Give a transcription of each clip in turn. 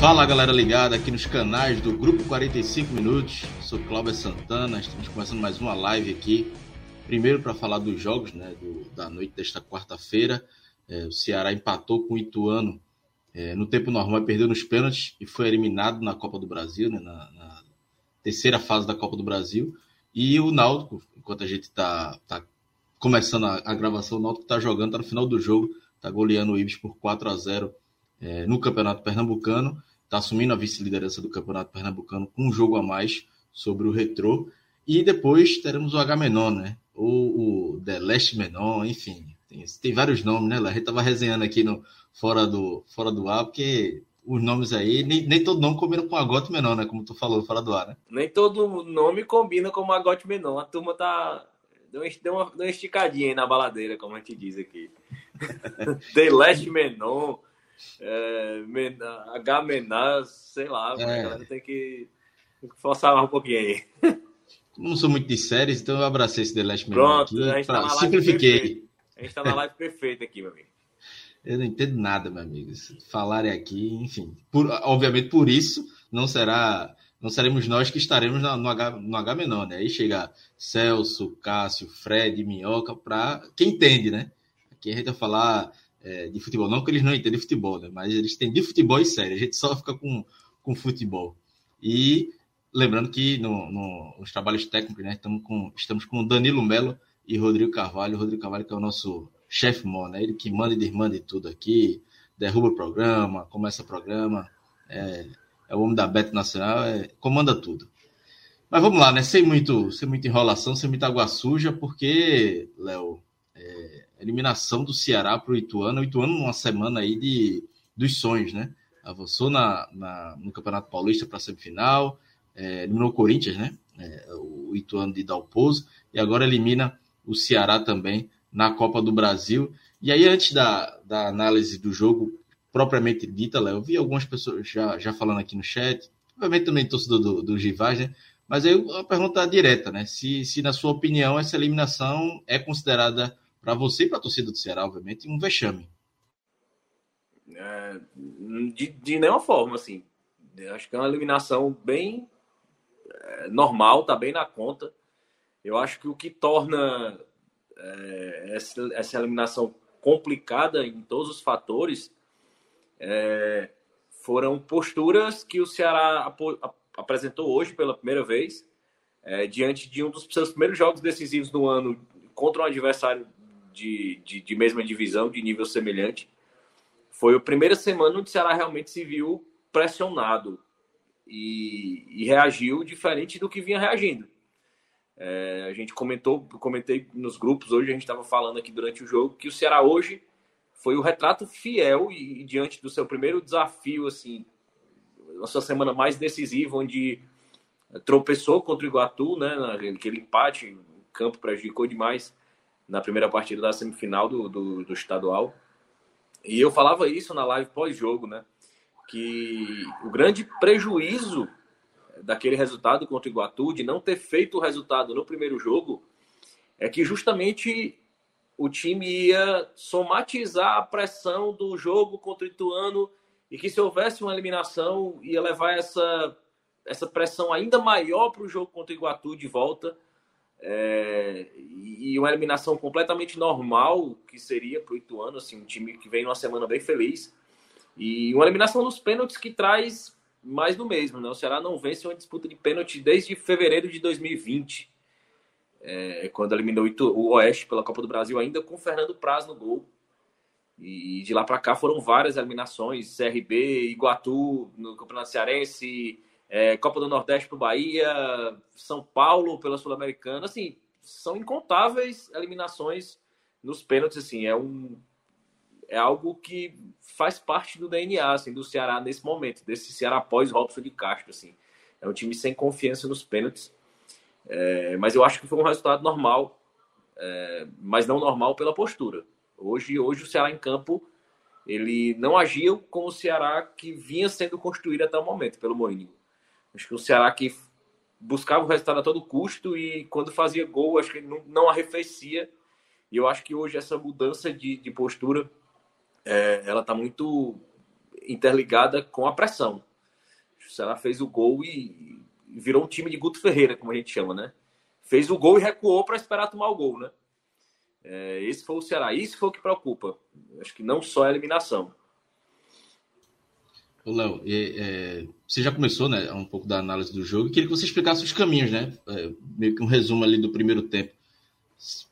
Fala galera ligada aqui nos canais do Grupo 45 Minutos. Sou Cláudio Santana, estamos começando mais uma live aqui. Primeiro para falar dos jogos né, do, da noite desta quarta-feira. É, o Ceará empatou com o Ituano é, no tempo normal, perdeu nos pênaltis e foi eliminado na Copa do Brasil, né, na, na, terceira fase da Copa do Brasil. E o Náutico, enquanto a gente está tá começando a, a, gravação, o Náutico está jogando, está no final do jogo, está goleando o Ibis por 4 a 0 é, no Campeonato Pernambucano está assumindo a vice-liderança do Campeonato Pernambucano com um jogo a mais sobre o Retrô. E depois teremos o H-Menon, né? Ou o The Last Menon, enfim. Tem, tem vários nomes, né? A gente estava resenhando aqui no, fora, do, fora do ar, porque os nomes aí, nem, nem todo nome combina com Agote Menon, né? Como tu falou, fora do ar, né? Nem todo nome combina com Agote Menon. A turma tá. Deu uma, deu uma esticadinha aí na baladeira, como a gente diz aqui. The Last Menon é, H Menas, sei lá, é. a galera tem que, forçar um pouquinho aí. Não sou muito de séries, então eu abracei esse The Last Pronto, aqui. A gente tá simplifiquei. A gente tá na live perfeita aqui, meu amigo. Eu não entendo nada, meu amigo. Falarem aqui, enfim. Por, obviamente, por isso, não será. Não seremos nós que estaremos no, no, H, no H menor, né? Aí chega Celso, Cássio, Fred, Minhoca, para quem entende, né? Aqui a gente vai falar é, de futebol. Não que eles não entendem futebol, né? mas eles têm de futebol e sério. A gente só fica com, com futebol. E lembrando que no, no, nos trabalhos técnicos, né? Estamos com, estamos com Danilo Melo e Rodrigo Carvalho. Rodrigo Carvalho, que é o nosso chefe mó, né? Ele que manda e desmanda tudo aqui, derruba o programa, começa o programa. É, é o homem da Beto Nacional, é, comanda tudo. Mas vamos lá, né? Sem, muito, sem muita enrolação, sem muita água suja, porque, Léo, é, eliminação do Ceará para o Ituano. O Ituano numa semana aí de, dos sonhos, né? Avançou na, na no Campeonato Paulista para a semifinal, é, eliminou o Corinthians, né? É, o Ituano de Dalpozo, e agora elimina o Ceará também na Copa do Brasil. E aí, antes da, da análise do jogo propriamente dita, Léo, eu vi algumas pessoas já, já falando aqui no chat, obviamente também torcedor do, do né? Mas aí a pergunta direta, né? Se, se, na sua opinião, essa eliminação é considerada para você e para a torcida do Ceará, obviamente, um vexame. É, de, de nenhuma forma, assim. Acho que é uma eliminação bem é, normal, tá bem na conta. Eu acho que o que torna é, essa, essa, eliminação complicada em todos os fatores é, foram posturas que o Ceará ap apresentou hoje pela primeira vez, é, diante de um dos seus primeiros jogos decisivos do ano contra um adversário de, de, de mesma divisão, de nível semelhante. Foi a primeira semana onde o Ceará realmente se viu pressionado e, e reagiu diferente do que vinha reagindo. É, a gente comentou, comentei nos grupos hoje, a gente estava falando aqui durante o jogo que o Ceará hoje foi o retrato fiel e, e, diante do seu primeiro desafio, assim, a sua semana mais decisiva, onde tropeçou contra o Iguatu, né, naquele empate, o campo prejudicou demais na primeira partida da semifinal do, do, do estadual. E eu falava isso na live pós-jogo, né? Que o grande prejuízo daquele resultado contra o Iguatu, de não ter feito o resultado no primeiro jogo, é que justamente o time ia somatizar a pressão do jogo contra o Ituano e que se houvesse uma eliminação ia levar essa, essa pressão ainda maior para o jogo contra o Iguatu de volta é, e uma eliminação completamente normal que seria para o Ituano, assim, um time que vem numa semana bem feliz. E uma eliminação nos pênaltis que traz mais do mesmo. Né? O Ceará não vence uma disputa de pênalti desde fevereiro de 2020, é, quando eliminou o Oeste pela Copa do Brasil, ainda com Fernando Praz no gol. E de lá para cá foram várias eliminações, CRB, Iguatu no Campeonato Cearense, é, Copa do Nordeste para o Bahia, São Paulo pela Sul-Americana, assim, são incontáveis eliminações nos pênaltis, assim, é um é algo que faz parte do DNA assim, do Ceará nesse momento, desse Ceará pós Robson de Castro, assim. É um time sem confiança nos pênaltis. É, mas eu acho que foi um resultado normal, é, mas não normal pela postura. Hoje, hoje o Ceará em campo ele não agiu como o Ceará que vinha sendo construído até o momento pelo Mourinho. Acho que o Ceará que buscava o resultado a todo custo e quando fazia gol, acho que não, não arrefecia. E eu acho que hoje essa mudança de, de postura, é, ela está muito interligada com a pressão. O Ceará fez o gol e, e virou um time de Guto Ferreira, como a gente chama, né? Fez o gol e recuou para esperar tomar o gol, né? É, esse foi o Ceará. Isso foi o que preocupa. Acho que não só a eliminação. Ô, Léo, é, você já começou né, um pouco da análise do jogo. Queria que você explicasse os caminhos, né? É, meio que um resumo ali do primeiro tempo.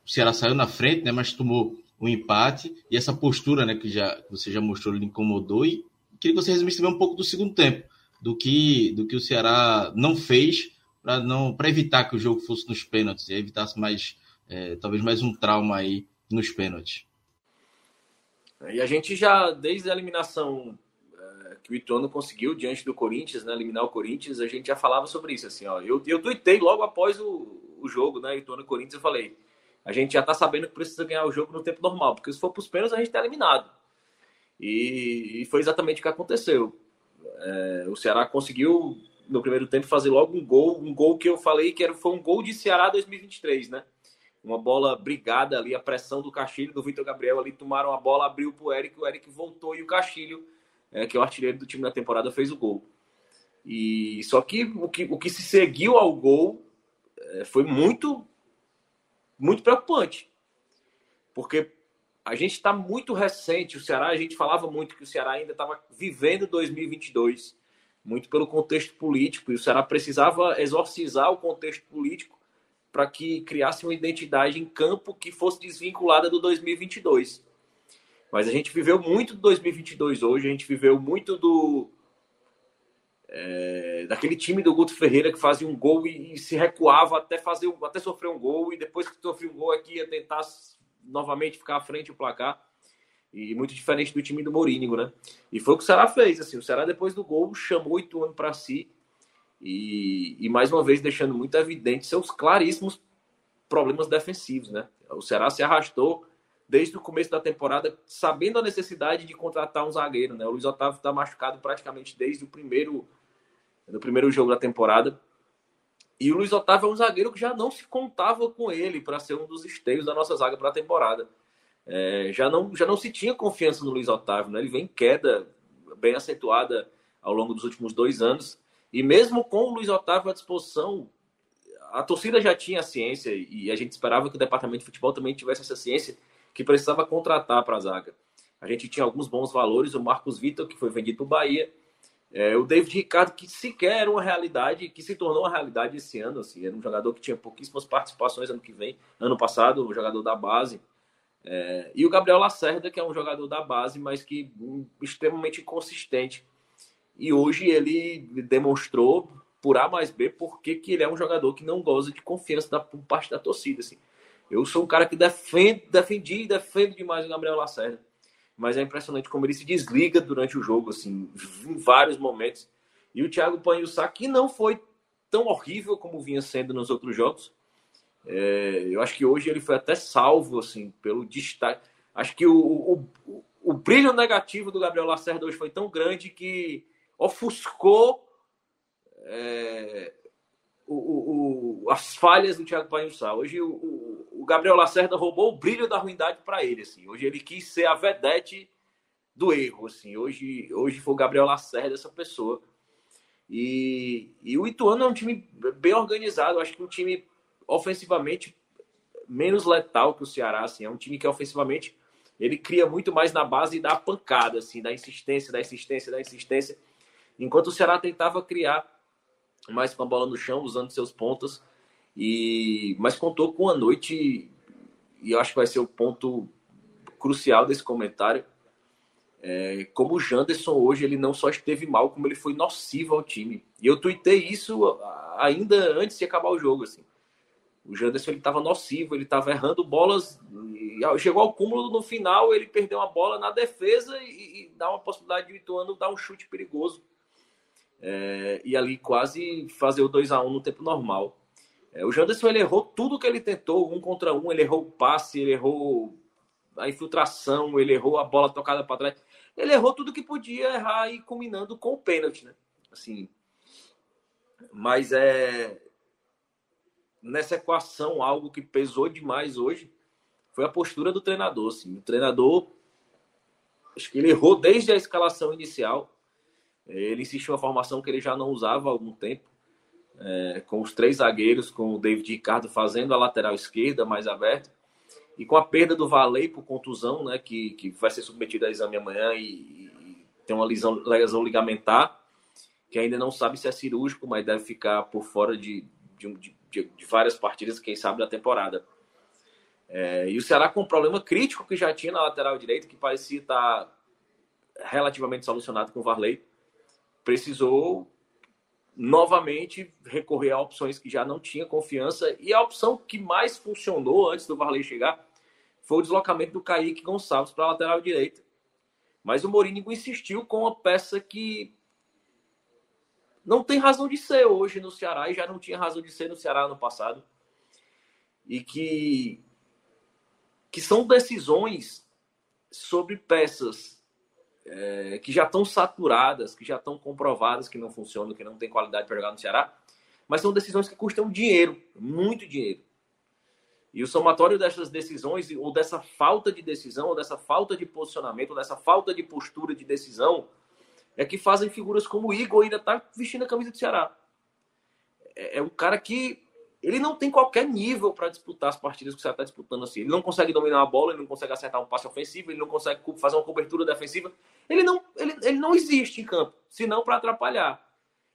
O Ceará saiu na frente, né, mas tomou um empate. E essa postura né, que já, você já mostrou, ele incomodou. E queria que você resumisse também um pouco do segundo tempo. Do que, do que o Ceará não fez para não para evitar que o jogo fosse nos pênaltis e evitasse mais é, talvez mais um trauma aí nos pênaltis. E a gente já desde a eliminação que o Ituano conseguiu diante do Corinthians, né, eliminar o Corinthians, a gente já falava sobre isso, assim, ó, eu, eu tuitei logo após o, o jogo, né, Ituano e Corinthians, eu falei, a gente já tá sabendo que precisa ganhar o jogo no tempo normal, porque se for para os pênaltis a gente tá eliminado. E, e, foi exatamente o que aconteceu. É, o Ceará conseguiu no primeiro tempo fazer logo um gol, um gol que eu falei que era, foi um gol de Ceará 2023, né? Uma bola brigada ali, a pressão do Castilho, do Vitor Gabriel ali, tomaram a bola, abriu pro Eric, o Eric voltou e o Castilho é, que é o artilheiro do time da temporada, fez o gol. E só que o que, o que se seguiu ao gol é, foi muito, muito preocupante. Porque a gente está muito recente. O Ceará, a gente falava muito que o Ceará ainda estava vivendo 2022, muito pelo contexto político, e o Ceará precisava exorcizar o contexto político para que criasse uma identidade em campo que fosse desvinculada do 2022. Mas a gente viveu muito do 2022 hoje, a gente viveu muito do. É, daquele time do Guto Ferreira que fazia um gol e, e, se recuava até fazer até sofrer um gol e depois que sofreu um gol aqui ia tentar novamente ficar à frente do placar e muito diferente do time do Mourinho, né? E foi o que o Ceará fez, assim, o Ceará depois do gol chamou o Ituano para si e, e mais uma vez deixando muito evidente seus claríssimos problemas defensivos, né? O Ceará se arrastou desde o começo da temporada, sabendo a necessidade de contratar um zagueiro. Né? O Luiz Otávio está machucado praticamente desde o primeiro, do primeiro jogo da temporada. E o Luiz Otávio é um zagueiro que já não se contava com ele para ser um dos esteios da nossa zaga para a temporada. É, já, não, já não se tinha confiança no Luiz Otávio. Né? Ele vem em queda bem acentuada ao longo dos últimos dois anos. E mesmo com o Luiz Otávio à disposição, a torcida já tinha a ciência e a gente esperava que o departamento de futebol também tivesse essa ciência que precisava contratar para a zaga. A gente tinha alguns bons valores, o Marcos Vitor, que foi vendido para o Bahia, é, o David Ricardo, que sequer era uma realidade, que se tornou uma realidade esse ano. Assim, era um jogador que tinha pouquíssimas participações ano que vem, ano passado, um jogador da base. É, e o Gabriel Lacerda, que é um jogador da base, mas que um, extremamente inconsistente. E hoje ele demonstrou, por A mais B, porque que ele é um jogador que não goza de confiança da, por parte da torcida. Assim. Eu sou um cara que defende, defendi e defendo demais o Gabriel Lacerda. Mas é impressionante como ele se desliga durante o jogo, assim, em vários momentos. E o Thiago Panhussá, que não foi tão horrível como vinha sendo nos outros jogos. É, eu acho que hoje ele foi até salvo, assim, pelo destaque. Acho que o, o, o, o brilho negativo do Gabriel Lacerda hoje foi tão grande que ofuscou é, o, o, as falhas do Thiago Painhussá. Hoje o, Gabriel Lacerda roubou o brilho da ruindade para ele. Assim. Hoje ele quis ser a vedete do erro. Assim. Hoje, hoje foi o Gabriel Lacerda essa pessoa. E, e o Ituano é um time bem organizado. Acho que um time ofensivamente menos letal que o Ceará. Assim. É um time que ofensivamente ele cria muito mais na base da pancada, assim, da insistência, da insistência, da insistência. Enquanto o Ceará tentava criar mais com a bola no chão, usando seus pontas. E mas contou com a noite e eu acho que vai ser o ponto crucial desse comentário. é, como o Janderson hoje ele não só esteve mal, como ele foi nocivo ao time. E eu tuitei isso ainda antes de acabar o jogo. Assim. O Janderson estava nocivo, ele estava errando bolas. chegou ao cúmulo no final, ele perdeu uma bola na defesa e, e dá uma possibilidade de o Ituano dar um chute perigoso. É, e ali quase fazer o 2 a 1 no tempo normal. É, o Janderson ele errou tudo que ele tentou, um contra um, ele errou o passe, ele errou a infiltração, ele errou a bola tocada para trás. Ele errou tudo que podia errar e culminando com o pênalti, né? Assim, mas é nessa equação algo que pesou demais hoje foi a postura do treinador. Assim. O treinador, acho que ele errou desde a escalação inicial. Ele insistiu uma formação que ele já não usava há algum tempo, é, com os três zagueiros, com o David Ricardo fazendo a lateral esquerda mais aberta, e com a perda do Valei por contusão, né, que, que vai ser submetido a exame amanhã e, e tem uma lesão, lesão ligamentar, que ainda não sabe se é cirúrgico, mas deve ficar por fora de, de, de, de várias partidas, quem sabe, da temporada. É, e o Ceará com um problema crítico que já tinha na lateral direita, que parecia estar relativamente solucionado com o Varley, precisou novamente recorrer a opções que já não tinha confiança. E a opção que mais funcionou antes do Varley chegar foi o deslocamento do Kaique Gonçalves para a lateral direita. Mas o Morínigo insistiu com uma peça que não tem razão de ser hoje no Ceará e já não tinha razão de ser no Ceará no passado. E que, que são decisões sobre peças é, que já estão saturadas, que já estão comprovadas que não funcionam, que não tem qualidade para jogar no Ceará, mas são decisões que custam dinheiro, muito dinheiro. E o somatório dessas decisões, ou dessa falta de decisão, ou dessa falta de posicionamento, ou dessa falta de postura de decisão, é que fazem figuras como o Igor ainda tá vestindo a camisa do Ceará. É, é um cara que ele não tem qualquer nível para disputar as partidas que Ceará está disputando assim. Ele não consegue dominar a bola, ele não consegue acertar um passe ofensivo, ele não consegue fazer uma cobertura defensiva. Ele não, ele, ele não existe em campo, senão para atrapalhar.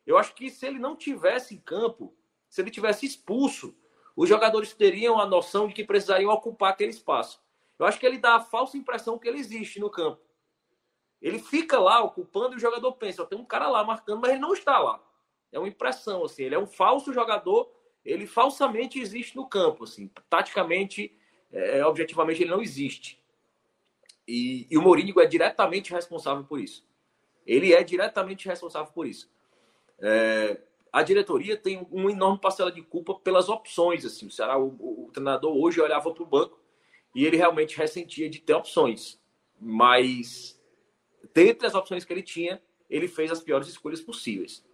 Eu acho que se ele não tivesse em campo, se ele tivesse expulso, os jogadores teriam a noção de que precisariam ocupar aquele espaço. Eu acho que ele dá a falsa impressão que ele existe no campo. Ele fica lá ocupando e o jogador pensa, tem um cara lá marcando, mas ele não está lá. É uma impressão, assim. Ele é um falso jogador, ele falsamente existe no campo, assim. Taticamente, é, objetivamente, ele não existe. E, e o Mourinho é diretamente responsável por isso. Ele é diretamente responsável por isso. É, a diretoria tem uma enorme parcela de culpa pelas opções. Assim. O Ceará, o, o treinador hoje olhava para o banco e ele realmente ressentia de ter opções. Mas dentre as opções que ele tinha, ele fez as piores escolhas possíveis.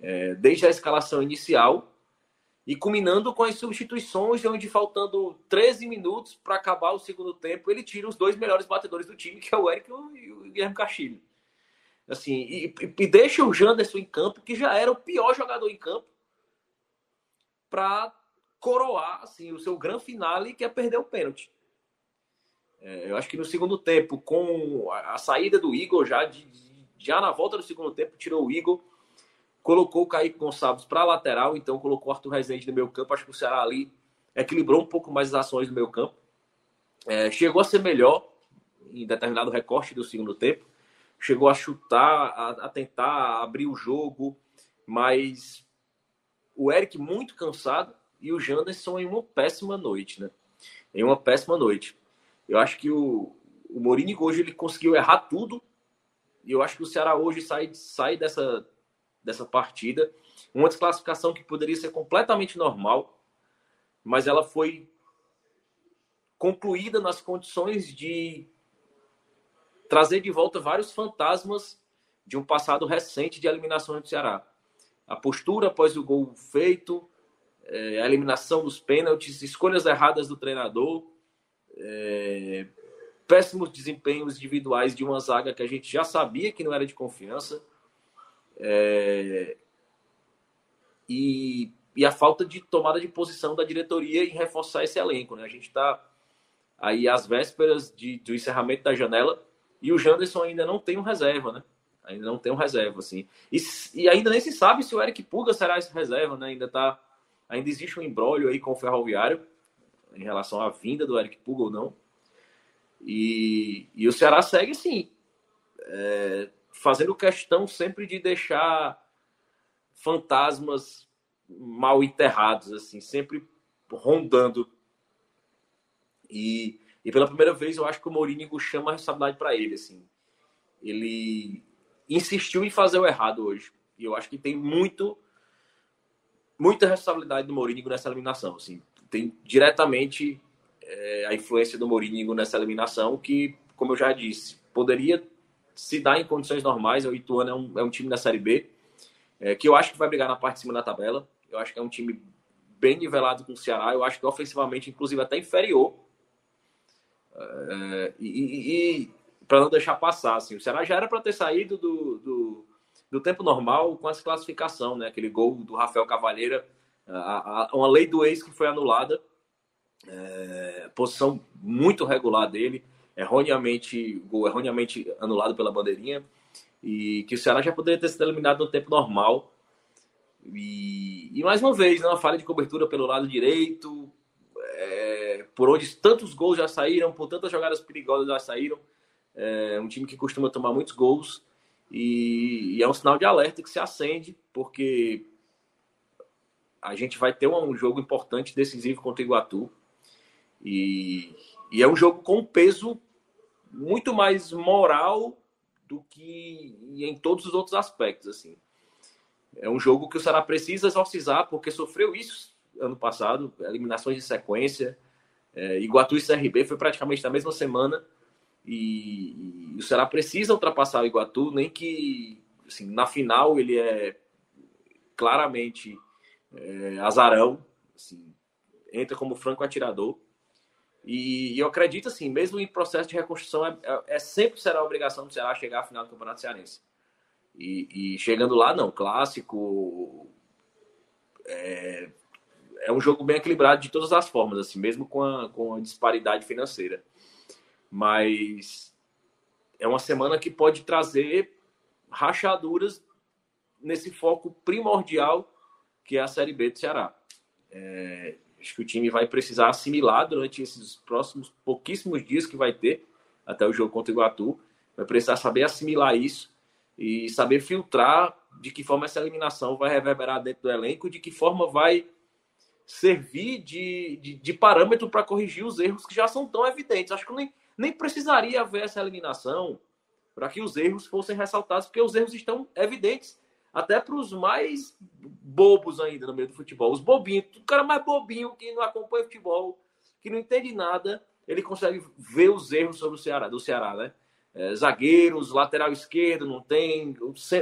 É, desde a escalação inicial e culminando com as substituições, onde faltando 13 minutos para acabar o segundo tempo, ele tira os dois melhores batedores do time, que é o Eric e o Guilherme Castilho. Assim, e, e deixa o Janderson em campo, que já era o pior jogador em campo, para coroar assim, o seu grande finale, que é perder o pênalti. É, eu acho que no segundo tempo, com a, saída do Igor, já, de, já na volta do segundo tempo, tirou o Igor, colocou o Kaique Gonçalves para a lateral, então colocou o Arthur Rezende no meio campo. Acho que o Ceará ali equilibrou um pouco mais as ações do meio campo. É, chegou a ser melhor em determinado recorte do segundo tempo. Chegou a chutar, a, a tentar abrir o jogo, mas o Eric muito cansado e o Janderson em uma péssima noite, né? Em uma péssima noite. Eu acho que o, o Mourinho hoje ele conseguiu errar tudo. E eu acho que o Ceará hoje sai, sai dessa, dessa partida. Uma desclassificação que poderia ser completamente normal, mas ela foi concluída nas condições de trazer de volta vários fantasmas de um passado recente de eliminação do Ceará. A postura após o gol feito, é, a eliminação dos pênaltis, escolhas erradas do treinador, é, péssimos desempenhos individuais de uma zaga que a gente já sabia que não era de confiança. É, e, e, a falta de tomada de posição da diretoria em reforçar esse elenco. Né? A gente está aí às vésperas de, do encerramento da janela e o Janderson ainda não tem um reserva, né? Ainda não tem um reserva, assim. E, e ainda nem se sabe se o Eric Puga será esse reserva, né? Ainda tá, ainda existe um embrólio aí com o Ferroviário em relação à vinda do Eric Puga ou não. E, e o Ceará segue assim, é, fazendo questão sempre de deixar fantasmas mal enterrados, assim, sempre rondando. E, e pela primeira vez eu acho que o Mourinho chama a responsabilidade para ele, assim. Ele insistiu em fazer o errado hoje. E eu acho que tem muito muita responsabilidade do Mourinho nessa eliminação, assim. Tem diretamente é, a influência do Mourinho nessa eliminação que, como eu já disse, poderia se dar em condições normais. O Ituano é um, é um time da Série B é, que eu acho que vai brigar na parte de cima da tabela. Eu acho que é um time bem nivelado com o Ceará. Eu acho que ofensivamente, inclusive, até inferior. É, e, e para não deixar passar, assim, o Ceará já era para ter saído do, do, do, tempo normal com essa classificação, né? Aquele gol do Rafael Cavalheira, a, a, uma lei do ex que foi anulada, é, posição muito regular dele, erroneamente, gol erroneamente anulado pela bandeirinha e que o Ceará já poderia ter sido eliminado no tempo normal. E, e mais uma vez, né, uma falha de cobertura pelo lado direito, é, por onde tantos gols já saíram, por tantas jogadas perigosas já saíram. É um time que costuma tomar muitos gols e, e é um sinal de alerta que se acende, porque a gente vai ter um, jogo importante, decisivo contra o Iguatu. E, e é um jogo com peso muito mais moral do que em todos os outros aspectos, assim. É um jogo que o Ceará precisa exorcizar, porque sofreu isso ano passado, eliminações de sequência. É, Iguatu e CRB foi praticamente na mesma semana. E, e, o Ceará precisa ultrapassar o Iguatu, nem que assim, na final ele é claramente é, azarão, assim, entra como franco atirador. E, eu acredito, assim, mesmo em processo de reconstrução, é, é, é, sempre será a obrigação do Ceará chegar à final do Campeonato Cearense. E, e chegando lá, não, clássico. É, é, um jogo bem equilibrado de todas as formas, assim, mesmo com a, com a disparidade financeira. Mas é uma semana que pode trazer rachaduras nesse foco primordial que é a Série B do Ceará. É, acho que o time vai precisar assimilar durante esses próximos pouquíssimos dias que vai ter até o jogo contra o Iguatu. Vai precisar saber assimilar isso e saber filtrar de que forma essa eliminação vai reverberar dentro do elenco, de que forma vai servir de, de, de parâmetro para corrigir os erros que já são tão evidentes. Acho que nem, nem precisaria haver essa eliminação para que os erros fossem ressaltados, porque os erros estão evidentes até para os mais bobos ainda no meio do futebol. Os bobinhos, o cara mais bobinho que não acompanha futebol, que não entende nada, ele consegue ver os erros sobre o Ceará, do Ceará, né? É, zagueiros, lateral esquerdo não tem,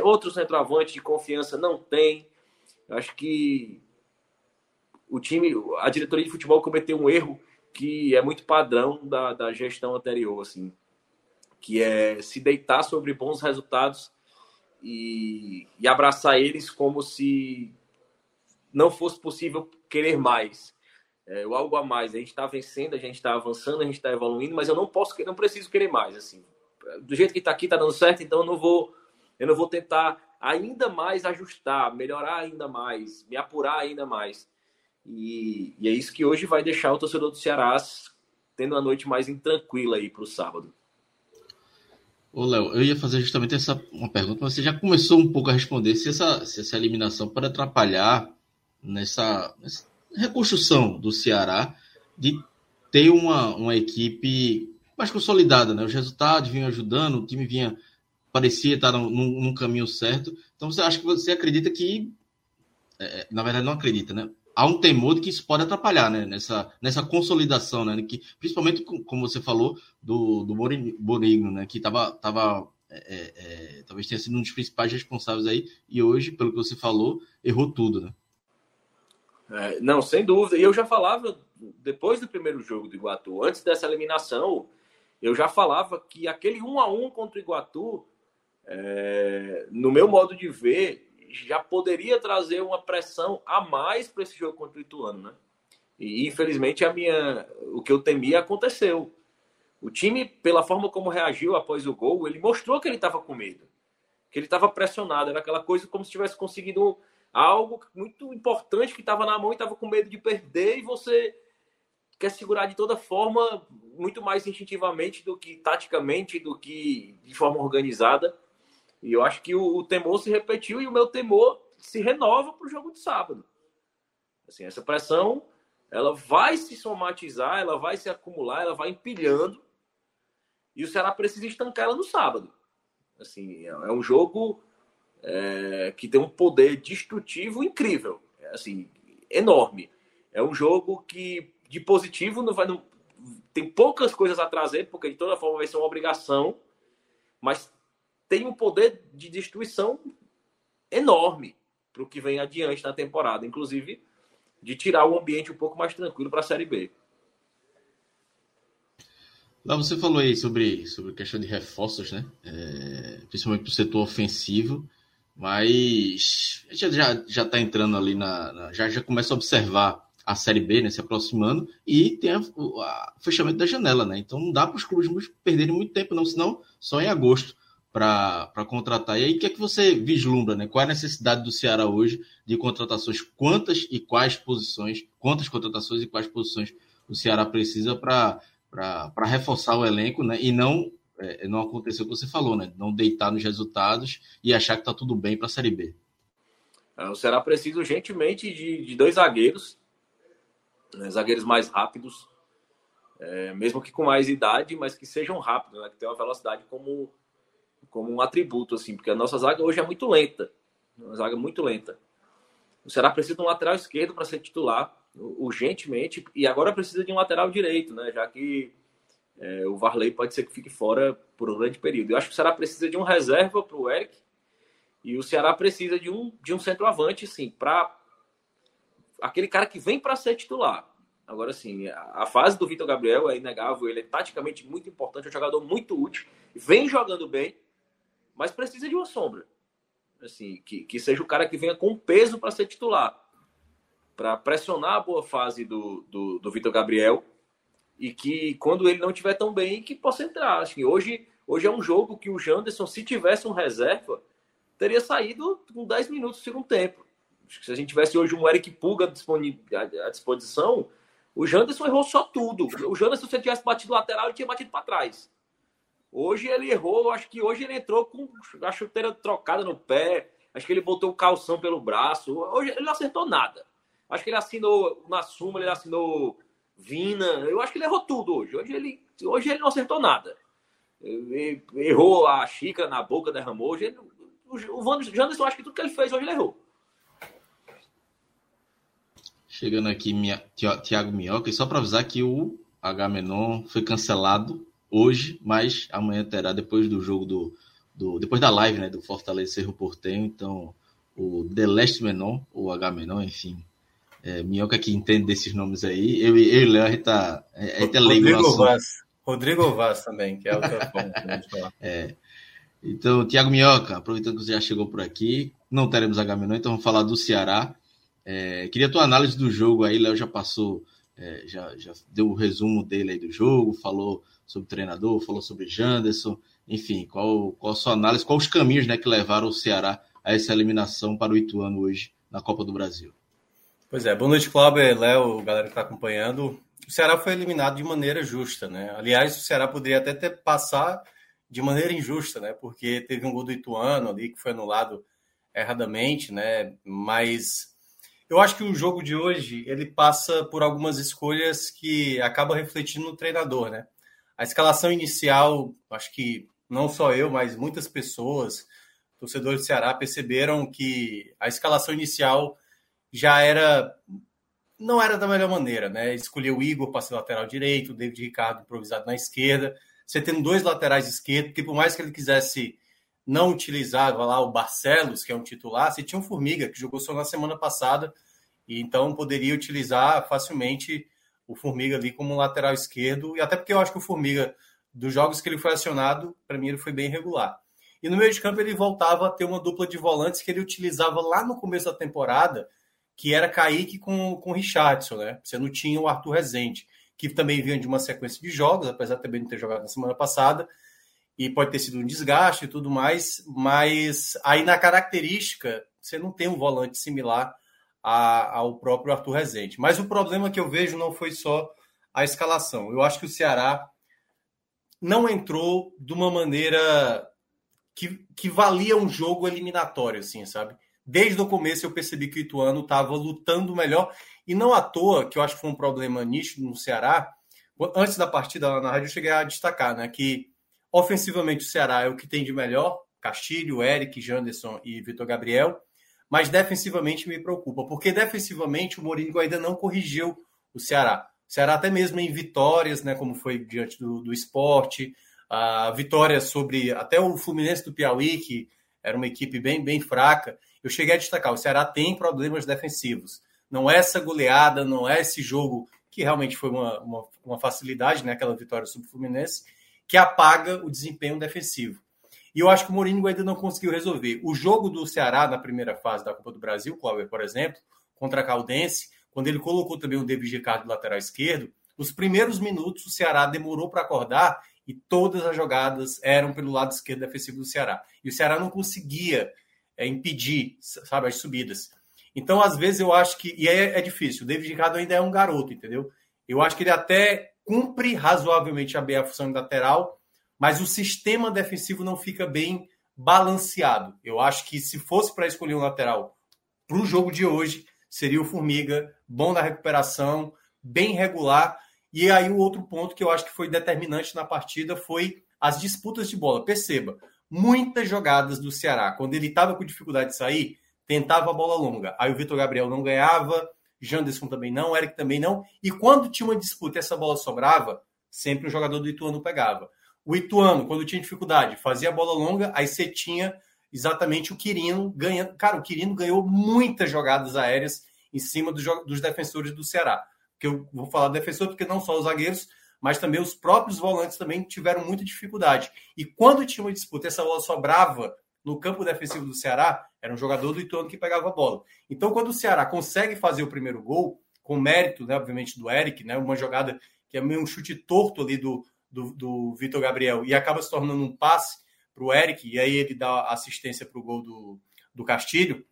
outro centroavante de confiança não tem. Eu acho que o time, a diretoria de futebol cometeu um erro que é muito padrão da, da gestão anterior, assim, que é se deitar sobre bons resultados e, e abraçar eles como se não fosse possível querer mais. É, algo a mais. A gente está vencendo, a gente está avançando, a gente está evoluindo, mas eu não posso, não preciso querer mais. Assim, do jeito que está aqui, está dando certo, então eu não vou, eu não vou tentar ainda mais ajustar, melhorar ainda mais, me apurar ainda mais. E, e é isso que hoje vai deixar o torcedor do Ceará tendo uma noite mais intranquila aí para o sábado. Ô, Léo, eu ia fazer justamente essa uma pergunta, mas você já começou um pouco a responder se essa, se essa eliminação pode atrapalhar nessa, nessa reconstrução do Ceará de ter uma, uma equipe mais consolidada, né? Os resultados vinham ajudando, o time vinha parecia estar num, num caminho certo. Então você acha que você acredita que, é, na verdade, não acredita, né? Há um temor de que isso pode atrapalhar, né? Nessa, nessa consolidação, né? Que, principalmente, como você falou, do, do Borigno, né? Que tava, tava é, é, é, talvez tenha sido um dos principais responsáveis aí, e hoje, pelo que você falou, errou tudo, né? É, não, sem dúvida. E eu já falava, depois do primeiro jogo do Iguatu, antes dessa eliminação, eu já falava que aquele um a um contra o Iguatu, é, no meu modo de ver, já poderia trazer uma pressão a mais para esse jogo contra o Ituano, né? E infelizmente a minha, o que eu temia aconteceu. O time, pela forma como reagiu após o gol, ele mostrou que ele estava com medo, que ele estava pressionado. Era aquela coisa como se tivesse conseguido algo muito importante que estava na mão e estava com medo de perder. E você quer segurar de toda forma, muito mais instintivamente do que taticamente, do que de forma organizada. E eu acho que o, o temor se repetiu e o meu temor se renova para o jogo de sábado. Assim, essa pressão ela vai se somatizar, ela vai se acumular, ela vai empilhando. E o Ceará precisa estancar ela no sábado. Assim, é um jogo é, que tem um poder destrutivo incrível, assim, enorme. É um jogo que de positivo não vai, não, tem poucas coisas a trazer, porque de toda forma vai ser uma obrigação, mas tem um poder de destruição enorme para o que vem adiante na temporada, inclusive de tirar o ambiente um pouco mais tranquilo para a Série B. Lá você falou aí sobre, sobre questão de reforços, né? É, principalmente para o setor ofensivo, mas a gente já já está entrando ali na, na, já já começa a observar a Série B, né, se aproximando e tem o fechamento da janela, né? Então não dá para os clubes perderem muito tempo, não, senão só em agosto para contratar. E aí, o que é que você vislumbra, né? Qual é a necessidade do Ceará hoje de contratações? Quantas e quais posições, quantas contratações e quais posições o Ceará precisa para reforçar o elenco, né? E não é, não acontecer o que você falou, né? Não deitar nos resultados e achar que está tudo bem para a Série B. É, o Ceará precisa urgentemente de, de dois zagueiros, né? zagueiros mais rápidos, é, mesmo que com mais idade, mas que sejam rápidos, né? Que tenham uma velocidade como como um atributo assim, porque a nossa zaga hoje é muito lenta, uma zaga muito lenta. O Ceará precisa de um lateral esquerdo para ser titular urgentemente e agora precisa de um lateral direito, né? Já que é, o Varley pode ser que fique fora por um grande período. Eu acho que o Ceará precisa de um reserva para o Eric e o Ceará precisa de um, de um centroavante, sim, para aquele cara que vem para ser titular. Agora, sim, a, fase do Vitor Gabriel é inegável, ele é taticamente muito importante, é um jogador muito útil, vem jogando bem, mas precisa de uma sombra. Assim, que, que seja o cara que venha com peso para ser titular, para pressionar a boa fase do, do, do Vitor Gabriel e que quando ele não estiver tão bem, que possa entrar. Que hoje, hoje é um jogo que o Janderson, se tivesse um reserva, teria saído com 10 minutos do segundo tempo. Se a gente tivesse hoje um Eric Puga à disposição, o Janderson errou só tudo. O Janderson, se ele tivesse batido lateral, ele tinha batido para trás. Hoje ele errou, acho que hoje ele entrou com a chuteira trocada no pé, acho que ele botou o calção pelo braço. Hoje ele não acertou nada. Acho que ele assinou na Suma, ele assinou Vina. Eu acho que ele errou tudo hoje. Hoje ele, hoje ele não acertou nada. Errou a xícara na boca, derramou. Hoje ele, o Janderson, acho que tudo que ele fez hoje ele errou. Chegando aqui, minha, Tiago Minhoca, e só para avisar que o H Menon foi cancelado hoje, mas amanhã terá depois do jogo do, do depois da live, né, do Fortaleza Cerro Portenho, então o Deleste Menon, ou H Menon, enfim, é, Minhoca que entende desses nomes aí. Eu, eu e o Léo, a gente tá. A gente é Rodrigo Vaz. Rodrigo Vaz também, que é outra forma é. Então, Tiago Minhoca, aproveitando que você já chegou por aqui, não teremos Agamenon, então vamos falar do Ceará. É, queria a tua análise do jogo aí, Léo já passou, é, já, já deu o resumo dele aí do jogo, falou sobre treinador, falou sobre Janderson, enfim, qual, qual a sua análise, quais os caminhos né, que levaram o Ceará a essa eliminação para o Ituano hoje na Copa do Brasil? Pois é, boa noite, Cláudio, Léo, galera que está acompanhando. O Ceará foi eliminado de maneira justa, né? Aliás, o Ceará poderia até ter passar de maneira injusta, né? Porque teve um gol do Ituano ali que foi anulado erradamente, né? Mas eu acho que o jogo de hoje ele passa por algumas escolhas que acabam refletindo no treinador, né? A escalação inicial, acho que não só eu, mas muitas pessoas, torcedores do Ceará, perceberam que a escalação inicial já era não era da melhor maneira, né? Escolheu o Igor para ser lateral direito, o David Ricardo improvisado na esquerda. Você tendo dois laterais esquerdos, que por mais que ele quisesse não utilizar lá o Barcelos, que é um titular, você tinha um Formiga, que jogou só na semana passada, e então poderia utilizar facilmente o Formiga ali como lateral esquerdo, e até porque eu acho que o Formiga, dos jogos que ele foi acionado, para mim ele foi bem regular. E no meio de campo ele voltava a ter uma dupla de volantes que ele utilizava lá no começo da temporada, que era Kaique com, com Richardson, né? Você não tinha o Arthur Rezende, que também vinha de uma sequência de jogos, apesar de também não ter jogado na semana passada, e pode ter sido um desgaste e tudo mais, mas aí na característica você não tem um volante similar a, ao próprio Arthur Rezende. Mas o problema que eu vejo não foi só a escalação. Eu acho que o Ceará não entrou de uma maneira que, que valia um jogo eliminatório, assim, sabe? Desde o começo eu percebi que o Ituano estava lutando melhor e não à toa, que eu acho que foi um problema nítido no Ceará. Antes da partida lá na rádio, eu cheguei a destacar né, que ofensivamente o Ceará é o que tem de melhor: Castilho, Eric, Janderson e Vitor Gabriel. Mas defensivamente me preocupa, porque defensivamente o Mourinho ainda não corrigiu o Ceará. O Ceará, até mesmo em vitórias, né, como foi diante do, do esporte, a vitória sobre até o Fluminense do Piauí, que era uma equipe bem, bem fraca. Eu cheguei a destacar: o Ceará tem problemas defensivos. Não é essa goleada, não é esse jogo que realmente foi uma, uma, uma facilidade, né, aquela vitória sobre o Fluminense, que apaga o desempenho defensivo. E eu acho que o Mourinho ainda não conseguiu resolver. O jogo do Ceará na primeira fase da Copa do Brasil, Cláudio, por exemplo, contra a Caldense, quando ele colocou também o David Ricardo lateral esquerdo, os primeiros minutos o Ceará demorou para acordar e todas as jogadas eram pelo lado esquerdo defensivo do Ceará. E o Ceará não conseguia é, impedir, sabe, as subidas. Então, às vezes, eu acho que. E é, é difícil. O David Ricardo ainda é um garoto, entendeu? Eu acho que ele até cumpre razoavelmente bem a função de lateral, mas o sistema defensivo não fica bem balanceado. Eu acho que se fosse para escolher um lateral para o jogo de hoje, seria o Formiga, bom na recuperação, bem regular. E aí o outro ponto que eu acho que foi determinante na partida foi as disputas de bola. Perceba, muitas jogadas do Ceará, quando ele estava com dificuldade de sair, tentava a bola longa. Aí o Vitor Gabriel não ganhava, Janderson também não, Eric também não. E quando tinha uma disputa e essa bola sobrava, sempre o jogador do Ituano pegava. O Ituano, quando tinha dificuldade, fazia a bola longa, aí você tinha exatamente o Quirino ganhando. Cara, o Quirino ganhou muitas jogadas aéreas em cima do, dos defensores do Ceará. Que eu vou falar defensor porque não só os zagueiros, mas também os próprios volantes também tiveram muita dificuldade. E quando tinha uma disputa, essa bola sobrava no campo defensivo do Ceará, era um jogador do Ituano que pegava a bola. Então, quando o Ceará consegue fazer o primeiro gol, com mérito, né, obviamente, do Eric, né, uma jogada que é meio um chute torto ali do, do, do Vitor Gabriel, e acaba se tornando um passe para o Eric, e aí ele dá assistência para o gol do, do Castilho.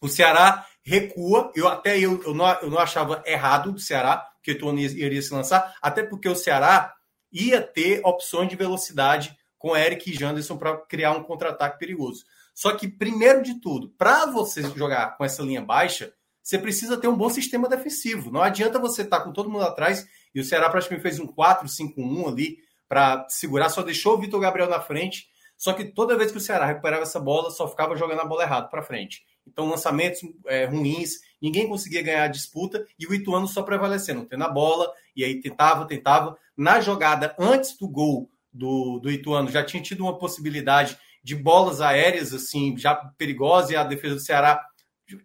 O Ceará recua, eu até eu, eu, não, eu não achava errado do Ceará, que o Ituano iria se lançar, até porque o Ceará ia ter opções de velocidade com Eric e Janderson para criar um contra-ataque perigoso. Só que, primeiro de tudo, para você jogar com essa linha baixa, você precisa ter um bom sistema defensivo. Não adianta você estar tá com todo mundo atrás, e o Ceará praticamente fez um 4-5-1 ali para segurar, só deixou o Vitor Gabriel na frente. Só que toda vez que o Ceará recuperava essa bola, só ficava jogando a bola errado para frente. Então, lançamentos é, ruins, ninguém conseguia ganhar a disputa e o Ituano só prevalecendo, tendo a bola, e aí tentava, tentava. Na jogada antes do gol do, do Ituano já tinha tido uma possibilidade de bolas aéreas, assim, já perigosa, e a defesa do Ceará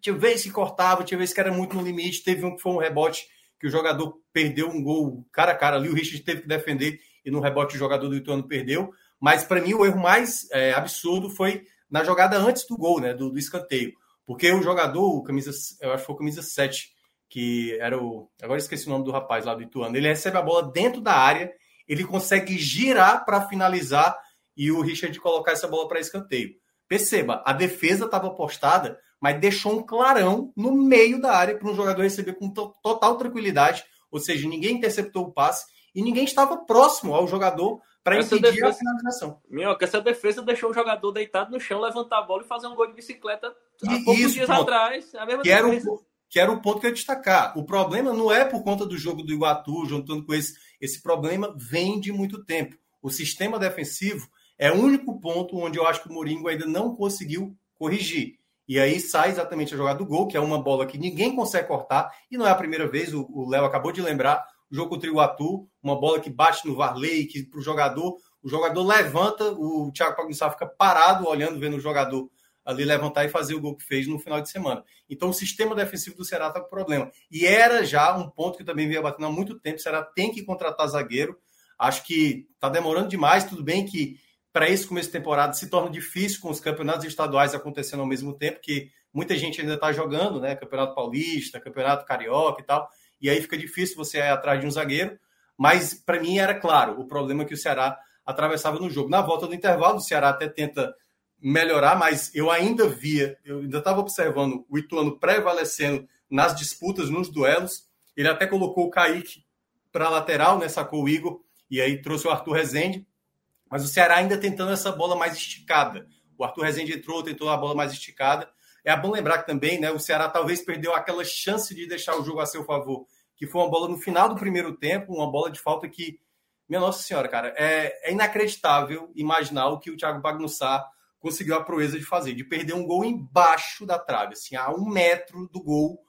tinha vezes que cortava, tinha vezes que era muito no limite. Teve um que foi um rebote que o jogador perdeu um gol cara a cara ali, o Richard teve que defender e no rebote o jogador do Ituano perdeu. Mas para mim o erro mais é, absurdo foi na jogada antes do gol, né, do, do, escanteio. Porque o jogador, o camisa, eu acho que foi o camisa 7, que era o. Agora esqueci o nome do rapaz lá do Ituano. Ele recebe a bola dentro da área ele consegue girar para finalizar e o Richard colocar essa bola para escanteio. Perceba, a defesa estava postada, mas deixou um clarão no meio da área para um jogador receber com total tranquilidade, ou seja, ninguém interceptou o passe e ninguém estava próximo ao jogador para impedir defesa, a finalização. Minhoca, essa defesa deixou o jogador deitado no chão, levantar a bola e fazer um gol de bicicleta há e, poucos isso, dias pronto. atrás. A mesma que era, o, que era o ponto que eu ia destacar. O problema não é por conta do jogo do Iguatu, juntando com esse esse problema vem de muito tempo. O sistema defensivo é o único ponto onde eu acho que o Mourinho ainda não conseguiu corrigir. E aí sai exatamente a jogada do gol, que é uma bola que ninguém consegue cortar, e não é a primeira vez, o Léo acabou de lembrar, o jogo contra o Iguatu, uma bola que bate no Varley, que para o jogador, o jogador levanta, o Thiago Pagunçá fica parado, olhando, vendo o jogador ali levantar e fazer o gol que fez no final de semana. Então o sistema defensivo do Ceará está com problema. E era já um ponto que também vinha batendo há muito tempo. O Ceará tem que contratar zagueiro. Acho que está demorando demais. Tudo bem que para esse começo de temporada se torna difícil com os campeonatos estaduais acontecendo ao mesmo tempo, que muita gente ainda está jogando, né? Campeonato Paulista, Campeonato Carioca e tal. E aí fica difícil você ir atrás de um zagueiro. Mas para mim era claro o problema que o Ceará atravessava no jogo. Na volta do intervalo, o Ceará até tenta melhorar, mas eu ainda via, eu ainda estava observando o Ituano prevalecendo nas disputas, nos duelos. Ele até colocou o Kaique para lateral, né? Sacou o Igor e aí trouxe o Arthur Rezende. Mas o Ceará ainda tentando essa bola mais esticada. O Arthur Rezende entrou, tentou a bola mais esticada. É bom lembrar que também, né? O Ceará talvez perdeu aquela chance de deixar o jogo a seu favor, que foi uma bola no final do primeiro tempo, uma bola de falta que, minha Nossa Senhora, cara, é, é inacreditável imaginar o que o Thiago Bagnussá conseguiu a proeza de fazer, de perder um gol embaixo da trave, assim, a um metro do gol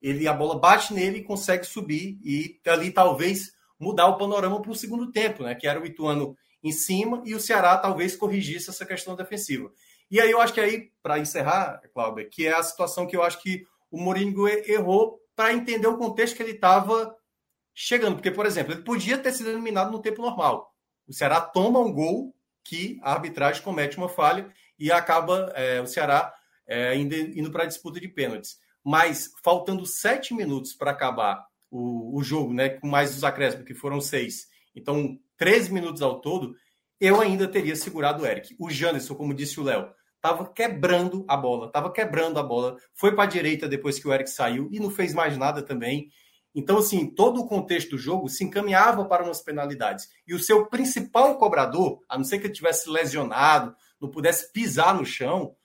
ele a bola bate nele e consegue subir e ali talvez mudar o panorama para o segundo tempo, né? Que era o Ituano em cima e o Ceará talvez corrigisse essa questão defensiva. E aí eu acho que aí, para encerrar, Cláudio, que é a situação que eu acho que o Mourinho errou para entender o contexto que ele estava chegando. Porque, por exemplo, ele podia ter sido eliminado no tempo normal. O Ceará toma um gol que a arbitragem comete uma falha e acaba é, o Ceará é, indo, indo para a disputa de pênaltis mas faltando sete minutos para acabar o, o, jogo, né, com mais os acréscimos, que foram seis, então 13 minutos ao todo, eu ainda teria segurado o Eric. O Janderson, como disse o Léo, estava quebrando a bola, estava quebrando a bola, foi para a direita depois que o Eric saiu e não fez mais nada também. Então, assim, todo o contexto do jogo se encaminhava para umas penalidades. E o seu principal cobrador, a não ser que ele tivesse lesionado, não pudesse pisar no chão,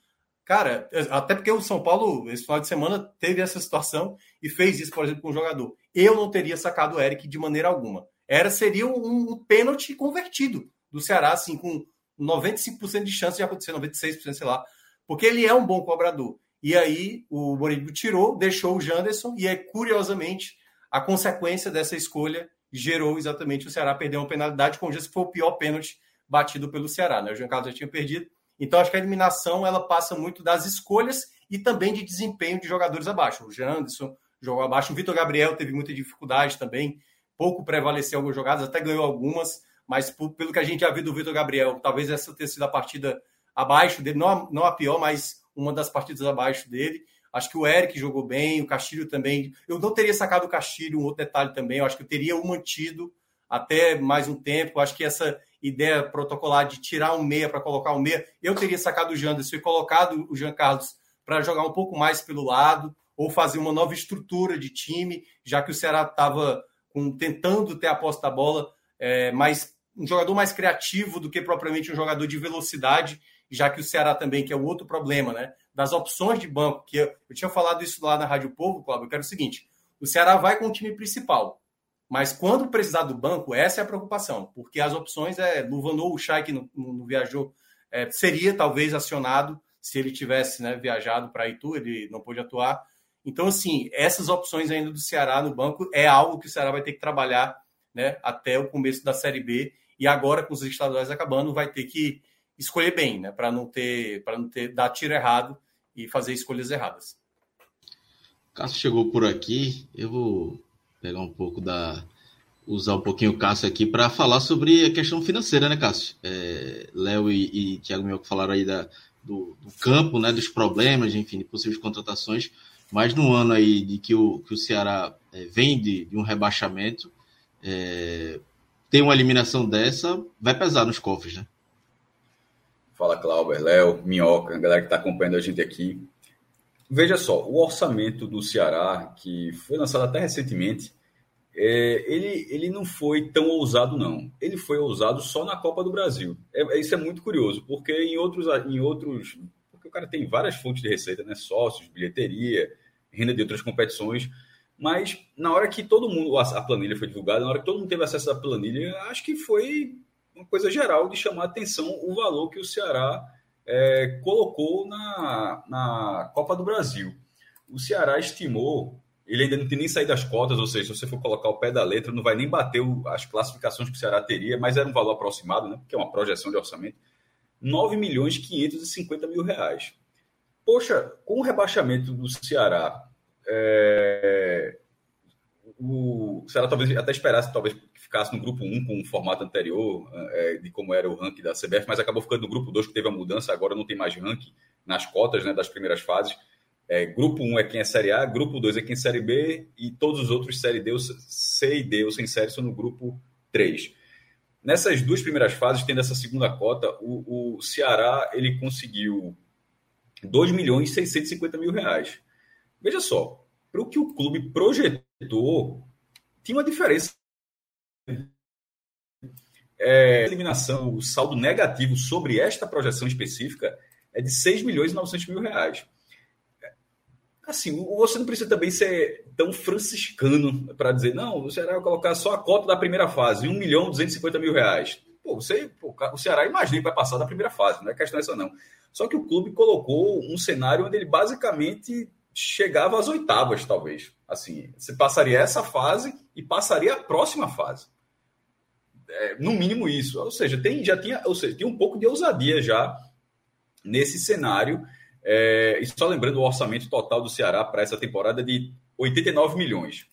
Cara, até porque o São Paulo, esse final de semana, teve essa situação e fez isso, por exemplo, com um jogador. Eu não teria sacado o Eric de maneira alguma. Era Seria um, um pênalti convertido do Ceará, assim, com 95% de chance de acontecer, 96%, sei lá. Porque ele é um bom cobrador. E aí o Mourinho tirou, deixou o Janderson, e é curiosamente a consequência dessa escolha gerou exatamente o Ceará perder uma penalidade com o que foi o pior pênalti batido pelo Ceará. Né? O Jean Carlos já tinha perdido, então, acho que a eliminação ela passa muito das escolhas e também de desempenho de jogadores abaixo. O Janderson jogou abaixo, o Vitor Gabriel teve muita dificuldade também, pouco prevaleceu algumas jogadas, até ganhou algumas, mas por, pelo que a gente já viu do Vitor Gabriel, talvez essa tenha sido a partida abaixo dele, não, não a pior, mas uma das partidas abaixo dele. Acho que o Eric jogou bem, o Castilho também. Eu não teria sacado o Castilho, um outro detalhe também. Eu acho que eu teria o mantido até mais um tempo. Eu acho que essa ideia protocolar de tirar um meia para colocar um meia. Eu teria sacado o Janderson e colocado o Jean Carlos para jogar um pouco mais pelo lado, ou fazer uma nova estrutura de time, já que o Ceará estava tentando ter a posse da bola, é, mas um jogador mais criativo do que propriamente um jogador de velocidade, já que o Ceará também, que é o outro problema, né? Das opções de banco, que eu, eu tinha falado isso lá na Rádio Povo, Cláudio, eu quero o seguinte: o Ceará vai com o time principal. Mas quando precisar do banco, essa é a preocupação, porque as opções é Luvanou, o Chay que não, não viajou, é, seria talvez acionado se ele tivesse né, viajado para Itu, ele não pôde atuar. Então, assim, essas opções ainda do Ceará no banco é algo que o Ceará vai ter que trabalhar né, até o começo da Série B. E agora, com os estaduais acabando, vai ter que escolher bem, né, para não ter, para não ter dar tiro errado e fazer escolhas erradas. Cássio chegou por aqui, eu vou pegar um pouco da. usar um pouquinho o Cássio aqui para falar sobre a questão financeira, né, Cássio? É, Léo e, e Thiago Mioco falaram aí da, do, do, campo, né, dos problemas, enfim, de possíveis contratações, mas no ano aí de que o, que o Ceará é, vem de, de, um rebaixamento, é, tem uma eliminação dessa, vai pesar nos cofres, né? Fala, Cláudio, Léo, Minhoca, a galera que está acompanhando a gente aqui. Veja só, o orçamento do Ceará, que foi lançado até recentemente, é, ele, ele não foi tão ousado, não. Ele foi ousado só na Copa do Brasil. É, isso é muito curioso, porque em outros, em outros. Porque cara tem várias fontes de receita, né? Sócios, bilheteria, renda de outras competições. Mas na hora que todo mundo. A planilha foi divulgada, na hora que todo mundo teve acesso à planilha, acho que foi uma coisa geral de chamar a atenção o valor que o Ceará é, colocou na, na Copa do Brasil. O Ceará estimou, ele ainda não tem nem saído das cotas, ou seja, se você for colocar o pé da letra, não vai nem bater o, as classificações que o Ceará teria, mas era um valor aproximado, né, que é uma projeção de orçamento, 9 milhões 550 mil reais. Poxa, com o rebaixamento do Ceará, é, o Ceará talvez até esperasse talvez ficasse no grupo 1 com o formato anterior é, de como era o ranking da CBF, mas acabou ficando no grupo 2 que teve a mudança, agora não tem mais ranking nas cotas né, das primeiras fases. É, grupo 1 é quem é Série A, grupo 2 é quem é Série B e todos os outros Série D, C e D ou sem série são no grupo 3. Nessas duas primeiras fases, tendo essa segunda cota, o, o Ceará ele conseguiu 2 milhões e 650 mil reais. Veja só, para o que o clube projetou, tinha uma diferença É, eliminação, o saldo negativo sobre esta projeção específica é de 6 milhões e 900 mil reais. Assim, você não precisa também ser tão franciscano para dizer, não, o Ceará vai colocar só a cota da primeira fase, 1 milhão e 250 mil reais. Pô, você, pô, o Ceará imagina que vai passar da primeira fase, não é questão essa não. Só que o clube colocou um cenário onde ele basicamente chegava às oitavas, talvez. Assim, você passaria essa fase e passaria a próxima fase. É, no mínimo isso. Ou seja, tem, já tinha, ou seja, tem um pouco de ousadia já nesse cenário é, e só lembrando o orçamento total do Ceará para essa temporada de 89 milhões.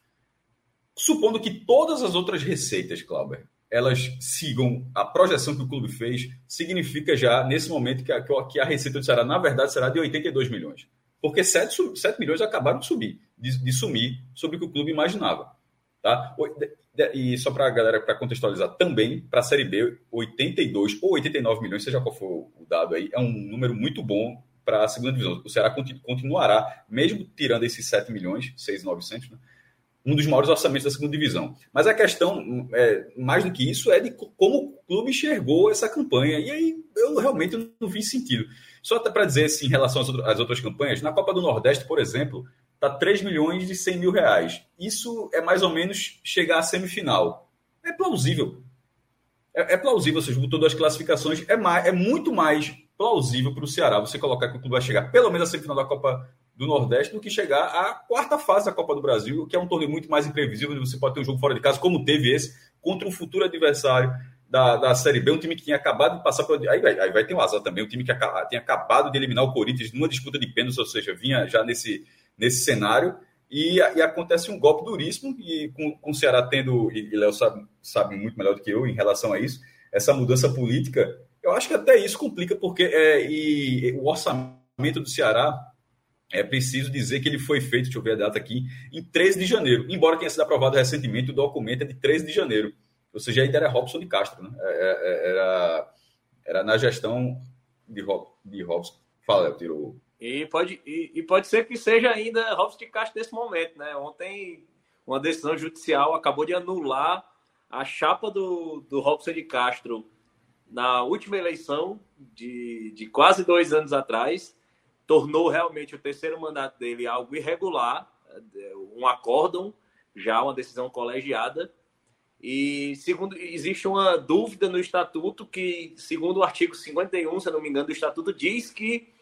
Supondo que todas as outras receitas, Clauber, elas sigam a projeção que o clube fez, significa já, nesse momento, que a, que a receita do Ceará, na verdade, será de 82 milhões. Porque 7, 7 milhões acabaram de subir, de, de sumir sobre o que o clube imaginava. Tá? E só para a galera, para contextualizar também, para a Série B, 82 ou 89 milhões, seja qual for o dado aí, é um número muito bom para a segunda divisão. O Ceará continuará, mesmo tirando esses 7 milhões, 6,900, né? um dos maiores orçamentos da segunda divisão. Mas a questão, é, mais do que isso, é de como o clube enxergou essa campanha. E aí eu realmente não vi sentido. Só até para dizer assim, em relação às outras campanhas, na Copa do Nordeste, por exemplo, está 3 milhões e 100 mil reais. Isso é mais ou menos chegar à semifinal. É plausível. É, é plausível, ou seja, todas as classificações. É, mais, é muito mais plausível para o Ceará você colocar que o clube vai chegar pelo menos à semifinal da Copa do Nordeste do que chegar à quarta fase da Copa do Brasil, que é um torneio muito mais imprevisível, você pode ter um jogo fora de casa, como teve esse, contra um futuro adversário da, da Série B, um time que tinha acabado de passar por. Aí, vai, aí vai ter um azar também, um time que tinha acabado de eliminar o Corinthians numa disputa de pênaltis, ou seja, vinha já nesse, nesse cenário. E, e, acontece um golpe duríssimo, e com, com o Ceará tendo, e, e Léo sabe, sabe muito melhor do que eu em relação a isso, essa mudança política eu acho que até isso complica, porque é, e, o orçamento do Ceará é preciso dizer que ele foi feito, deixa eu ver a data aqui, em 13 de janeiro. Embora tenha sido aprovado recentemente, o documento é de 13 de janeiro. Ou seja, ainda era Robson de Castro, né? É, é, é, era, era na gestão de, Rob, de Robson. Fala, Léo, tirou. E pode, e, e, pode ser que seja ainda Robson de Castro nesse momento, né? Ontem, uma decisão judicial acabou de anular a chapa do, do Robson de Castro na última eleição de, de quase dois anos atrás, tornou realmente o terceiro mandato dele algo irregular, um acórdão, já uma decisão colegiada. E segundo existe uma dúvida no estatuto que, segundo o artigo 51, se não me engano, do estatuto diz que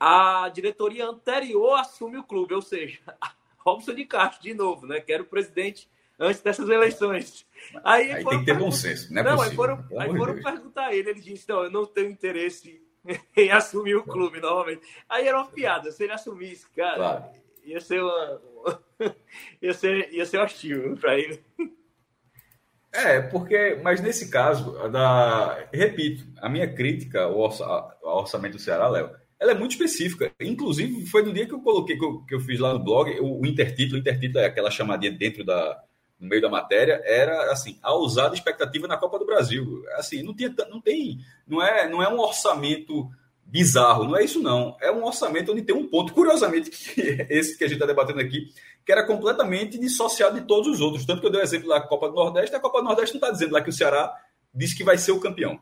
a diretoria anterior assume o clube, ou seja, Robson de Castro de novo, né, que era o presidente antes dessas eleições. Aí, aí tem que ter bom senso, não é não, Aí foram, aí foram perguntar a ele, ele disse, não, eu não tenho interesse em assumir o clube novamente. Aí era uma piada, se ele assumisse, cara, claro. ia ser uma... ia ser, ia ser hostil para ele. É, porque, mas nesse caso, da, repito, a minha crítica ao, orçamento do Ceará, Léo, ela é muito específica. Inclusive, foi no dia que eu coloquei, que eu, que eu fiz lá no blog, o, o intertítulo, o intertítulo é aquela chamadinha dentro da, no meio da matéria era assim a ousada expectativa na Copa do Brasil assim não tinha não tem não é não é um orçamento bizarro não é isso não é um orçamento onde tem um ponto curiosamente que esse que a gente está debatendo aqui que era completamente dissociado de todos os outros tanto que eu dei o exemplo da Copa do Nordeste a Copa do Nordeste não está dizendo lá que o Ceará disse que vai ser o campeão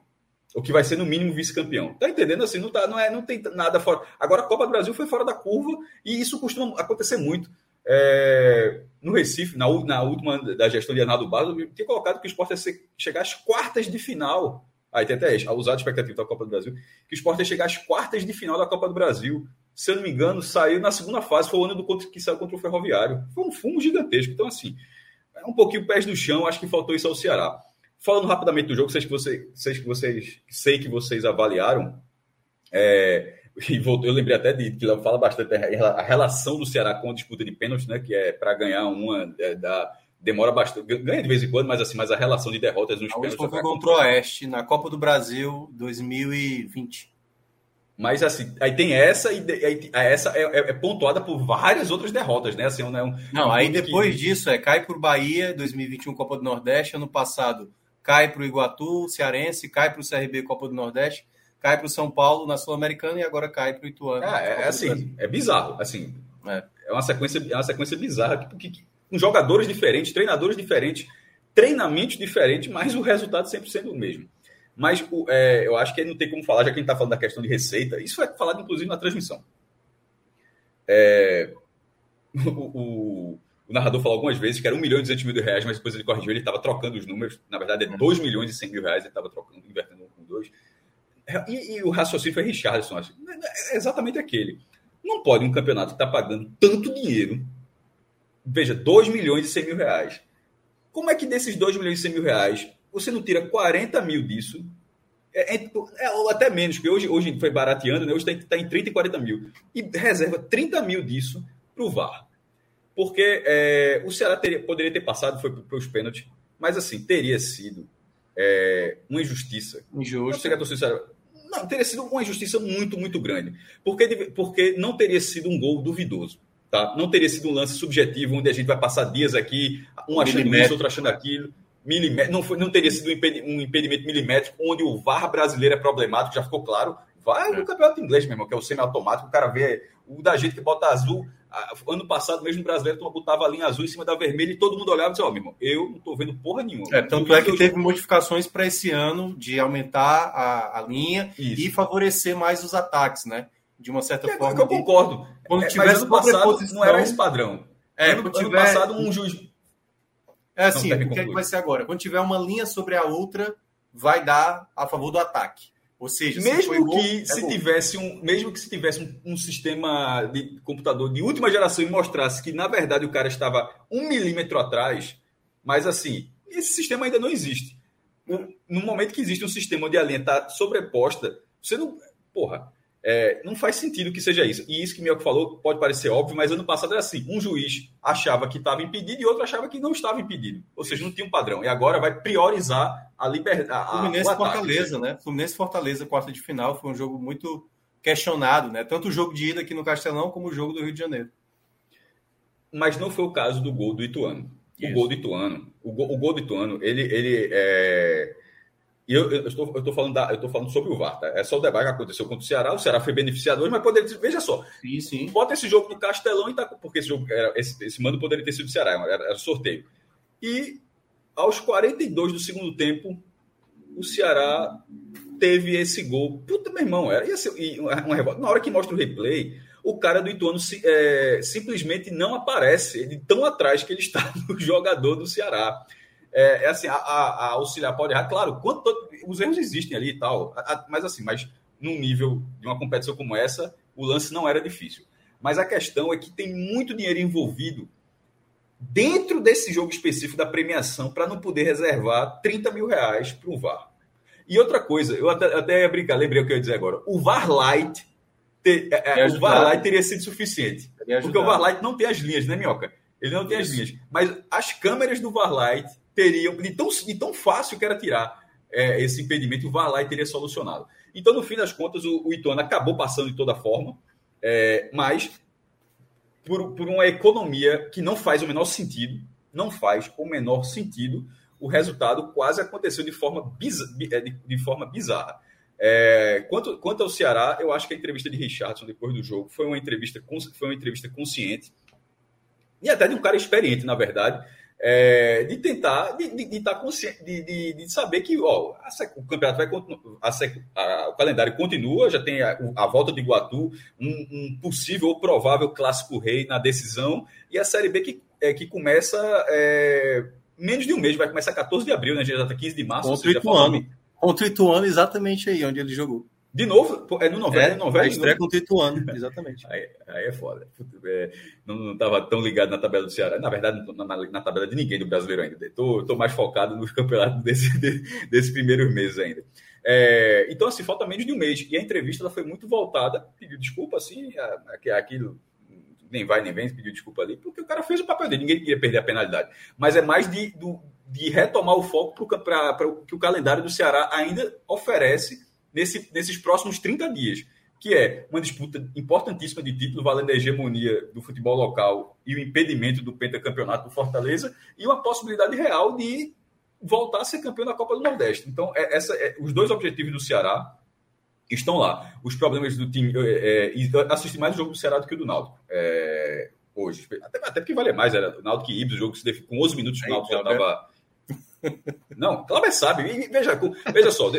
ou que vai ser no mínimo vice-campeão. Tá entendendo assim? Não, tá, não, é, não tem nada fora. Agora a Copa do Brasil foi fora da curva e isso costuma acontecer muito. É, no Recife, na, na, última da gestão de Arnaldo Barros, eu tinha colocado que o esporte ia ser, chegar às quartas de final. Aí tem até a usar a expectativa da Copa do Brasil, que o esporte ia chegar às quartas de final da Copa do Brasil. Se eu não me engano, saiu na segunda fase, foi o ano do que saiu contra o Ferroviário. Foi um fumo gigantesco. Então, assim, é um pouquinho pés no chão, acho que faltou isso ao Ceará. Falando rapidamente do jogo, sei que vocês, que vocês, sei que vocês avaliaram. É, e voltou, eu lembrei até de que fala bastante a relação do Ceará com a disputa de pênaltis, né? Que é para ganhar uma é, da demora bastante, ganha de vez em quando, mas assim, mas a relação de derrotas nos pênaltis. foi contra o Oeste na Copa do Brasil 2020. Mas assim, aí tem essa e aí, essa é, é, é, pontuada por várias outras derrotas, né? Assim, não, é um, não aí depois que... disso é cai por Bahia 2021 Copa do Nordeste, ano passado cai para o Iguatu, Cearense, cai para o CRB Copa do Nordeste cai para o São Paulo na Sul-Americana e agora cai para o Ituano. É, é assim, é bizarro. Assim, é. é. uma sequência, é uma sequência bizarra, porque com jogadores diferentes, treinadores diferentes, treinamentos diferentes, mas o resultado sempre sendo o mesmo. Mas é, eu acho que não tem como falar, já que a gente está falando da questão de receita, isso é falado inclusive na transmissão. É, o, o, o, narrador falou algumas vezes que era 1 milhão e 200 mil reais, mas depois ele corrigiu, ele estava trocando os números. Na verdade, é 2 milhões e 100 mil reais, ele estava trocando, invertendo. E, e, o raciocínio foi Richardson. Assim, é exatamente aquele. Não pode um campeonato que está pagando tanto dinheiro, veja, 2 milhões e 100 mil reais. Como é que desses 2 milhões e 100 mil reais, você não tira 40 mil disso é, é, é, ou até menos, porque hoje, hoje foi barateando, né? hoje está tá em 30 e 40 mil. E reserva 30 mil disso para o VAR. Porque é, o Ceará teria, poderia ter passado, foi para os pênaltis, mas assim, teria sido é, uma injustiça. Injusta. Não, não, teria sido uma injustiça muito, muito grande. Porque, porque não teria sido um gol duvidoso. Tá? Não teria sido um lance subjetivo, onde a gente vai passar dias aqui, um achando isso, outro achando aquilo milimétrico, não, foi, não teria sido um impedimento milimétrico, onde o VAR brasileiro é problemático, já ficou claro. Vai no campeonato inglês, meu irmão, que é o semi-automático, o cara vê o da gente que bota azul. Ano passado, mesmo o brasileiro, botava a linha azul em cima da vermelha e todo mundo olhava e dizia: Ó, oh, meu irmão, eu não tô vendo porra nenhuma. É, tanto é que teve modificações para esse ano de aumentar a, a linha Isso. e favorecer mais os ataques, né? De uma certa é, forma. Eu concordo. Quando é, tivesse ano passado, não era esse padrão. É, ano, ano tiver... passado, um juiz é assim, o que, é que vai ser agora? Quando tiver uma linha sobre a outra, vai dar a favor do ataque. Ou seja, mesmo que gol, se é tivesse um, mesmo que se tivesse um, um, sistema de computador de última geração e mostrasse que na verdade o cara estava um milímetro atrás, mas assim esse sistema ainda não existe. No momento que existe um sistema onde a linha está sobreposta, você não, porra, é, não faz sentido que seja isso. E isso que Mioco falou pode parecer óbvio, mas ano passado era assim: um juiz achava que estava impedido e outro achava que não estava impedido. Ou seja, não tinha um padrão. E agora vai priorizar a liberdade. Fluminense Fortaleza, né? Fluminense Fortaleza, quarta de final, foi um jogo muito questionado, né? Tanto o jogo de ida aqui no Castelão como o jogo do Rio de Janeiro. Mas não foi o caso do gol do Ituano. O isso. gol do Ituano, o gol, o gol do Ituano, ele, ele é e eu, eu, estou, eu, estou falando da, eu estou falando sobre o VAR, tá? É só o debate que aconteceu contra o Ceará. O Ceará foi beneficiado hoje, mas poderia. Veja só. Sim, sim. Bota esse jogo no Castelão e tá. Porque esse jogo, era, esse, esse mando poderia ter sido o Ceará, era, era sorteio. E aos 42 do segundo tempo, o Ceará teve esse gol. Puta, meu irmão, era ia ser uma, revolta. Na hora que mostra o replay, o cara do Ituano é, simplesmente não aparece, de tão atrás que ele está no jogador do Ceará. É, é assim, a, a, a, auxiliar pode errar, claro, quanto, os erros existem ali e tal, a, mas assim, mas num nível de uma competição como essa, o lance não era difícil. Mas a questão é que tem muito dinheiro envolvido dentro desse jogo específico da premiação para não poder reservar 30 mil reais para o VAR. E outra coisa, eu até, até ia brincar, lembrei o que eu ia dizer agora. O VAR Light, ter, é, é o VAR Light teria sido suficiente. Porque o VAR Light não tem as linhas, né, Minhoca? Ele não tem Isso. as linhas. Mas as câmeras do VAR Light teriam, de tão, de tão fácil que era tirar é, esse impedimento, o VAR e teria solucionado. Então, no fim das contas, o, o Ituano acabou passando de toda forma, é, mas por, por uma economia que não faz o menor sentido, não faz o menor sentido, o resultado quase aconteceu de forma, bizarra, é, de, de forma bizarra. É, quanto, quanto ao Ceará, eu acho que a entrevista de Richardson depois do jogo foi uma entrevista, foi uma entrevista consciente e até de um cara experiente, na verdade, é, de tentar, de, de, de estar tá consciente, de, de, de, saber que ó, a, o campeonato vai continuar, o calendário continua, já tem a, a volta de Iguatu, um, um, possível ou provável clássico rei na decisão, e a Série B que, é, que começa é, menos de um mês, vai começar 14 de abril, né? Já está 15 de março. Contra o Ituano. Contra o Ituano, exatamente aí onde ele jogou. De novo? É no novembro? É, no novembro, a estreia com o Tituano, exatamente. aí, aí, é foda. É, não estava tão ligado na tabela do Ceará. Na verdade, na, na, na tabela de ninguém do brasileiro ainda. Estou mais focado nos campeonatos desse, de, desses primeiros meses ainda. É, então, assim, falta menos de um mês. E a entrevista ela foi muito voltada, pediu desculpa, assim, aquilo nem vai nem vem, pediu desculpa ali, porque o cara fez o papel dele, ninguém queria perder a penalidade. Mas é mais de, do, de retomar o foco para o que o calendário do Ceará ainda oferece nesse, nesses próximos 30 dias, que é uma disputa importantíssima de título, valendo a hegemonia do futebol local e o impedimento do pentacampeonato do Fortaleza, e uma possibilidade real de voltar a ser campeão da Copa do Nordeste. Então, é, essa, é, os dois objetivos do Ceará estão lá. Os problemas do time. É, é, assisti mais o jogo do Ceará do que o do Náutico. É, hoje. Até, até porque vale mais. Era o Náutico e Ibis, o jogo se com 11 minutos, o Náutico já estava Não, Clauber sabe. E veja, veja só,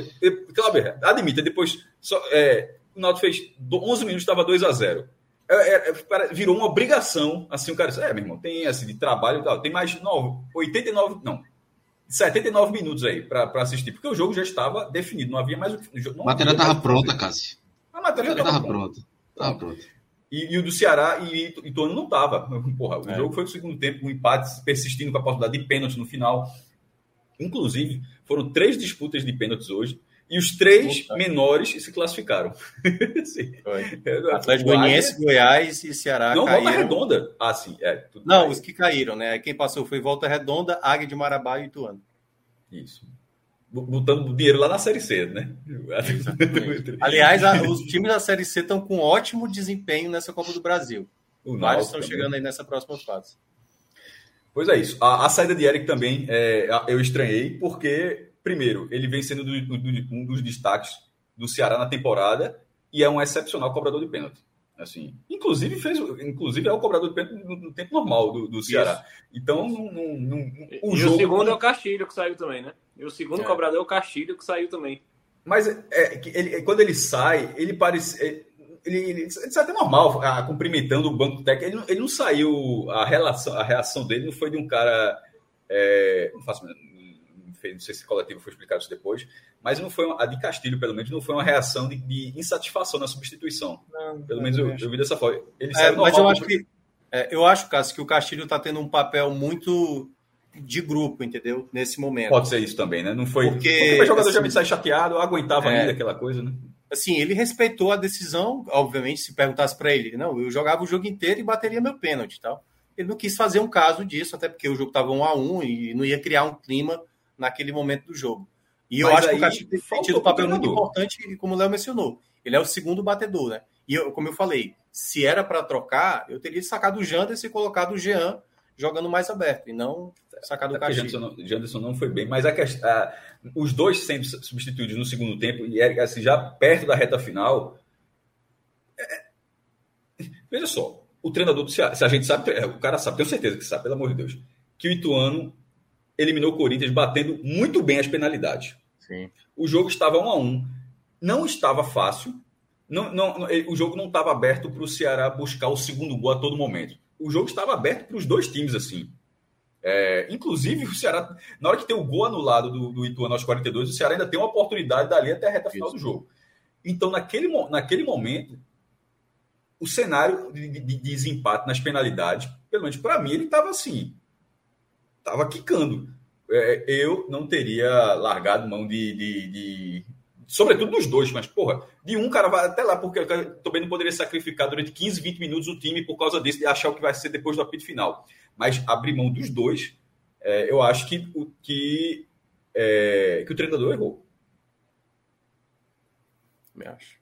Clauber, admita, depois só, é, o Náutico fez 11 minutos, estava 2 a 0 é, é, é virou uma obrigação, assim, o cara disse, é, meu irmão, tem assim, de trabalho, tem mais 9, 89, não, 79 minutos aí para assistir, porque o jogo já estava definido, não havia mais o que. A matéria estava pronta, Cássio. A matéria estava pronta. Estava pronta. E, e, o do Ceará e Ituano não estava. Porra, o é. jogo foi no segundo tempo, um empate persistindo com a possibilidade de pênalti no final. Inclusive, foram três disputas de pênaltis hoje. E os três Puta. menores se classificaram. Atlético Goianiense, Goiás e Ceará Não, caíram. Volta Redonda. Ah, sim. É, Não, bem. os que caíram, né? Quem passou foi Volta Redonda, Águia de Marabá e Ituano. Isso. Botando dinheiro lá na Série C, né? Aliás, a, os times da Série C estão com ótimo desempenho nessa Copa do Brasil. O Vários estão também. chegando aí nessa próxima fase. Pois é isso. A, a saída de Eric também é, eu estranhei, porque primeiro, ele vem sendo do, do, um dos destaques do Ceará na temporada e é um excepcional cobrador de pênalti. Assim, inclusive fez, inclusive é o cobrador de pênalti no, no tempo normal do, do Ceará. Isso. Então, não, o e jogo, o segundo é o Castilho que saiu também, né? E o segundo é. cobrador é o Castilho que saiu também. Mas é, ele, quando ele sai, ele parece. É, ele, ele, ele até normal, ah, cumprimentando o banco técnico. Ele, não, ele não saiu. A, relação, a reação dele não foi de um cara. É, não faço não sei se coletivo foi explicado isso depois, mas não foi uma, a de Castilho, pelo menos, não foi uma reação de, de insatisfação na substituição. Não, pelo menos eu, eu, vi dessa forma. Ele é, mas eu acho que é, eu acho, Cássio, que o Castilho está tendo um papel muito de grupo, entendeu? Nesse momento. Pode ser isso também, né? Não foi. Porque, porque o jogador assim, já me sai chateado, eu aguentava é, ainda aquela coisa, né? Assim, ele respeitou a decisão, obviamente, se perguntasse para ele, não, eu jogava o jogo inteiro e bateria meu pênalti e tal. Ele não quis fazer um caso disso, até porque o jogo estava um a um e não ia criar um clima naquele momento do jogo. E eu acho que o Castilho tem tido um papel muito importante, como o Léo mencionou. Ele é o segundo batedor, né? E eu, como eu falei, se era para trocar, eu teria sacado o Janderson e colocado o Jean jogando mais aberto, e não sacado o Castilho. O Janderson não foi bem, mas a, a, os dois sendo substituídos no segundo tempo, e assim, já perto da reta final. É, veja só, o treinador do Ceará, se a gente sabe, o cara sabe, tenho certeza que sabe, pelo amor de Deus, que o Ituano eliminou o Corinthians batendo muito bem as penalidades. Sim. O jogo estava um a um. Não estava fácil. Não, não, o jogo não estava aberto para o Ceará buscar o segundo gol a todo momento. O jogo estava aberto para os dois times, assim. É, inclusive, o Ceará, na hora que tem o gol anulado do, do Ituano aos 42, o Ceará ainda tem uma oportunidade dali até a reta final Isso. do jogo. Então, naquele, naquele momento, o cenário de, de, de desempate nas penalidades, pelo menos para mim, ele estava assim estava quicando. É, eu não teria largado mão de, de, de, Sobretudo dos dois, mas, porra, de um cara vai até lá, porque também não poderia sacrificar durante 15, 20 minutos o time por causa disso, de achar o que vai ser depois do apito final. Mas abrir mão dos dois, é, eu acho que, que, é, que o treinador errou. Me acho.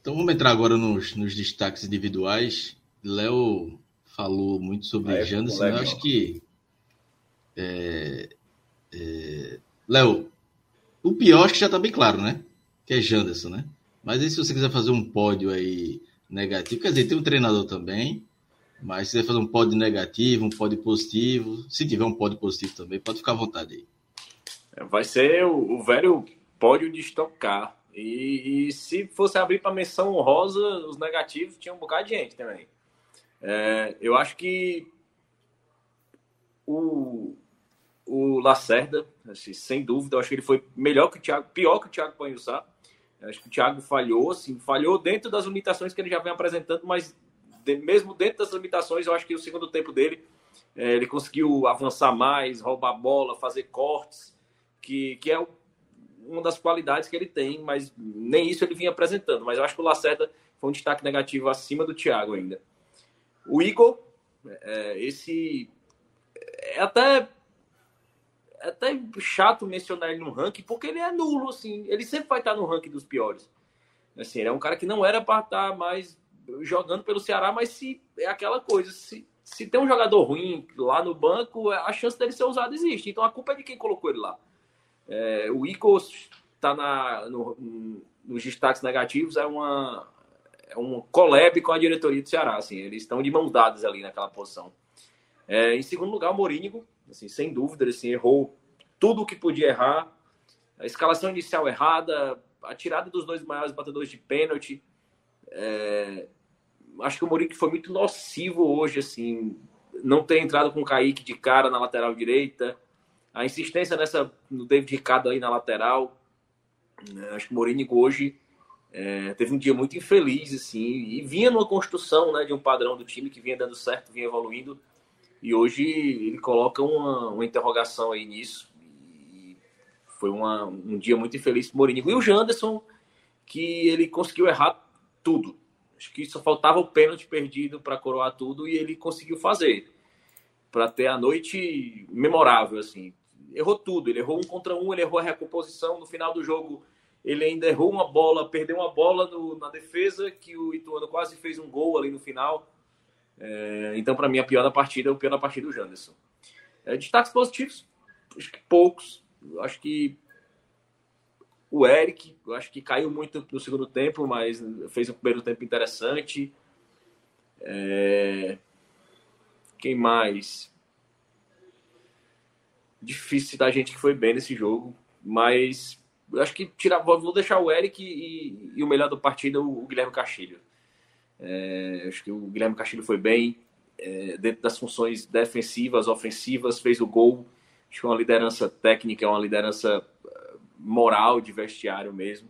Então vamos entrar agora nos, nos destaques individuais. Léo falou muito sobre é, Janderson. Eu acho que. É, é, Léo, o pior acho que já está bem claro, né? Que é Janderson, né? Mas aí, se você quiser fazer um pódio aí negativo, quer dizer, tem um treinador também, mas se quiser fazer um pódio negativo, um pódio positivo, se tiver um pódio positivo também, pode ficar à vontade aí. É, vai ser o, o velho pódio de estocar. E, e se fosse abrir para menção honrosa, os negativos, tinha um bocado de gente também. É, eu acho que o, o Lacerda, assim, sem dúvida, eu acho que ele foi melhor que o Thiago, pior que o Thiago Panhussá. Acho que o Thiago falhou, assim, falhou dentro das limitações que ele já vem apresentando, mas de, mesmo dentro das limitações, eu acho que o segundo tempo dele, é, ele conseguiu avançar mais, roubar bola, fazer cortes, que, que é o, uma das qualidades que ele tem, mas nem isso ele vinha apresentando. Mas eu acho que o Lacerda foi um destaque negativo acima do Thiago ainda. O Igor, é, esse é até é até chato mencionar ele no ranking, porque ele é nulo, assim. Ele sempre vai estar no ranking dos piores. Assim, ele é um cara que não era para estar mais jogando pelo Ceará, mas se é aquela coisa, se, se tem um jogador ruim lá no banco, a chance dele ser usado existe. Então a culpa é de quem colocou ele lá. É, o Ico está no, nos destaques negativos, é uma, é um collab com a diretoria do Ceará, assim, eles estão de mãos dadas ali naquela posição. É, em segundo lugar, o Morínigo, assim, sem dúvida, assim, errou tudo o que podia errar. A escalação inicial errada, a tirada dos dois maiores batedores de pênalti. É, acho que o Mourinho foi muito nocivo hoje, assim, não ter entrado com o Kaique de cara na lateral direita, a insistência nessa no David Ricardo aí na lateral. É, acho que o Mourinho hoje é, teve um dia muito infeliz, assim, e vinha numa construção né, de um padrão do time que vinha dando certo, vinha evoluindo. E hoje ele coloca uma, uma interrogação aí nisso. E foi uma, um dia muito infeliz para Mourinho. E o Janderson, que ele conseguiu errar tudo. Acho que só faltava o pênalti perdido para coroar tudo e ele conseguiu fazer. Para ter a noite memorável, assim. Errou tudo. Ele errou um contra um, ele errou a recomposição. No final do jogo, ele ainda errou uma bola, perdeu uma bola no, na defesa, que o Ituano quase fez um gol ali no final. É, então, para mim, a pior da partida é o pior da partida do Janderson. É, destaques positivos, acho que poucos. Acho que o Eric, acho que caiu muito no segundo tempo, mas fez um primeiro tempo interessante. É... Quem mais? Difícil da gente que foi bem nesse jogo, mas acho que tirar, vou deixar o Eric e, e o melhor da partida, o, o Guilherme Castilho. É, acho que o Guilherme Castilho foi bem é, dentro das funções defensivas, ofensivas, fez o gol. Acho que é uma liderança técnica, é uma liderança eh, moral de vestiário mesmo.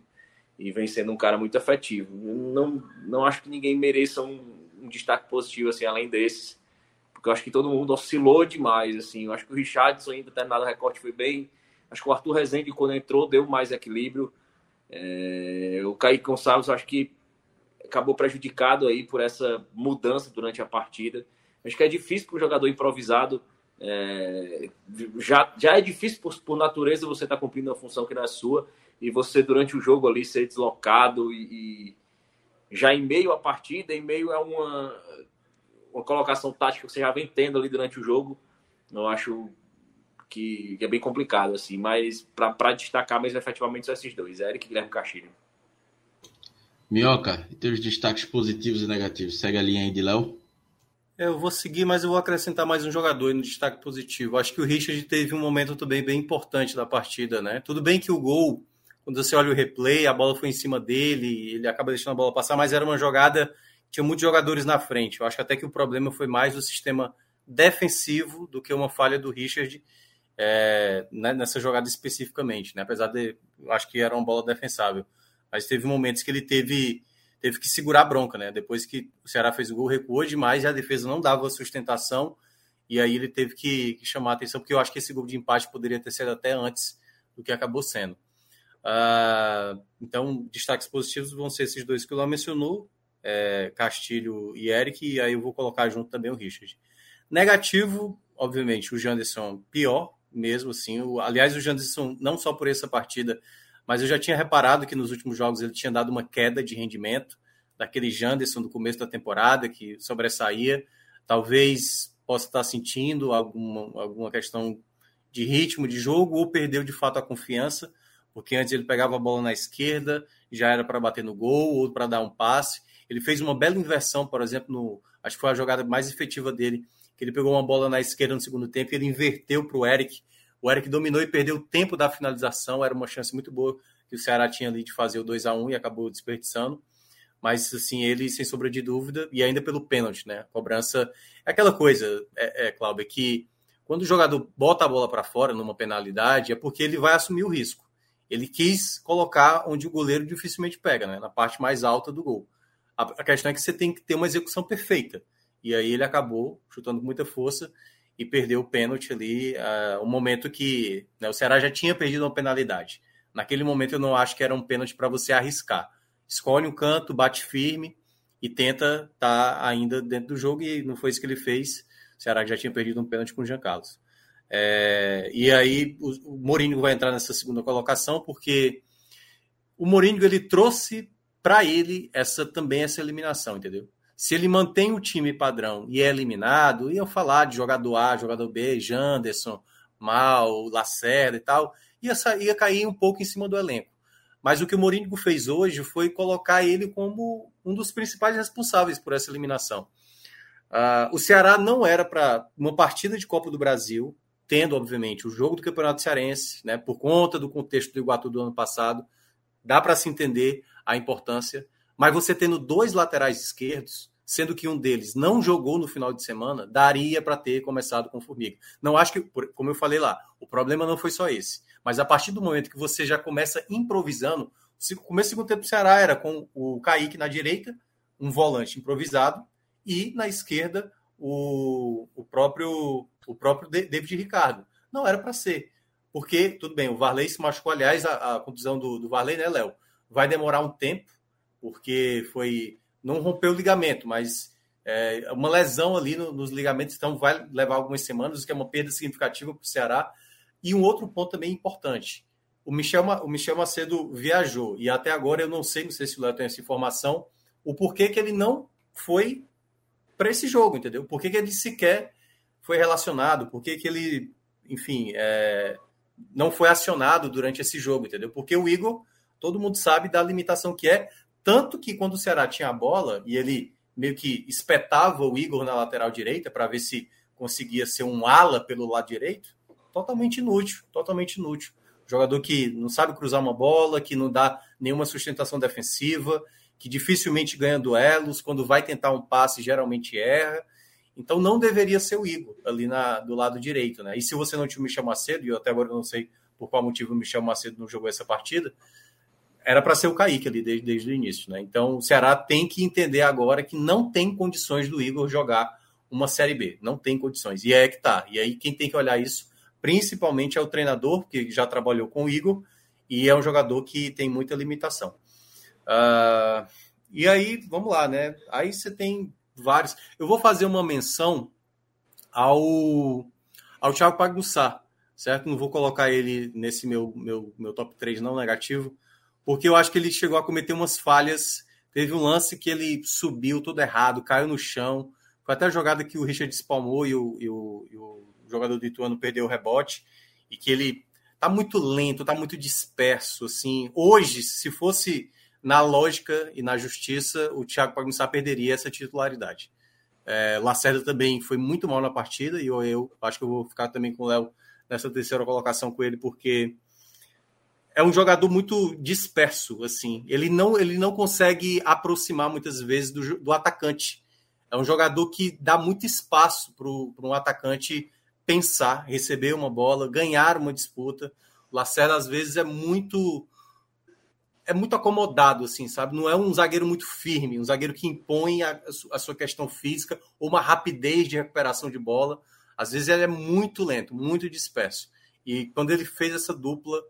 E vem sendo um cara muito efetivo. Não, não acho que ninguém mereça um, um destaque positivo assim, além desses. Porque eu acho que todo mundo oscilou demais. Assim. Eu acho que o Richardson, em determinado recorte, foi bem. Acho que o Arthur Rezende, quando entrou, deu mais equilíbrio. É, o Kaique Gonçalves, acho que acabou prejudicado aí por essa mudança durante a partida. Acho que é difícil para o jogador improvisado. É, já, já é difícil por, por natureza você estar tá cumprindo uma função que não é sua e você durante o jogo ali ser deslocado e, e já em meio à partida, em meio a uma, uma colocação tática que você já vem tendo ali durante o jogo, eu acho que, é bem complicado assim. Mas para destacar mais efetivamente são esses dois, Eric e Guilherme Castilho. Minhoca, e teus destaques positivos e negativos? Segue a linha aí de Léo. É, eu vou seguir, mas eu vou acrescentar mais um jogador no destaque positivo. Acho que o Richard teve um momento também bem importante da partida, né? Tudo bem que o gol, quando você olha o replay, a bola foi em cima dele, ele acaba deixando a bola passar, mas era uma jogada, tinha muitos jogadores na frente. Eu acho até que o problema foi mais do sistema defensivo do que uma falha do Richard é, né, nessa jogada especificamente, né? Apesar de, eu acho que era uma bola defensável mas teve momentos que ele teve, teve que segurar a bronca, né? Depois que o Ceará fez o gol, recuou demais e a defesa não dava sustentação, e aí ele teve que, que chamar a atenção, porque eu acho que esse gol de empate poderia ter sido até antes do que acabou sendo. Uh, então, destaques positivos vão ser esses dois que o Léo mencionou, é, Castilho e Eric, e aí eu vou colocar junto também o Richard. Negativo, obviamente, o Janderson pior, mesmo assim. O, aliás, o Janderson, não só por essa partida, mas eu já tinha reparado que nos últimos jogos ele tinha dado uma queda de rendimento daquele Janderson do começo da temporada que sobressaía. Talvez possa estar sentindo alguma, alguma questão de ritmo de jogo ou perdeu de fato a confiança, porque antes ele pegava a bola na esquerda, já era para bater no gol ou para dar um passe. Ele fez uma bela inversão, por exemplo, no, acho que foi a jogada mais efetiva dele, que ele pegou uma bola na esquerda no segundo tempo e ele inverteu para o Eric, o Eric dominou e perdeu o tempo da finalização. Era uma chance muito boa que o Ceará tinha ali de fazer o 2 a 1 e acabou desperdiçando. Mas, assim, ele, sem sombra de dúvida, e ainda pelo pênalti, né? Cobrança. É aquela coisa, é, é Cláudio, que quando o jogador bota a bola para fora numa penalidade, é porque ele vai assumir o risco. Ele quis colocar onde o goleiro dificilmente pega, né? Na parte mais alta do gol. A, a questão é que você tem que ter uma execução perfeita. E aí ele acabou chutando com muita força e perdeu o pênalti ali, uh, momento que né, o Ceará já tinha perdido uma penalidade. Naquele momento eu não acho que era um pênalti para você arriscar. Escolhe um canto, bate firme e tenta estar tá ainda dentro do jogo e não foi isso que ele fez. O Ceará já tinha perdido um pênalti com o Jean Carlos. É, e aí o, o Mourinho vai entrar nessa segunda colocação porque o Mourinho ele trouxe para ele essa também essa eliminação, entendeu? Se ele mantém o time padrão e é eliminado, iam falar de jogador A, jogador B, Janderson, Mal, Lacerda e tal, ia, ia cair um pouco em cima do elenco. Mas o que o Mourinho fez hoje foi colocar ele como um dos principais responsáveis por essa eliminação. Uh, o Ceará não era para uma partida de Copa do Brasil, tendo, obviamente, o jogo do Campeonato Cearense, né, por conta do contexto do Iguatu do ano passado, dá para se entender a importância, mas você tendo dois laterais esquerdos, sendo que um deles não jogou no final de semana, daria para ter começado com o Formiga. Não acho que, como eu falei lá, o problema não foi só esse, mas a partir do momento que você já começa improvisando, o começo do segundo tempo do Ceará era com o Kaique na direita, um volante improvisado, e na esquerda o, o próprio o próprio David Ricardo. Não era para ser. Porque, tudo bem, o Varley se machucou, aliás, a, a contusão do, do Varley, né, Léo? Vai demorar um tempo, porque foi. Não rompeu o ligamento, mas é, uma lesão ali no, nos ligamentos, então vai levar algumas semanas, que é uma perda significativa para o Ceará. E um outro ponto também importante: o Michel, o Michel Macedo viajou, e até agora eu não sei, não sei se o Léo tem essa informação, o porquê que ele não foi para esse jogo, entendeu? Por que, que ele sequer foi relacionado? Por que, que ele, enfim, é, não foi acionado durante esse jogo, entendeu? Porque o Igor, todo mundo sabe da limitação que é, tanto que quando o Ceará tinha a bola e ele meio que espetava o Igor na lateral direita para ver se conseguia ser um ala pelo lado direito, totalmente inútil, totalmente inútil. Jogador que não sabe cruzar uma bola, que não dá nenhuma sustentação defensiva, que dificilmente ganha duelos, quando vai tentar um passe geralmente erra. Então não deveria ser o Igor ali na, do lado direito, né? E se você não tinha o Michel Macedo, e eu até agora não sei por qual motivo o Michel Macedo não jogou essa partida, era para ser o Kaique ali desde, desde o início, né? Então o Ceará tem que entender agora que não tem condições do Igor jogar uma Série B, não tem condições. E é que tá. E aí quem tem que olhar isso principalmente é o treinador, que já trabalhou com o Igor, e é um jogador que tem muita limitação. Uh, e aí, vamos lá, né? Aí você tem vários. Eu vou fazer uma menção ao, ao Thiago Pagnussá, certo? Não vou colocar ele nesse meu, meu, meu top 3 não negativo, porque eu acho que ele chegou a cometer umas falhas. Teve um lance que ele subiu todo errado, caiu no chão. Foi até a jogada que o Richard espalmou e o, e o, e o jogador do Ituano perdeu o rebote. E que ele tá muito lento, tá muito disperso. assim. Hoje, se fosse na lógica e na justiça, o Thiago Pagnussá perderia essa titularidade. É, Lacerda também foi muito mal na partida e eu, eu acho que eu vou ficar também com o Léo nessa terceira colocação com ele, porque é um jogador muito disperso, assim. Ele não, ele não consegue aproximar muitas vezes do, do atacante. É um jogador que dá muito espaço para um atacante pensar, receber uma bola, ganhar uma disputa. O Lacerda, às vezes, é muito é muito acomodado, assim, sabe? Não é um zagueiro muito firme, um zagueiro que impõe a, a sua questão física ou uma rapidez de recuperação de bola. Às vezes ele é muito lento, muito disperso. E quando ele fez essa dupla,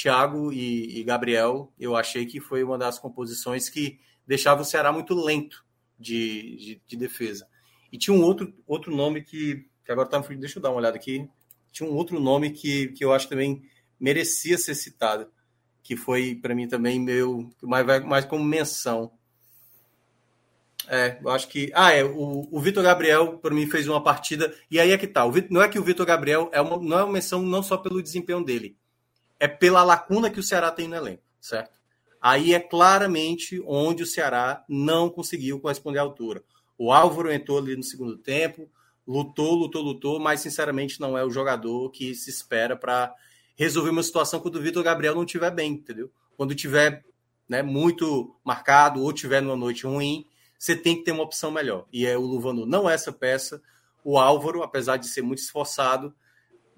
Thiago e, e Gabriel, eu achei que foi uma das composições que deixava o Ceará muito lento de, de, de defesa. E tinha um outro, outro nome que, que agora tá deixa eu dar uma olhada aqui. Tinha um outro nome que, que eu acho também merecia ser citado que foi para mim também meu mais, mais como menção. É, eu acho que. Ah, é. O, o Vitor Gabriel, para mim, fez uma partida. E aí é que tá. O não é que o Vitor Gabriel é uma, não é uma menção não só pelo desempenho dele, é pela lacuna que o Ceará tem no elenco, certo? Aí é claramente onde o Ceará não conseguiu corresponder à altura. O Álvaro entrou ali no segundo tempo, lutou, lutou, lutou, mas sinceramente não é o jogador que se espera para resolver uma situação quando o Vitor Gabriel não estiver bem, entendeu? Quando tiver né, muito marcado ou tiver numa noite ruim, você tem que ter uma opção melhor. E é o Luvano não é essa peça. O Álvaro, apesar de ser muito esforçado,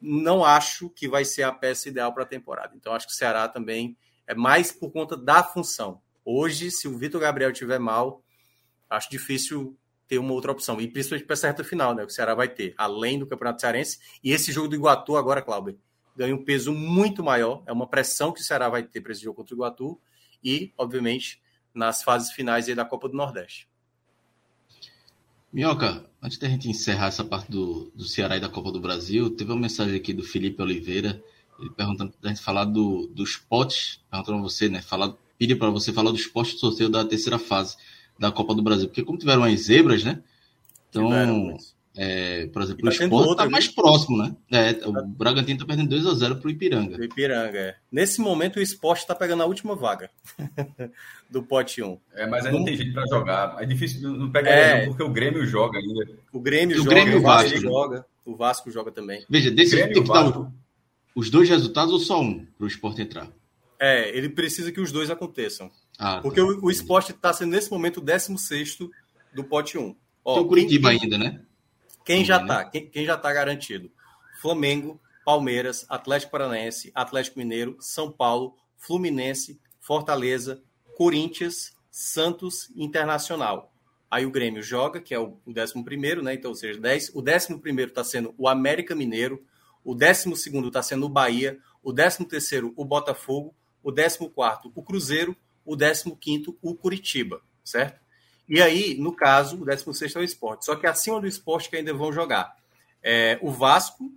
não acho que vai ser a peça ideal para a temporada. Então acho que o Ceará também é mais por conta da função. Hoje, se o Vitor Gabriel tiver mal, acho difícil ter uma outra opção. E principalmente para essa reta final, né? O Ceará vai ter, além do Campeonato Cearense, e esse jogo do Iguatu agora, Cláudio ganha um peso muito maior. É uma pressão que o Ceará vai ter para esse jogo contra o Iguatu e, obviamente, nas fases finais da Copa do Nordeste. Minhoca, antes da gente encerrar essa parte do, do Ceará e da Copa do Brasil, teve uma mensagem aqui do Felipe Oliveira, ele perguntando da gente falar do, dos potes, perguntando a você, né? Falar, pediu para você falar dos potes de sorteio da terceira fase da Copa do Brasil, porque como tiveram as zebras, né? Então, É, por exemplo, tá o Sport está mais próximo, né? É, o Bragantino está perdendo 2 a 0 para o Ipiranga. O Ipiranga, é. Nesse momento, o Sport está pegando a última vaga do pote 1. É, mas aí não tem jeito para jogar. É difícil, não pega é. porque o Grêmio joga ainda. O Grêmio o joga, Grêmio o Vasco joga. O Vasco joga também. Veja, desse Grêmio, tem que dar os dois resultados ou só um para o Sport entrar? É, ele precisa que os dois aconteçam. Ah, tá. porque tá. o, o Sport está sendo, nesse momento, o 16 do pote 1. Ó, tem o Curitiba ainda, né? Quem já está? Quem, quem, já está garantido? Flamengo, Palmeiras, Atlético Paranaense, Atlético Mineiro, São Paulo, Fluminense, Fortaleza, Corinthians, Santos Internacional. Aí o Grêmio joga, que é o 11, né? Então, ou seja, 10, o 11 está sendo o América Mineiro, o 12 está sendo o Bahia, o 13 o Botafogo, o 14 o Cruzeiro, o 15 o Curitiba, certo? E aí, no caso, o 16 é o esporte. Só que acima do esporte que ainda vão jogar é o Vasco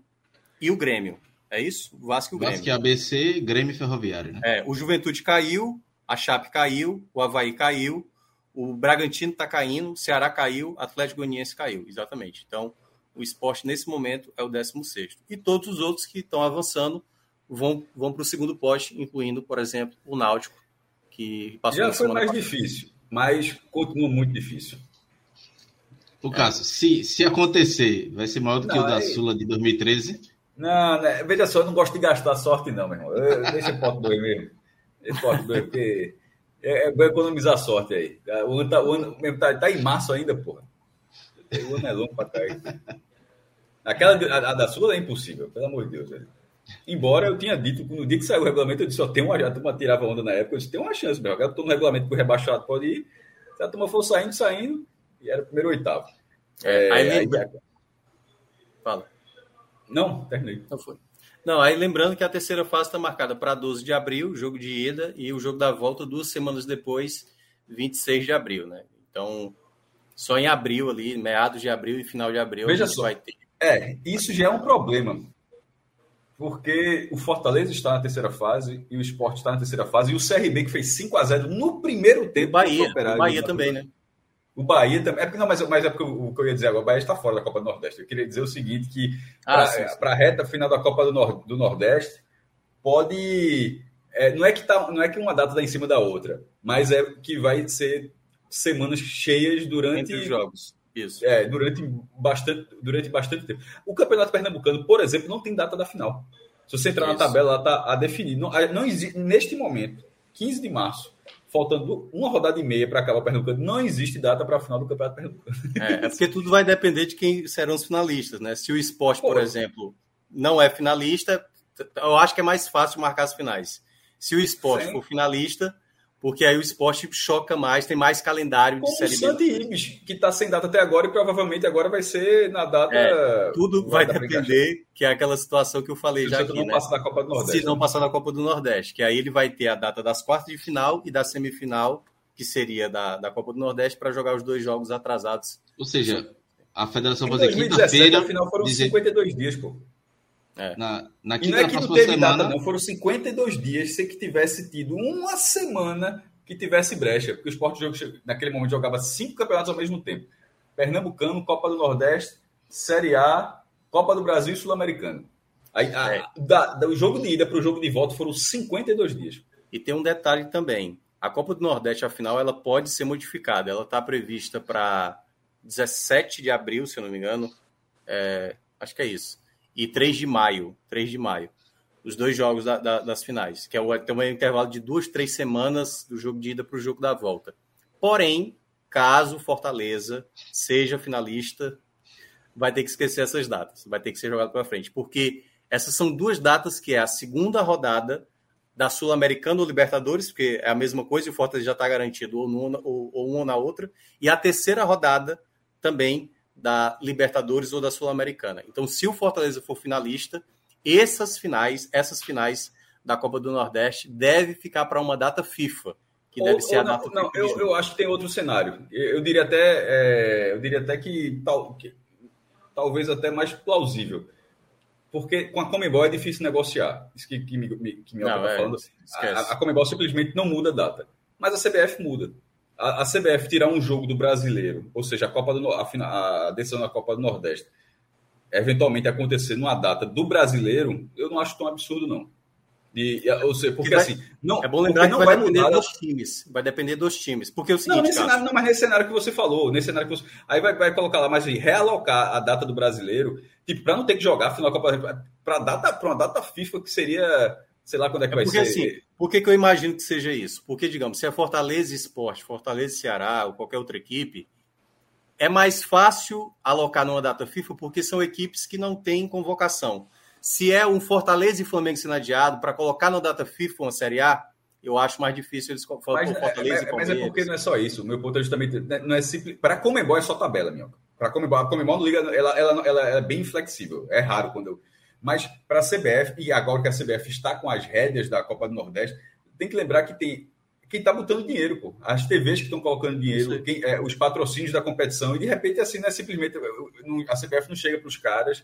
e o Grêmio. É isso? O Vasco e o Grêmio. Vasco e ABC, Grêmio e Ferroviário, né? É, o Juventude caiu, a Chape caiu, o Havaí caiu, o Bragantino está caindo, o Ceará caiu, o Atlético Goianiense caiu. Exatamente. Então, o esporte nesse momento é o 16. E todos os outros que estão avançando vão, vão para o segundo poste, incluindo, por exemplo, o Náutico, que passou Já foi mais passada. difícil mas continua muito difícil. O Cássio, se, se acontecer, vai ser maior do que não, o da. Sula de 2013? Não, né? veja só, eu não gosto de gastar sorte, não, meu irmão. Eu, deixa o pote dois mesmo. Deixa o pote dois, porque é, é economizar sorte aí. O ano, tá, o ano tá, tá, em março ainda, porra. O ano é longo pra trás. Aquela a, a da Sula é impossível, pelo amor de Deus, velho. Embora eu tinha dito, no dia que saiu o regulamento, eu disse, só tem uma, a turma tirava onda na época, eu disse, tem uma chance, meu. Agora tô no regulamento que o rebaixado pode ir. Se a turma for saindo, saindo, e era o primeiro oitavo. É, aí, aí, Fala. Não, terminei. Não foi. Não, aí lembrando que a terceira fase está marcada para 12 de abril, jogo de ida, e o jogo da volta duas semanas depois, 26 de abril, né? Então, só em abril ali, meados de abril e final de abril, Veja só. vai ter. É, isso já é um problema porque o Fortaleza está na terceira fase e o Sport está na terceira fase e o CRB que fez 5 a 0 no primeiro tempo. O Bahia, o Bahia também, né? O Bahia também. É, não, mas, mas é porque o, que eu ia dizer agora, o Bahia está fora da Copa do Nordeste. Eu queria dizer o seguinte: que para ah, a reta final da Copa do, Nord, do Nordeste, pode. É, não, é que tá, não é que uma data está em cima da outra, mas é que vai ser semanas cheias durante Entre os jogos. Isso. É, durante bastante, durante bastante tempo. O Campeonato Pernambucano, por exemplo, não tem data da final. Se você entrar Isso. na tabela, ela está a definir. Não, não existe, neste momento, 15 de março, faltando uma rodada e meia para acabar o Pernambucano, não existe data para a final do Campeonato Pernambucano. É, é, porque tudo vai depender de quem serão os finalistas, né? Se o esporte, por exemplo, não é finalista, eu acho que é mais fácil marcar as finais. Se o esporte Sim. for finalista, porque aí o esporte choca mais, tem mais calendário Como de Série B. o Santo Ibis, que está sem data até agora e provavelmente agora vai ser na data... É, tudo vai depender, que é aquela situação que eu falei se já aqui, não né? passar da Copa do Nordeste. Se não passar da Copa do Nordeste, que aí ele vai ter a data das quartas de final e da semifinal, que seria da, da Copa do Nordeste, para jogar os dois jogos atrasados. Ou seja, a federação vai fazer quinta-feira... a final foram dizer... 52 dias, pô. É. Na, na quinta, e não é que não teve semana... data, não. Foram 52 dias sem que tivesse tido uma semana que tivesse brecha. Porque o esporte jogo, naquele momento jogava cinco campeonatos ao mesmo tempo. Pernambucano, Copa do Nordeste, Série A, Copa do Brasil e Sul-Americano. Aí, é. da, da, o jogo de ida para o jogo de volta foram 52 dias. E tem um detalhe também. A Copa do Nordeste, afinal, ela pode ser modificada. Ela está prevista para 17 de abril, se eu não me engano. É, acho que é isso e 3 de maio. 3 de maio. Os dois jogos da, da, das finais, que é o, tem um intervalo de duas, três semanas do jogo de ida para o jogo da volta. Porém, caso Fortaleza seja finalista, vai ter que esquecer essas datas, vai ter que ser jogado para frente, porque essas são duas datas que é a segunda rodada da Sul-Americana ou Libertadores, porque é a mesma coisa e o Fortaleza já está garantido ou, numa, ou, ou uma ou na outra, e a terceira rodada também da Libertadores ou da Sul-Americana. Então, se o Fortaleza for finalista, essas finais, essas finais da Copa do Nordeste deve ficar para uma data FIFA, que ou, deve ser a não, data não, eu, eu, acho que tem outro cenário. Eu, eu diria até, é, eu diria até que, tal, que talvez até mais plausível. Porque com a Comebol é difícil negociar. Isso que, que me, que me não, é, falando. A, a Comebol simplesmente não muda a data. Mas a CBF muda. A, CBF tirar um jogo do brasileiro, ou seja, a Copa do a, a decisão da Copa do Nordeste, eventualmente acontecer numa data do brasileiro, eu não acho tão absurdo, não. E, ou seja, porque vai, assim. Não, é bom lembrar que vai, vai depender dos times. Vai depender dos times. Porque é o seguinte. Não, nesse cenário, não, mas nesse cenário que você falou, nesse cenário que você, Aí vai, vai colocar lá, mas realocar a data do brasileiro, tipo, para não ter que jogar final da Copa para data, para uma data FIFA que seria. Sei lá quando é que é vai porque, ser. Assim, por que, que eu imagino que seja isso? Porque, digamos, se é Fortaleza Esporte, Fortaleza Ceará ou qualquer outra equipe, é mais fácil alocar numa data FIFA porque são equipes que não têm convocação. Se é um Fortaleza e Flamengo sendo adiado para colocar na data FIFA uma Série A, eu acho mais difícil eles falar com Fortaleza é, é, e Mas é porque não é só isso. O meu ponto é justamente. Né, não é simples. Para Comembol é só tabela, meu. Para Comembol, a Comembol não liga, ela, ela, ela, é bem flexível. É raro quando eu. Mas para a CBF, e agora que a CBF está com as rédeas da Copa do Nordeste, tem que lembrar que tem quem está botando dinheiro, pô. As TVs que estão colocando dinheiro, quem, é, os patrocínios da competição, e de repente, assim, não é simplesmente. A CBF não chega para os caras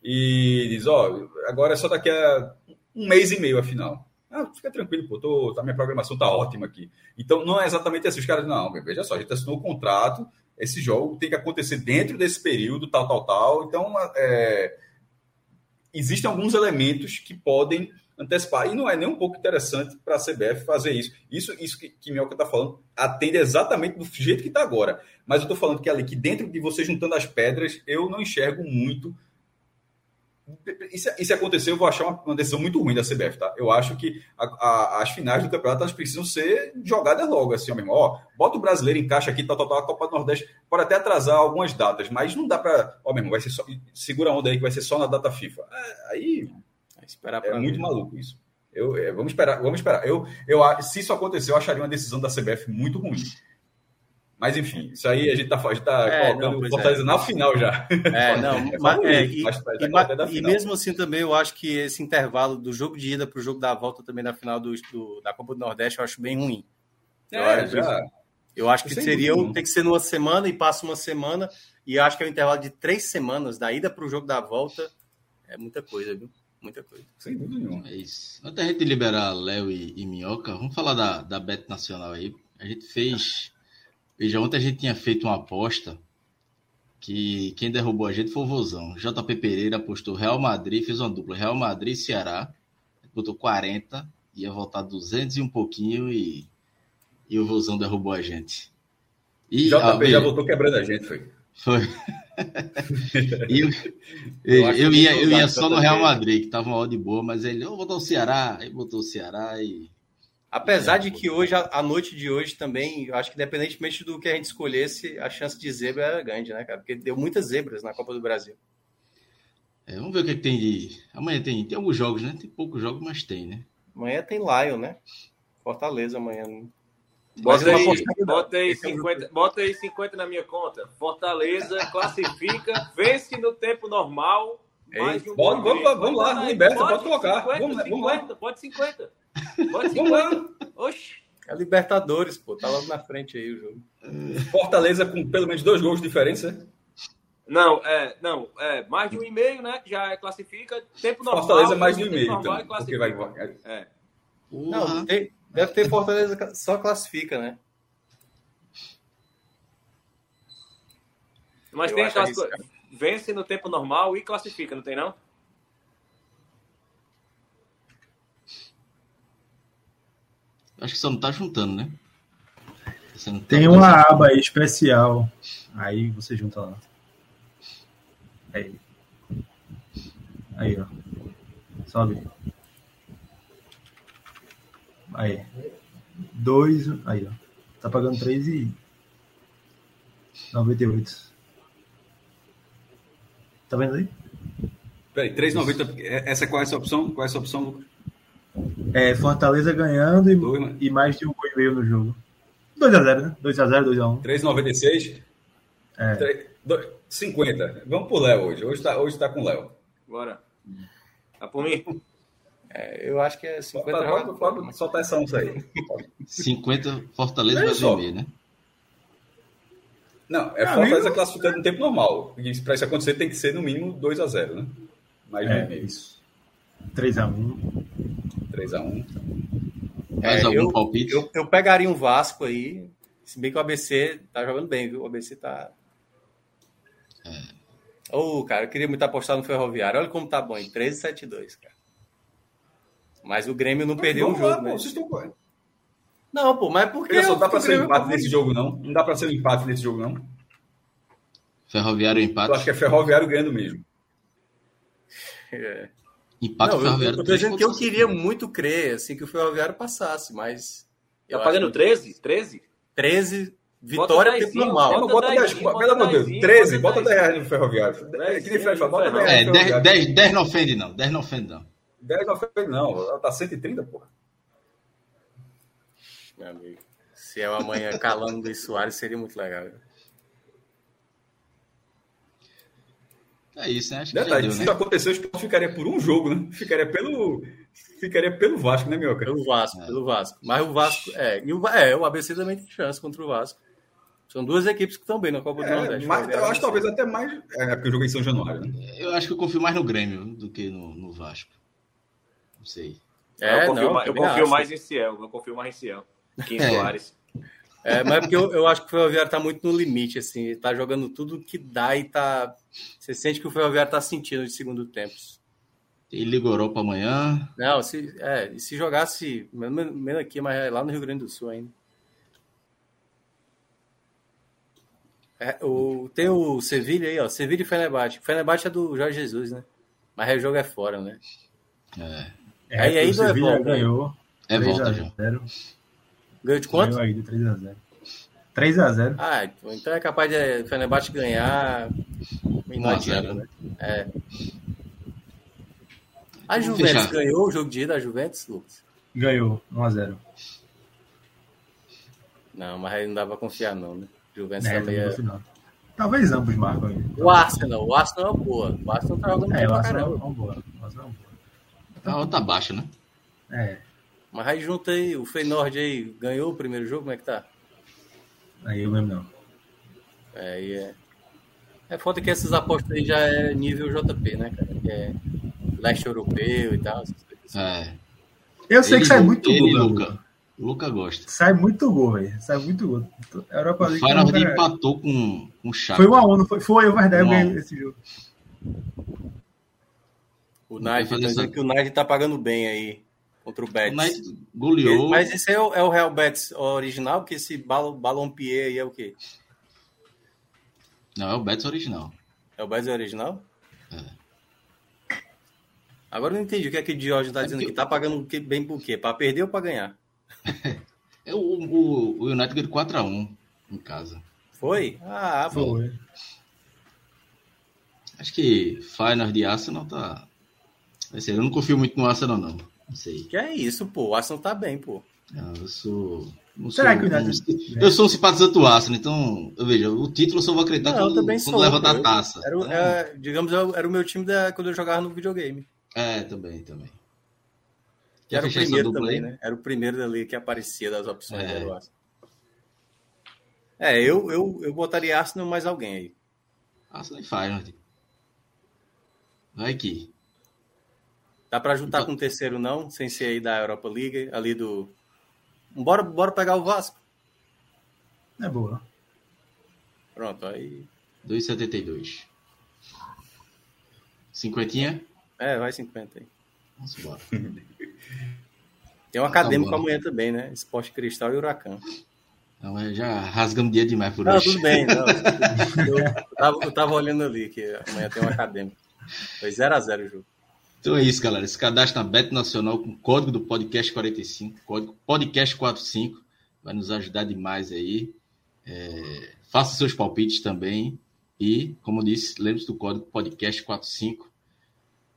e diz: Ó, oh, agora é só daqui a um mês e meio a final. Ah, fica tranquilo, pô, tô, tá, minha programação tá ótima aqui. Então não é exatamente assim. Os caras, não, veja só, a gente assinou o um contrato, esse jogo tem que acontecer dentro desse período, tal, tal, tal. Então, é, existem alguns elementos que podem antecipar. E não é nem um pouco interessante para a CBF fazer isso. Isso, isso que, que Mioca está falando atende exatamente do jeito que está agora. Mas eu estou falando que ali, que dentro de você juntando as pedras, eu não enxergo muito isso, isso aconteceu, eu vou achar uma, uma, decisão muito ruim da CBF, tá? Eu acho que a, a, as finais do campeonato elas precisam ser jogadas logo, assim, ó, mesmo. Ó, bota o brasileiro, encaixa aqui, tal, tal, tal, a Copa do Nordeste pode até atrasar algumas datas, mas não dá para, ó, mesmo, vai ser só, segura a onda aí que vai ser só na data FIFA. É, aí esperar é muito maluco isso. Eu, é, vamos esperar, vamos esperar. Eu, eu, se isso acontecer, eu acharia uma decisão da CBF muito ruim. Mas enfim, isso aí a gente está tá é, colocando o Fortaleza é. na final já. É, não, mas, é, e, e, e, mesmo assim também eu acho que esse intervalo do jogo de ida para o jogo da volta também na final do, do, da Copa do Nordeste eu acho bem ruim. É, eu, já. Eu acho que seria tem que ser numa semana e passa uma semana e acho que é um intervalo de três semanas da ida para o jogo da volta é muita coisa, viu? Muita coisa. Sem dúvida nenhuma. É isso. Antes da gente liberar Léo e, e Minhoca, vamos falar da, da Bet Nacional aí. A gente fez Veja, ontem a gente tinha feito uma aposta que quem derrubou a gente foi o Vozão. JP Pereira apostou Real Madrid, fez uma dupla Real Madrid e Ceará. Botou 40, ia voltar 200 e um pouquinho e, e o Vozão derrubou a gente. E, JP a, já voltou quebrando a gente, foi. Foi. eu, eu, eu, ia, eu ia só no Real Madrid, que tava uma hora de boa, mas ele, eu botou o Ceará, aí botou o Ceará e Apesar de que hoje, a noite de hoje também, eu acho que independentemente do que a gente escolhesse, a chance de zebra era grande, né, cara? Porque deu muitas zebras na Copa do Brasil. É, vamos ver o que, é que, tem de. Amanhã tem, tem alguns jogos, né? Tem poucos jogos, mas tem, né? Amanhã tem Lion, né? Fortaleza amanhã. Bota aí, bota, aí 50, bota aí 50 na minha conta. Fortaleza classifica, vence no tempo normal. Mais um vamos, vamos, vamos lá, liberta, pode, pode colocar. 50, vamos, 50, vamos lá. Pode 50. Pode 50. Oxi. É Libertadores, pô. Tá logo na frente aí o jogo. Fortaleza com pelo menos dois gols de diferença. Não, é, não, é mais de um e meio, né? Que já classifica. Tempo normal. Fortaleza mais de um e meio, então. Porque vai... É. Não, tem, deve ter Fortaleza só classifica, né? Mas Eu tem coisas. Vence no tempo normal e classifica, não tem não? Acho que só não tá juntando, né? Tá Tem uma aba aí especial. Aí você junta lá. Aí. Aí, ó. Sobe. Aí. Dois. Aí, ó. Tá pagando três e. 98. Tá vendo aí? Peraí, 3,90. Essa qual é essa opção? Qual é essa opção, Lucas? É, Fortaleza ganhando e, Dois, né? e mais de um gol e meio no jogo. 2x0, né? 2x0, 2x1. 3,96? É. 3, 2, 50. Vamos pro Léo hoje. Hoje tá, hoje tá com o Léo. Bora. Tá por mim? É, eu acho que é 50. Pode, pode, pode soltar essa onça aí. 50 Fortaleza é vai ver, né? Não, é Fortaleza classificando no tempo normal. Para isso acontecer tem que ser no mínimo 2x0, né? Mais é, meio. Isso. 3x1. 3x1. Mais é, algum eu, palpite? Eu, eu, pegaria um Vasco aí. Se bem que o ABC tá jogando bem, viu? O ABC tá. É. Ô, oh, cara, eu queria muito apostar no Ferroviário. Olha como tá bom, em 13,72, cara. Mas o Grêmio não perdeu o jogo, lá, né? Pô, vocês estão... Não, pô, mas por que. Só dá pra ser um empate nesse jogo, não? Não dá pra ser um empate nesse jogo, não? Ferroviário empate. Eu acho que é Ferroviário ganhando mesmo. É. Empate não, Ferroviário. Eu, eu tô dizendo que eu queria muito crer, assim, que o Ferroviário passasse, mas. Tá pagando 13? 13? 13, vitória tempo cima, normal. Bota, bota 10, 10, pelo amor de Deus, 13, bota 10 reais no Ferroviário. É, que nem Fred fala, bota 10 reais. É, 10, 10 não ofende, não. 10 não ofende, não. 10 não ofende, não. Ela tá 130, porra. Meu amigo. Se é amanhã calando do Soares, seria muito legal. É isso, né? Acho que Detalhe, deu, se né? isso acontecesse, o Sport ficaria por um jogo, né? Ficaria pelo, ficaria pelo Vasco, né, Mioca? Pelo Vasco, é. pelo Vasco. Mas o Vasco, é, e o, é, o ABC também tem chance contra o Vasco. São duas equipes que estão bem na Copa é, do Nordeste. Mas, eu acho talvez até mais. É, porque eu joguei em São Januário. Né? Eu acho que eu confio mais no Grêmio do que no, no Vasco. Não sei. É, eu confio, não, mais, eu confio mais em Ciel. Eu confio mais em Ciel. Que em é. Soares. É, mas é porque eu, eu acho que o Ferroviário tá muito no limite, assim, tá jogando tudo que dá e tá. Você sente que o Ferroviário tá sentindo de segundo tempo. E Liga Europa amanhã. Não, se, é, se jogasse, menos aqui, mas é lá no Rio Grande do Sul ainda. É, o, tem o Sevilha aí, ó. Sevilha e Fenerbahçe. Fenerbahçe é do Jorge Jesus, né? Mas o jogo é fora, né? É. é aí aí o Sevilha ganhou. É volta já. Ganhou de quanto? Ganhou aí de 3x0. 3x0. Ah, então é capaz de Fenerbahçe ganhar. E não adianta, né? É. A Vamos Juventus fechar. ganhou o jogo de ida, a Juventus, Lucas? Ganhou, 1x0. Não, mas aí não dá pra confiar, não, né? Juventus é, também é. Talvez ambos marcam aí. O Arsenal, o Arsenal é uma boa. O Arsenal tá jogando é, o Arsenal é uma boa. O Arsenal é uma boa. Tá baixa, né? É. Mas aí junta aí, o Feyenoord aí ganhou o primeiro jogo, como é que tá? Aí eu lembro não. É, aí é. É foda que essas apostas aí já é nível JP, né, cara? Que é leste europeu e tal. Assim. É. Eu sei ele, que sai muito ele, gol. Luca. Luca gosta. Sai muito gol, velho. Sai muito gol. A Europa League. O Feyenoord empatou com, com o Chaco. Foi 1 a 1 não foi? Foi, o verdade, eu ganhei esse jogo. O Nike, tá dizendo que o Nike tá pagando bem aí contra o Betis. O goleou. Mas esse é o, é o Real Betis original, porque esse Balon Pierre aí é o quê? Não, é o Betis original. É o Betis original? É. Agora eu não entendi o que é que o Diógenes está é dizendo que tá pagando bem por quê? Para perder ou para ganhar? é o, o, o United ganhou 4x1 em casa. Foi? Ah, foi. Acho que Final de Arsenal tá. Eu não confio muito no Arsenal, não. Não sei. Que é isso, pô. O Arsenal tá bem, pô. Não, eu sou. Não Será sou, que o United... Eu sou um simpatizante do Arsenal, então, eu vejo, o título eu só vou acreditar não, quando, quando sou, da taça. Era, então... é, digamos, era o meu time da, quando eu jogava no videogame. É, também, também. Que era o primeiro também, né? Era o primeiro dali que aparecia das opções é. do Arsenal. É, eu, eu, eu botaria Arsenal mais alguém aí. Arsenal e Feyenoord. Vai aqui. Dá para juntar então... com o terceiro não, sem ser aí da Europa League, ali do. Bora, bora pegar o Vasco. É boa. Pronto, aí. 2,72. Cinquentinha? É, vai 50 aí. Vamos embora. Tem um acadêmico tá amanhã também, né? Esporte Cristal e Huracan. Não, já rasgamos dia demais por não, hoje. Tudo bem, não. Eu, tava, eu tava olhando ali que amanhã tem um acadêmico. Foi 0x0 o jogo. Então é isso, galera. Se cadastre na Bet Nacional com o código do podcast 45, código podcast 45, vai nos ajudar demais aí. É, faça seus palpites também. E, como disse, lembre-se do código podcast 45.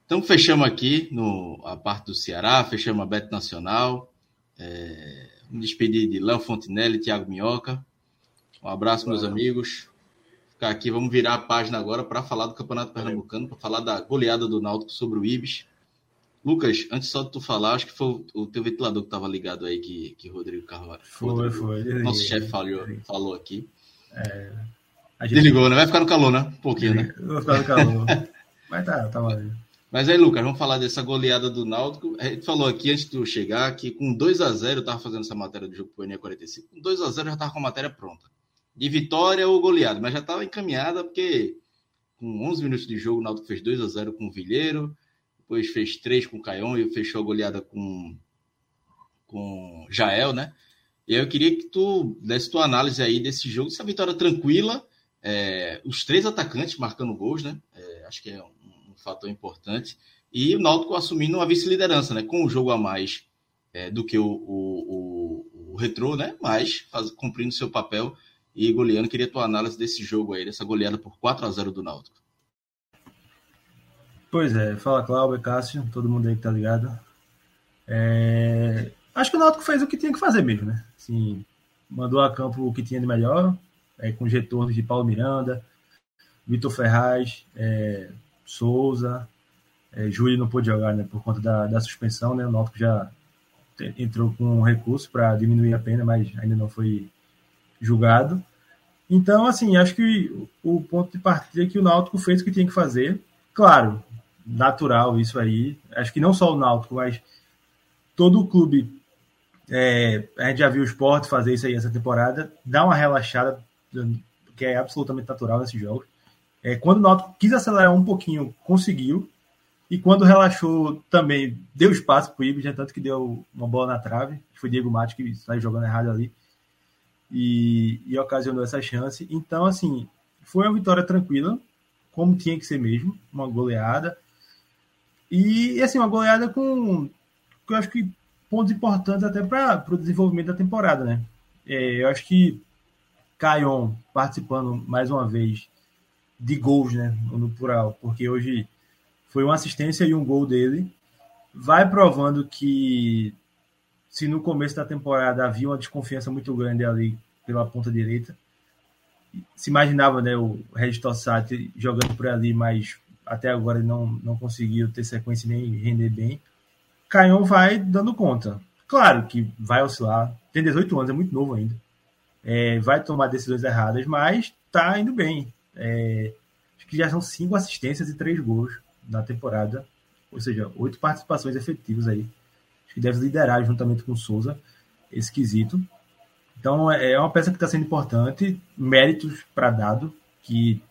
Então fechamos aqui no, a parte do Ceará, fechamos a Bet Nacional. É, me despedir de Léo Fontinelli e Thiago Minhoca. Um abraço, meus amigos ficar aqui, vamos virar a página agora para falar do Campeonato Pernambucano, para falar da goleada do Náutico sobre o Ibis. Lucas, antes só de tu falar, acho que foi o teu ventilador que estava ligado aí, que, que Rodrigo Carvalho. Foi, Rodrigo, foi. Nosso chefe falou, falou aqui. É, gente... Desligou, né? Vai ficar no calor, né? Um pouquinho, né? Vai ficar no calor. Mas tá, tá valendo. Mas aí, Lucas, vamos falar dessa goleada do Náutico. A gente falou aqui antes de eu chegar que com 2 a 0 eu estava fazendo essa matéria do jogo pro ENE 45. Com 2 a 0 eu já estava com a matéria pronta. De vitória ou goleada, mas já estava encaminhada porque com 11 minutos de jogo o Náutico fez 2 a 0 com o Vilheiro, depois fez 3 com o Caion e fechou a goleada com com Jael, né? E aí eu queria que tu desse tua análise aí desse jogo, essa vitória tranquila, é, os três atacantes marcando gols, né? É, acho que é um fator importante. E o Náutico assumindo uma vice-liderança, né? Com um jogo a mais é, do que o, o, o, o Retrô, né? Mas faz, cumprindo seu papel. E goleando, queria tua análise desse jogo aí, dessa goleada por 4 a 0 do Náutico. Pois é, fala Cláudio, Cássio, todo mundo aí que tá ligado. É... Acho que o Náutico fez o que tinha que fazer mesmo, né? Assim, mandou a campo o que tinha de melhor, é, com retornos de Paulo Miranda, Vitor Ferraz, é, Souza, é, Júlio não pôde jogar né, por conta da, da suspensão, né? O Náutico já entrou com um recurso para diminuir a pena, mas ainda não foi julgado. Então, assim, acho que o ponto de partida é que o Náutico fez o que tinha que fazer. Claro, natural isso aí. Acho que não só o Náutico, mas todo o clube. É, a gente já viu o esporte fazer isso aí essa temporada. Dá uma relaxada, que é absolutamente natural nesses jogos. É, quando o Náutico quis acelerar um pouquinho, conseguiu. E quando relaxou, também deu espaço para o Ibis, tanto que deu uma bola na trave. Foi Diego Mate que saiu jogando errado ali. E, e ocasionou essa chance. Então, assim, foi uma vitória tranquila, como tinha que ser mesmo. Uma goleada. E, assim, uma goleada com, eu acho que, pontos importantes até para o desenvolvimento da temporada, né? É, eu acho que Caion participando mais uma vez de gols, né, no plural, porque hoje foi uma assistência e um gol dele. Vai provando que se no começo da temporada havia uma desconfiança muito grande ali pela ponta direita, se imaginava, né, o Regis Tossati jogando por ali, mas até agora não, não conseguiu ter sequência nem render bem. Caion vai dando conta. Claro que vai oscilar, tem 18 anos, é muito novo ainda. É, vai tomar decisões erradas, mas tá indo bem. É, acho que já são cinco assistências e três gols na temporada, ou seja, oito participações efetivas aí. Que deve liderar juntamente com Souza esse quesito. Então é, é uma peça que está sendo importante, méritos para dado, que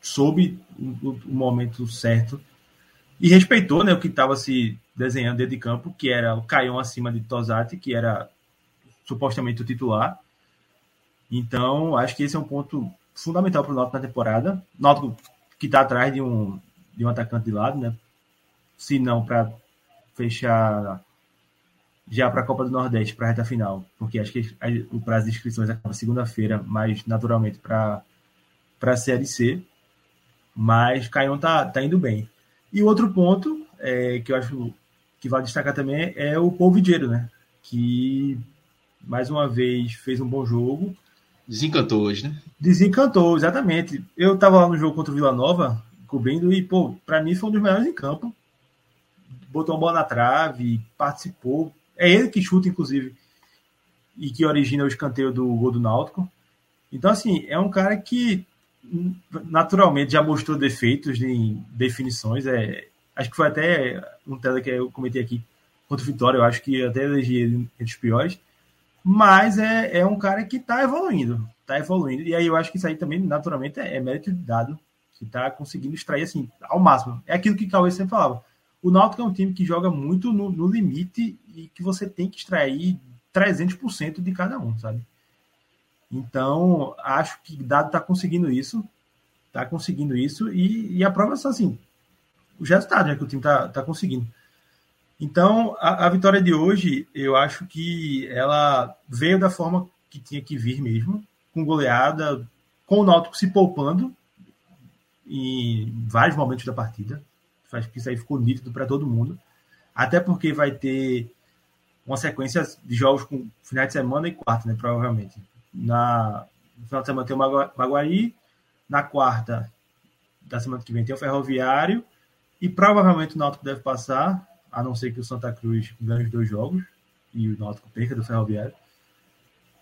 soube o, momento certo e respeitou né, o que estava se desenhando dentro de campo, que era o Caion acima de Tosati, que era supostamente o titular. Então, acho que esse é um ponto fundamental para o Náutico na temporada. Náutico que está atrás de um, de um atacante de lado, né? Se não para fechar já para a Copa do Nordeste, para a reta final, porque acho que o prazo de inscrições acaba segunda-feira, mas naturalmente para a Série C. Mas Caion tá, tá indo bem. E outro ponto é, que eu acho que vale destacar também é o Paul né? Que mais uma vez fez um bom jogo, Desencantou hoje, né? Desencantou, exatamente. Eu tava lá no jogo contra o Vila Nova, cobrindo, e, pô, pra mim foi um dos melhores em campo. Botou uma bola na trave, participou. É ele que chuta, inclusive, e que origina o escanteio do gol do Náutico. Então, assim, é um cara que naturalmente já mostrou defeitos em definições. É, acho que foi até um tela que eu comentei aqui contra o Vitória, eu acho que até elegi ele entre os piores mas é, é um cara que está evoluindo, está evoluindo. E aí eu acho que isso aí também, naturalmente, é, é mérito de dado, que está conseguindo extrair assim, ao máximo. É aquilo que Cauê sempre falava. O Náutico é um time que joga muito no, no limite e que você tem que extrair 300% de cada um, sabe? Então, acho que Dado está conseguindo isso, está conseguindo isso, e, e a prova é só assim, os resultados né, que o time está tá conseguindo. Então, a, a, vitória de hoje, eu acho que ela veio da forma que tinha que vir mesmo, com goleada, com o Náutico se poupando em vários momentos da partida. Acho que isso aí ficou nítido para todo mundo. Até porque vai ter uma sequência de jogos com final de semana e quarta, né? Provavelmente. Na, no final de semana tem o Maguari, na quarta da semana que vem tem o Ferroviário, e provavelmente o Náutico deve passar a não ser que o Santa Cruz ganhe os dois jogos e o Náutico perca do Ferroviário.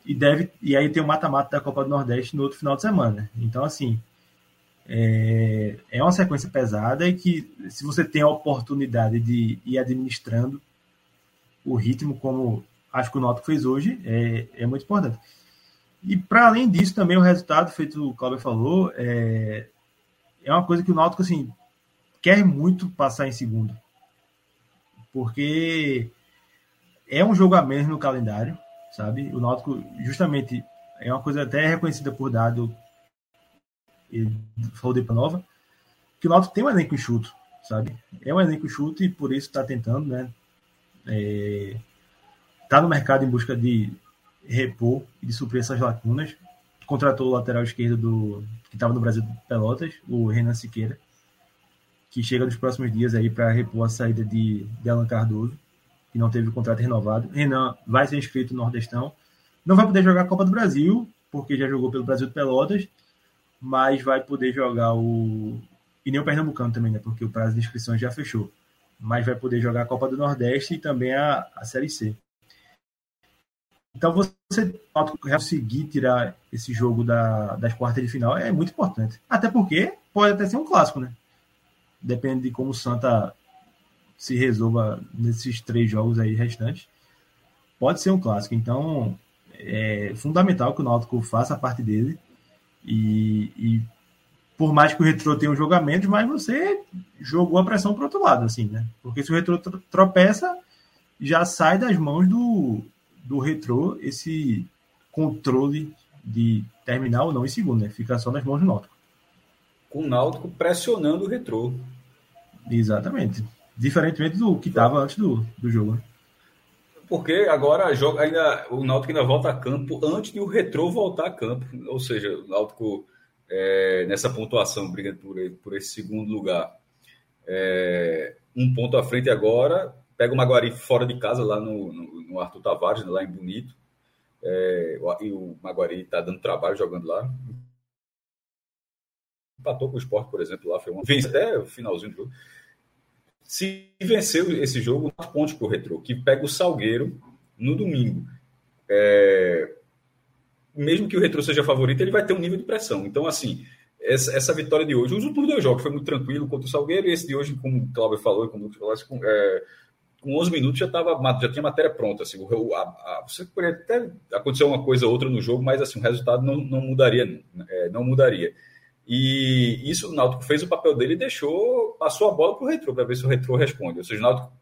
E, deve, e aí tem o mata-mata da Copa do Nordeste no outro final de semana. Então, assim, é, é, uma sequência pesada e que se você tem a oportunidade de ir administrando o ritmo como acho que o Náutico fez hoje, é, é muito importante. E para além disso, também o resultado, feito o Cláudio falou, é, é uma coisa que o Náutico assim, quer muito passar em segundo. Porque é um jogo a menos no calendário, sabe? O Náutico, justamente, é uma coisa até reconhecida por dado e falou de Nova, que o Náutico tem um elenco enxuto, sabe? É um elenco enxuto e por isso está tentando, né? É, tá no mercado em busca de repor e de suprir essas lacunas. Contratou o lateral esquerdo do que estava no Brasil Pelotas, o Renan Siqueira, que chega nos próximos dias aí para repor a saída de, de Alan Cardoso, que não teve o contrato renovado. Renan vai ser inscrito no Nordestão. Não vai poder jogar a Copa do Brasil, porque já jogou pelo Brasil de Pelotas, mas vai poder jogar o. E nem o Pernambucano também, né? Porque o prazo de inscrição já fechou. Mas vai poder jogar a Copa do Nordeste e também a, a Série C. Então você conseguir tirar esse jogo da, das quartas de final é muito importante. Até porque pode até ser um clássico, né? Depende de como o Santa se resolva nesses três jogos aí restantes. Pode ser um clássico. Então é fundamental que o Náutico faça a parte dele. E, e por mais que o Retro tenha um jogamento, mas você jogou a pressão para outro lado, assim, né? Porque se o Retro tropeça, já sai das mãos do, do retrô esse controle de terminar ou não em segundo, né? Fica só nas mãos do Náutico. Com o Náutico pressionando o retrô. Exatamente. Diferentemente do que estava antes do, do jogo. Né? Porque agora joga, ainda, o Náutico ainda volta a campo antes de o retrô voltar a campo. Ou seja, o Náutico é, nessa pontuação brigando por, por esse segundo lugar. É, um ponto à frente agora, pega o Maguari fora de casa, lá no, no, no Arthur Tavares, lá em Bonito. É, e o Maguari está dando trabalho jogando lá. Empatou com o Sport, por exemplo, lá. Foi uma... Vence até o finalzinho do jogo. Se venceu esse jogo, quatro pontos para o Retro, que pega o Salgueiro no domingo. É... Mesmo que o Retro seja favorito, ele vai ter um nível de pressão. Então, assim, essa, essa vitória de hoje, os últimos dois jogos foi muito tranquilo contra o Salgueiro, e esse de hoje, como o Cláudio falou, como o Lucas falou, é, com 11 minutos já tava, já tinha matéria pronta. Assim, a, a, você poderia até acontecer uma coisa ou outra no jogo, mas assim, o resultado não, não mudaria, é, não mudaria. E isso o Náutico fez o papel dele e deixou, passou a bola para o Retro para ver se o Retro responde. Ou seja, o Náutico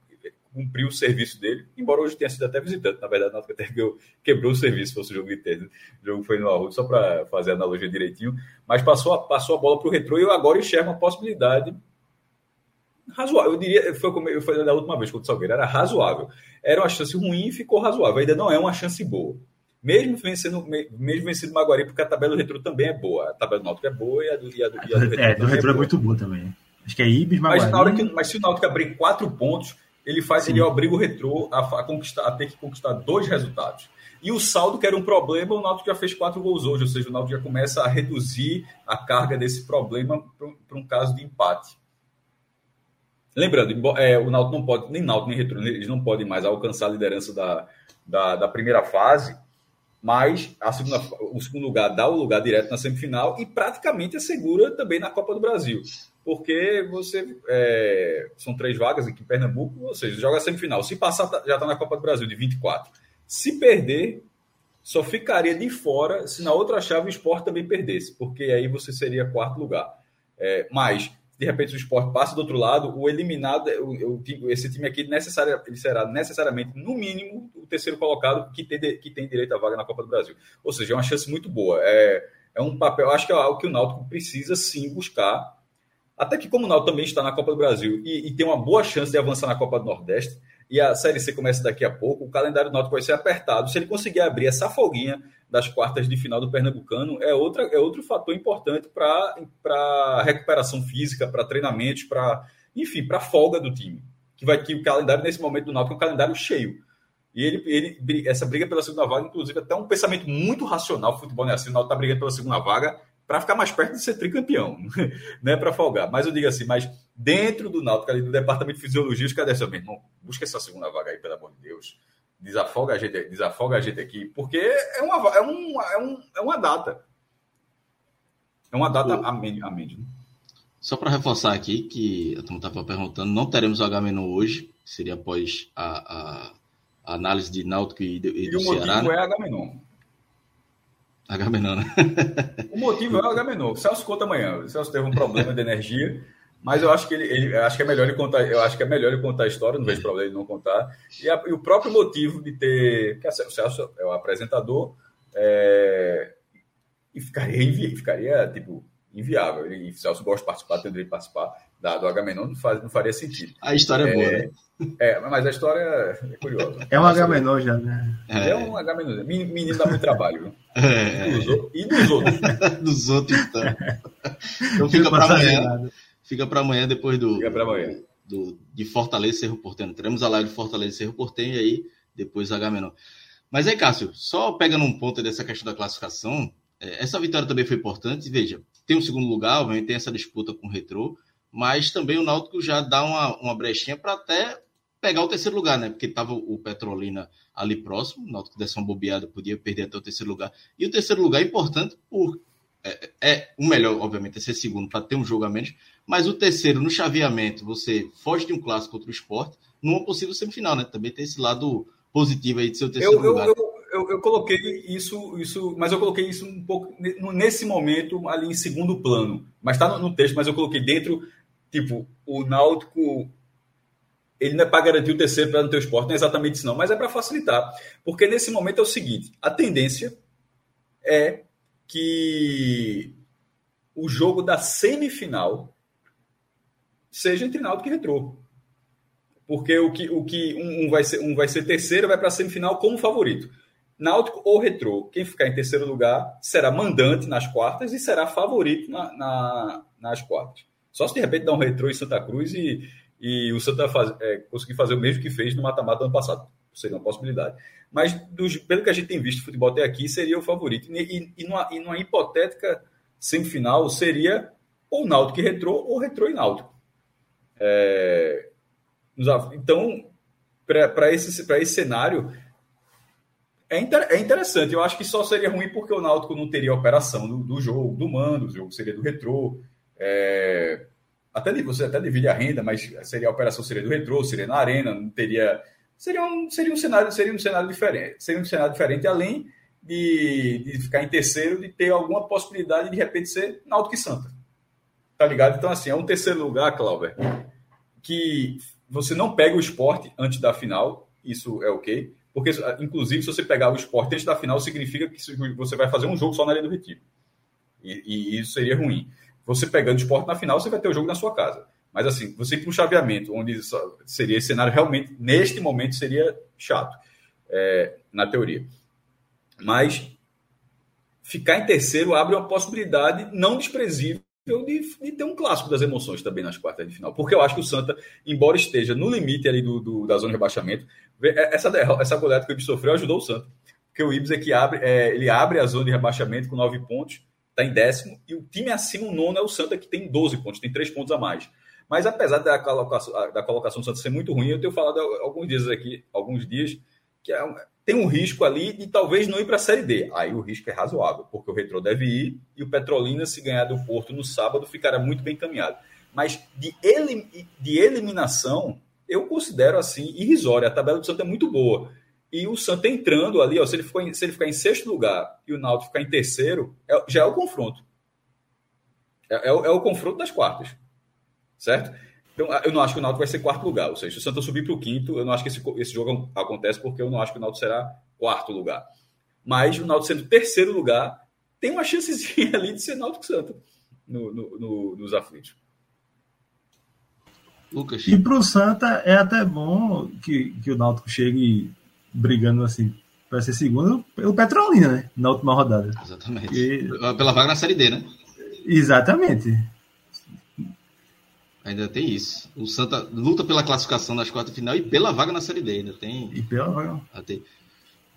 cumpriu o serviço dele, embora hoje tenha sido até visitante. Na verdade, o Náutico até quebrou, quebrou o serviço, se fosse o jogo de. O jogo foi no Arruda, só para fazer a analogia direitinho. Mas passou a, passou a bola para o Retro e eu agora enxergo uma possibilidade razoável. Eu diria, foi como eu falei da última vez contra o Salgueiro, era razoável. Era uma chance ruim e ficou razoável. Ainda não é uma chance boa. Mesmo vencendo, mesmo vencendo o Maguari, porque a tabela do Retro também é boa. A tabela do Náutico é boa e a do, e a do, e a do Retro, é, do Retro é, é, muito boa também. Acho que é Ibis, Maguari. Mas, na hora que, mas se o Náutico abrir quatro pontos, ele faz, Sim. ele obriga o Retro a, a, conquistar, a ter que conquistar dois resultados. E o saldo, que era um problema, o Náutico já fez quatro gols hoje, ou seja, o Náutico já começa a reduzir a carga desse problema para um caso de empate. Lembrando, é, o Náutico não pode, nem Náutico nem Retro, eles não podem mais alcançar a liderança da, da, da, primeira fase, mas a segunda, o segundo lugar dá o lugar direto na semifinal e praticamente assegura também na Copa do Brasil. Porque você. É, são três vagas aqui em Pernambuco, ou seja, joga a semifinal. Se passar, tá, já está na Copa do Brasil de 24. Se perder, só ficaria de fora se na outra chave o esporte também perdesse, porque aí você seria quarto lugar. É, mas de repente o esporte passa do outro lado, o eliminado, esse time aqui necessário, ele será necessariamente, no mínimo, o terceiro colocado que tem, que tem direito à vaga na Copa do Brasil. Ou seja, é uma chance muito boa. É, é um papel, acho que é algo que o Náutico precisa sim buscar. Até que, como o Náutico também está na Copa do Brasil e, e tem uma boa chance de avançar na Copa do Nordeste, e a Série C começa daqui a pouco, o calendário do Náutico vai ser apertado. Se ele conseguir abrir essa folguinha das quartas de final do Pernambucano, é, outra, é outro fator importante para recuperação física, para treinamentos, para enfim, para folga do time. Que vai que o calendário nesse momento do Náutico é um calendário cheio. E ele, ele essa briga pela segunda vaga, inclusive, até um pensamento muito racional. O futebol é assim, o Náutico está brigando pela segunda vaga para ficar mais perto de ser tricampeão, né, para folgar. Mas eu digo assim, mas dentro do Náutico, ali do departamento de fisiologia, os caras meu irmão, busca essa segunda vaga aí, pelo amor de Deus. Desafoga a gente, desafoga a gente aqui, porque é uma, é um, é um, é uma data. É uma data a, a Só para reforçar aqui que a turma estava perguntando, não teremos o Agamenon hoje, seria após a, a, a análise de Náutico e, do, e, e do o Ceará. né? é Agamenon. Agamenon, né? O motivo é o Agamenon. O Celso conta amanhã. O Celso teve um problema de energia, mas eu acho que ele, ele acho que é melhor ele contar. Eu acho que é melhor ele contar a história. Não vejo problema ele não contar. E, a, e o próprio motivo de ter, que o Celso é o apresentador, é, e ficaria, ficaria tipo inviável. E o Celso gosta de participar, teria de participar da, do Agamenon, não, faz, não faria sentido. A história é, é boa, né? É, mas a história é curiosa. É um Agamenon já, né? É, é um Agamenon. Menino dá muito trabalho, viu? É. E, dos, e dos outros. dos outros, então. Então fica para amanhã. Fica para amanhã depois do, fica amanhã. do de Fortaleza e Cerro Porteño. Teremos a live de Fortaleza e Cerro Porteño e aí depois Agamenon. Mas aí, Cássio, só pegando um ponto dessa questão da classificação, essa vitória também foi importante. Veja, tem um segundo lugar, tem essa disputa com o Retrô, mas também o Náutico já dá uma, uma brechinha para até pegar o terceiro lugar, né? Porque estava o Petrolina ali próximo, o Náutico desse uma bobeada, podia perder até o terceiro lugar. E o terceiro lugar é importante por é, é o melhor, obviamente, é ser segundo para ter um jogo a menos, mas o terceiro no chaveamento, você foge de um clássico contra o esporte, numa possível semifinal, né? Também tem esse lado positivo aí de ser o terceiro eu, lugar. Eu, eu, eu, eu, coloquei isso, isso, mas eu coloquei isso um pouco nesse momento ali em segundo plano. Mas está no, no texto, mas eu coloquei dentro, tipo, o Náutico ele não é para garantir o terceiro para não ter o esporte, não é exatamente isso, não, mas é para facilitar. Porque nesse momento é o seguinte: a tendência é que o jogo da semifinal seja entre Náutico e Retrô. Porque o que, o que um, vai ser, um vai ser terceiro vai para a semifinal como favorito. Náutico ou Retrô, quem ficar em terceiro lugar será mandante nas quartas e será favorito na, na, nas quartas. Só se de repente dá um Retrô em Santa Cruz e, e o Santa faz, é, conseguir fazer o mesmo que fez no mata-mata ano passado. Seria uma possibilidade. Mas, dos, pelo que a gente tem visto futebol até aqui, seria o favorito. E, e, e, numa, e numa hipotética semifinal, seria ou Náutico e Retrô ou Retrô e Náutico. É, então, para esse, esse cenário, é, inter, é interessante. Eu acho que só seria ruim porque o Náutico não teria operação do, do jogo, do mando, o jogo seria do Retrô. É, até você até divide a renda, mas seria a operação seria do retrô, seria na arena, não teria seria um, seria um cenário seria um cenário diferente, seria um cenário diferente além de, de ficar em terceiro, de ter alguma possibilidade de, de repente ser Náutico e Santa. Tá ligado? Então assim, é um terceiro lugar, Clauber, que você não pega o esporte antes da final, isso é ok, porque inclusive se você pegar o esporte antes da final significa que você vai fazer um jogo só na Arena do Retiro. E, e isso seria ruim. Você pegando esporte na final, você vai ter o jogo na sua casa. Mas assim, você ir para um chaveamento, onde seria esse cenário realmente, neste momento, seria chato, é, na teoria. Mas ficar em terceiro abre uma possibilidade não desprezível de, de, ter um clássico das emoções também nas quartas de final. Porque eu acho que o Santa, embora esteja no limite ali do, do da zona de rebaixamento, essa, essa goleada que o Ibis sofreu ajudou o Santa. Porque o Ibis é que abre, é, ele abre a zona de rebaixamento com nove pontos está em décimo, e o time acima, o nono, é o Santa, que tem 12 pontos, tem 3 pontos a mais. Mas apesar da colocação, da colocação do Santa ser muito ruim, eu tenho falado alguns dias aqui, alguns dias, que é, tem um risco ali de talvez não ir para a Série D. Aí o risco é razoável, porque o Retro deve ir e o Petrolina, se ganhar do Porto no sábado, ficará muito bem encaminhado. Mas de, elim, de eliminação, eu considero assim irrisória. A tabela do Santa é muito boa. E o Santa entrando ali, ó, se, ele ficou em, se ele ficar em sexto lugar e o Náutico ficar em terceiro, é, já é o confronto. É, é, o, é, o, confronto das quartas. Certo? Então, eu não acho que o Náutico vai ser quarto lugar. Ou seja, se o Santa subir para o quinto, eu não acho que esse, esse jogo acontece porque eu não acho que o Náutico será quarto lugar. Mas o Náutico sendo terceiro lugar, tem uma chancezinha ali de ser Náutico Santa no, no, no, nos aflitos. Lucas. E para o Santa é até bom que, que o Náutico chegue brigando assim para ser segundo pelo Petrolina, né? Na última rodada. Exatamente. E... Pela vaga na Série D, né? Exatamente. Ainda tem isso. O Santa luta pela classificação nas quartas final e pela vaga na Série D. Ainda tem. E pela vaga. Até...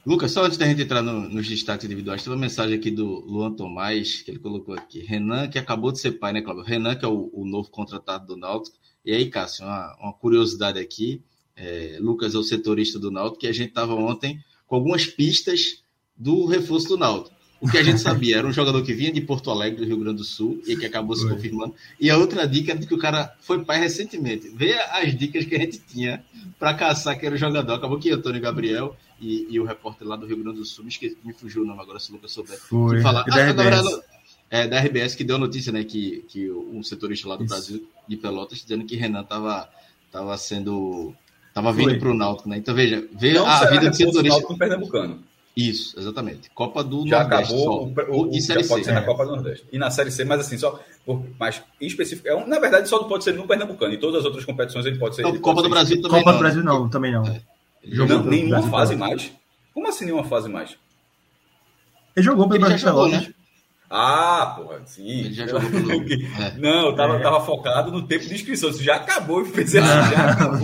Lucas, só antes da gente entrar no, nos destaques individuais, tem uma mensagem aqui do Luan Tomás, que ele colocou aqui. Renan, que acabou de ser pai, né, Cláudio? Renan, que é o, o novo contratado do Náutico. E aí, Cássio, uma, uma curiosidade aqui é, Lucas é o setorista do Náutico, que a gente estava ontem com algumas pistas do reforço do Náutico. O que a gente sabia era um jogador que vinha de Porto Alegre, do Rio Grande do Sul, e que acabou se confirmando. E a outra dica era de que o cara foi pai recentemente. Vê as dicas que a gente tinha para caçar que era o jogador. Acabou que Antônio Gabriel e, e, o repórter lá do Rio Grande do Sul, me, esqueci, me fugiu o nome agora, se o Lucas souber. Foi. Que fala, da ah, RBS. verdade, é, da RBS que deu a notícia, né, que, que um setorista lá do Isso. Brasil, de Pelotas, dizendo que Renan tava, tava sendo. Tava vindo para o Náutico, né? Então veja, vê Não a vida de setorista. No Pernambucano. Isso, exatamente. Copa do já Nordeste. Acabou só. O, o, e Série pode C. ser na Copa do Nordeste. E na Série C, mas assim, só. Por, mas em específico. É um, na verdade, só não pode ser no Pernambucano. Em todas as outras competições ele pode ser. Ele Copa pode do ser Brasil também. Copa não. do Brasil não, também não. É. Não, nenhuma fase mais? Como assim nenhuma fase mais? Ele jogou pelo Ele Brasil já jogou, né? Ah, porra, sim. Ele já jogou pelo. É. Não, eu tava, É. tava focado no tempo de inscrição. Isso já acabou, pensei assim, já acabou.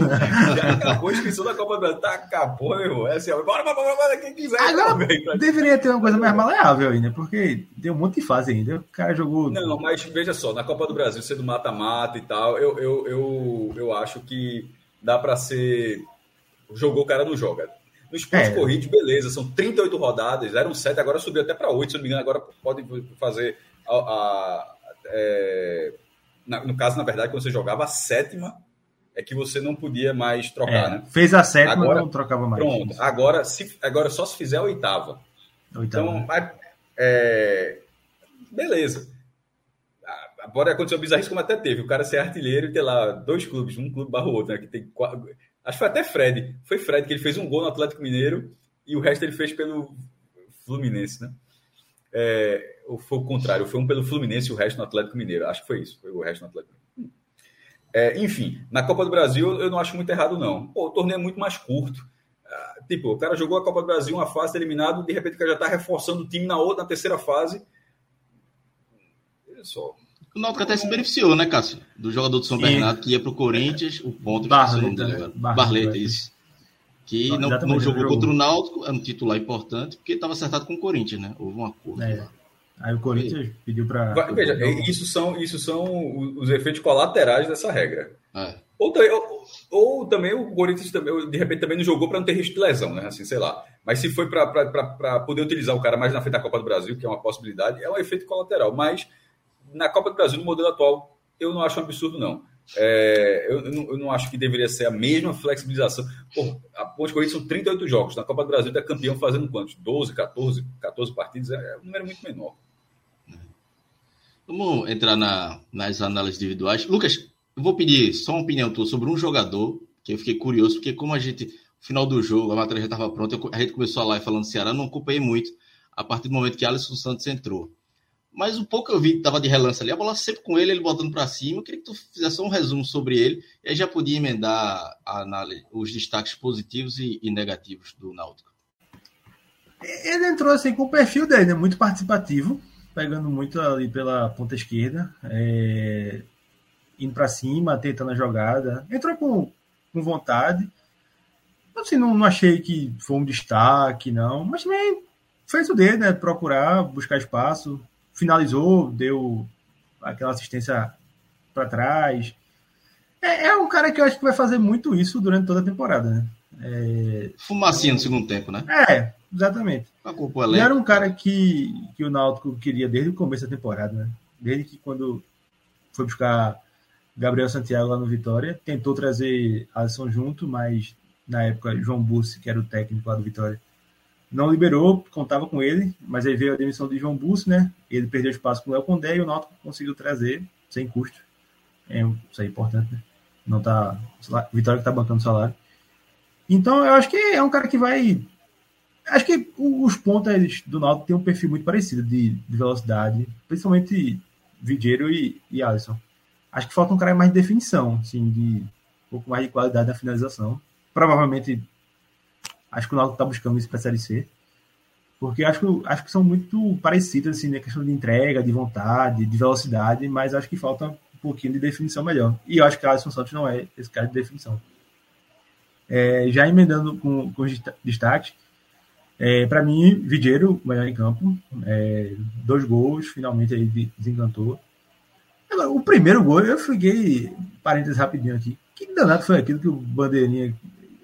Já acabou a inscrição da Copa do Brasil. Tá, acabou, meu irmão. É assim, ó, bora, bora, bora, bora, quem quiser. Agora, também, cara. Deveria ter uma coisa mais maleável ainda, porque tem um monte de fase ainda. O cara jogou. Não, mas veja só, na Copa do Brasil, sendo mata-mata e tal, eu, eu, eu, eu acho que dá pra ser. Jogou, o cara não joga. Nos pontos É. corridos, beleza, são 38 rodadas, eram 7, agora subiu até para 8, se não me engano, agora pode fazer a. a- é, na- no caso, na verdade, quando você jogava a sétima, é que você não podia mais trocar, É, né? Fez a sétima, Agora- não trocava mais. Pronto, agora, se, agora só se fizer a oitava. Oitava. Então, mas, é, beleza. Pode acontecer um bizarrismo como até teve. O cara ser artilheiro e ter lá dois clubes, um clube barra o outro, né? Que tem quatro... Acho que foi até Fred. Foi Fred que ele fez um gol no Atlético Mineiro e o resto ele fez pelo Fluminense, né? É, ou foi o contrário, foi um pelo Fluminense e o resto no Atlético Mineiro. Acho que foi isso, foi o resto no Atlético Mineiro. É, enfim, na Copa do Brasil eu não acho muito errado, não. Pô, o torneio é muito mais curto. Ah, Tipo, o cara jogou a Copa do Brasil, uma fase tá eliminado, de repente o cara já tá reforçando o time na outra, na terceira fase. Olha só. O Náutico até se beneficiou, né, Cássio? Do jogador do São Sim. Bernardo que ia pro Corinthians, o ponto Barleta, o nome. Barleta, Barleta, isso. Que Não, não, não jogou jogou. contra o Náutico, é um titular importante, porque estava acertado com o Corinthians, né? Houve um acordo. É. lá. Aí o Corinthians pediu pra. Vai- Veja, isso são, isso são os efeitos colaterais dessa regra. É. Ou, também- ou- ou também o Corinthians também, de repente também não jogou para não ter risco de lesão, né? Assim, sei lá. Mas se foi para poder utilizar o cara mais na frente da Copa do Brasil, que é uma possibilidade, é um efeito colateral. Mas na Copa do Brasil, no modelo atual, eu não acho um absurdo, não. É, eu, não, eu não acho que deveria ser a mesma flexibilização. Pô, a Ponte Corrida são 38 jogos. Na Copa do Brasil, é campeão fazendo quantos? 12, 14, 14 partidas? É um número muito menor. Vamos entrar na- nas análises individuais. Lucas, eu vou pedir só uma opinião tua sobre um jogador, que eu fiquei curioso, porque como a gente, no final do jogo, a matéria já estava pronta, a gente começou a live falando do Ceará, não acompanhei muito, a partir do momento que Alisson Santos entrou. Mas o pouco que eu vi, estava de relance ali, a bola sempre com ele, ele botando para cima. Eu queria que tu fizesse um resumo sobre ele, e aí já podia emendar análise, os destaques positivos e, e negativos do Náutico. Ele entrou assim com o perfil dele, né? Muito participativo, pegando muito ali pela ponta esquerda, é, indo para cima, tentando a jogada. Entrou com, com vontade. Assim, não, não achei que foi um destaque, não, mas também fez o dele, né? Procurar, buscar espaço, finalizou, deu aquela assistência para trás. É, é um cara que eu acho que vai fazer muito isso durante toda a temporada, né? É, Fumacinha no segundo tempo, né? é exatamente. Ele era um cara que, que o Náutico queria desde o começo da temporada, né? Desde que quando foi buscar Gabriel Santiago lá no Vitória, tentou trazer Alisson junto, mas na época João Bussi, que era o técnico lá do Vitória, não liberou, contava com ele, mas aí veio a demissão de João Bussi, né? Ele perdeu espaço com o Léo Condé e o Náutico conseguiu trazer sem custo. É, isso é importante, né? Não tá, o Vitória que tá bancando salário. Então, eu acho que é um cara que vai Acho que os pontas do Náutico têm um perfil muito parecido de, de velocidade, principalmente Vigeiro e, e Alisson. Acho que falta um cara mais de definição, assim, de um pouco mais de qualidade na finalização. Provavelmente, acho que o Náutico está buscando isso para a Série C, porque acho, que- acho que são muito parecidos, assim, na questão de entrega, de vontade, de velocidade, mas acho que falta um pouquinho de definição melhor. E eu acho que o Alisson Santos não é esse cara de definição. É, já emendando com, com os desta- destaques, é, para mim, Vigeiro, melhor em campo. É, dois gols, finalmente aí de- desencantou. Agora, o primeiro gol, eu fiquei. Parênteses rapidinho aqui. Que danado foi aquilo que o Bandeirinha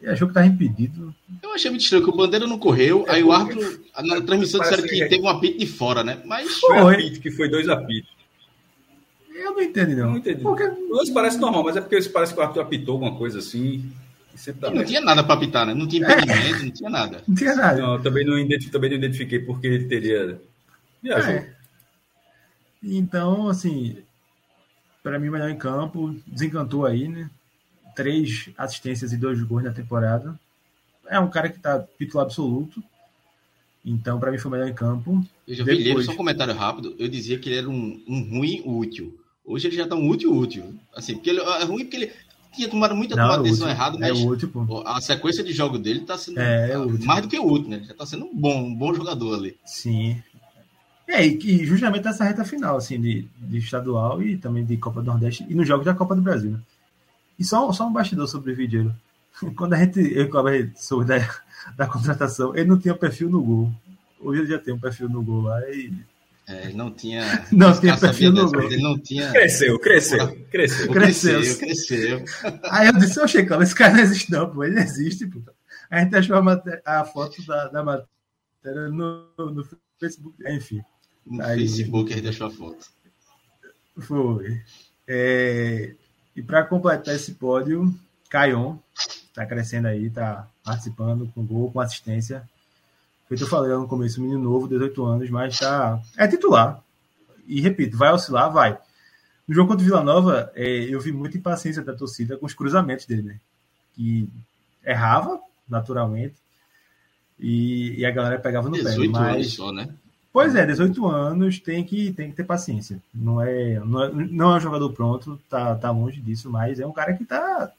achou que estava impedido. Eu achei muito estranho que o Bandeira não correu, é aí o árbitro, na transmissão disseram que, que teve um apito de fora, né? Mas foi, foi apito, que foi dois apitos. Eu não entendi, não. Não entendi. Porque... Os parece normal, mas é porque parece que o árbitro apitou alguma coisa assim. Não tinha nada para apitar, né? Não tinha impedimento, é. não tinha nada. Não tinha nada. Não, também não, identifiquei, também não identifiquei porque ele teria. É. Então, assim, para mim, melhor em campo, desencantou aí, né? Três assistências e dois gols na temporada. É um cara que tá titular absoluto. Então, para mim, foi melhor em campo. Eu já Depois... vi só um comentário rápido. Eu dizia que ele era um, um ruim útil. Hoje ele já tá um útil útil. Assim, porque ele é ruim porque ele tinha tomado muita não, é decisão errada, mas é útil, a sequência de jogo dele tá sendo é, é mais do que útil, né? Já tá sendo um bom, um bom jogador ali. Sim. É, e, justamente essa reta final, assim, de, de estadual e também de Copa do Nordeste e nos jogos da Copa do Brasil. Né? E só, só um bastidor sobre o Videiro. Quando a gente, eu soube da, da contratação, ele não tinha perfil no gol. Hoje ele já tem um perfil no gol lá e é, não tinha. Não tinha perfil no gol. Ele não tinha. Cresceu, cresceu, cresceu. Cresceu, cresceu. Aí eu disse, ô Checão, esse cara não existe, não, pô. Ele existe, pô. A gente achou a, matéria, a foto da, da matéria no, no Facebook, enfim. No aí, Facebook ele deixou a foto. Foi. É, e para completar esse pódio, Caion está crescendo aí, está participando com gol, com assistência. Feito eu falei no começo, menino novo, 18 anos, mas tá, é titular. E repito, vai oscilar? Vai. No jogo contra o Vila Nova, é, eu vi muita impaciência da torcida com os cruzamentos dele, né? Que errava, naturalmente, e, e a galera pegava no 18 pé. Mas... anos só, né? Pois é, 18 anos tem que, tem que ter paciência. Não é, não é, não é um jogador pronto, tá, tá longe disso, mas é um cara que tá.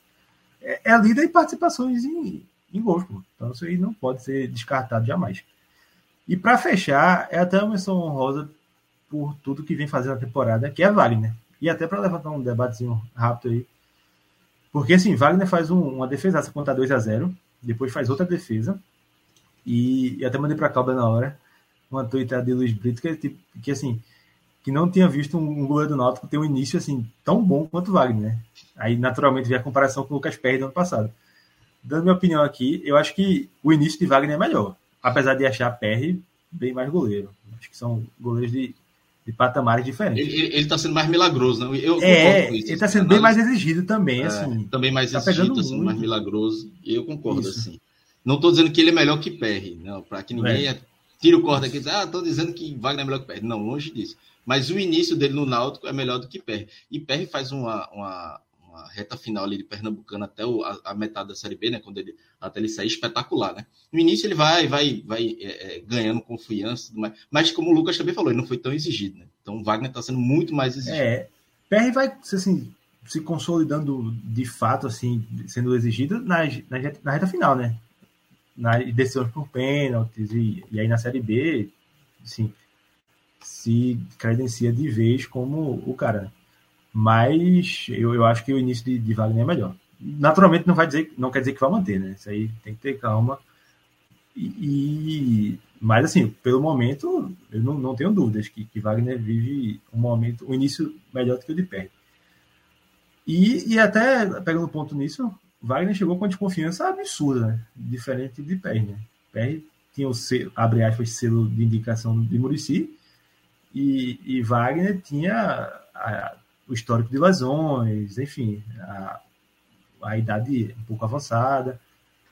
É, é líder em participações em, em gols, pô. Então isso aí não pode ser descartado jamais. E para fechar, é até uma menção honrosa por tudo que vem fazendo a temporada, que é Wagner. E até para levantar um debatezinho rápido aí. Porque assim, Wagner faz um, uma defesa contra 2 a 0 depois faz outra defesa. E, e até mandei para Calda na hora uma tweetada de Luiz Brito que, tipo, que assim, que não tinha visto um, goleiro do Náutico ter um início assim tão bom quanto o Wagner, né? Aí naturalmente vi a comparação com o Lucas Perry do ano passado. Dando minha opinião aqui, eu acho que o início de Wagner é melhor, apesar de achar Perry bem mais goleiro. Acho que são goleiros de, de patamares diferentes. Ele está sendo mais milagroso, né? Eu é, ele está sendo bem mais exigido também, é, assim. Também mais tá exigido, assim, mais milagroso. Eu concordo, Isso. assim. Não estou dizendo que ele é melhor que Perry, não, para que ninguém é tira o corda aqui e diz, ah, estou dizendo que Wagner é melhor que Perry. Não, longe disso. Mas o início dele no Náutico é melhor do que Perry. E Perry faz uma, uma, uma reta final ali de Pernambucano até o, a, a, metade da Série B, né? Quando ele, até ele sair, espetacular, né? No início ele vai, vai, vai é, é, ganhando confiança, mas, mas como o Lucas também falou, ele não foi tão exigido, né? Então o Wagner está sendo muito mais exigido. É, Perry vai, assim, se consolidando de fato, assim, sendo exigido na, na, na reta final, né? Na decisões por pênaltis e, e aí na Série B, assim, se credencia de vez como o cara. Mas eu, eu acho que o início de, de Wagner é melhor. Naturalmente não vai dizer, não quer dizer que vai manter, né? Isso aí tem que ter calma. E, e mas assim, pelo momento, eu não, não tenho dúvidas que, que Wagner vive um momento, um início melhor do que o de Perry. E, e até pegando ponto nisso, Wagner chegou com uma desconfiança absurda, né? diferente de Perry. Né? Perry tinha o selo, abre aspas, selo de indicação de Murici e, e Wagner tinha a, o histórico de lesões, enfim, a, a idade um pouco avançada,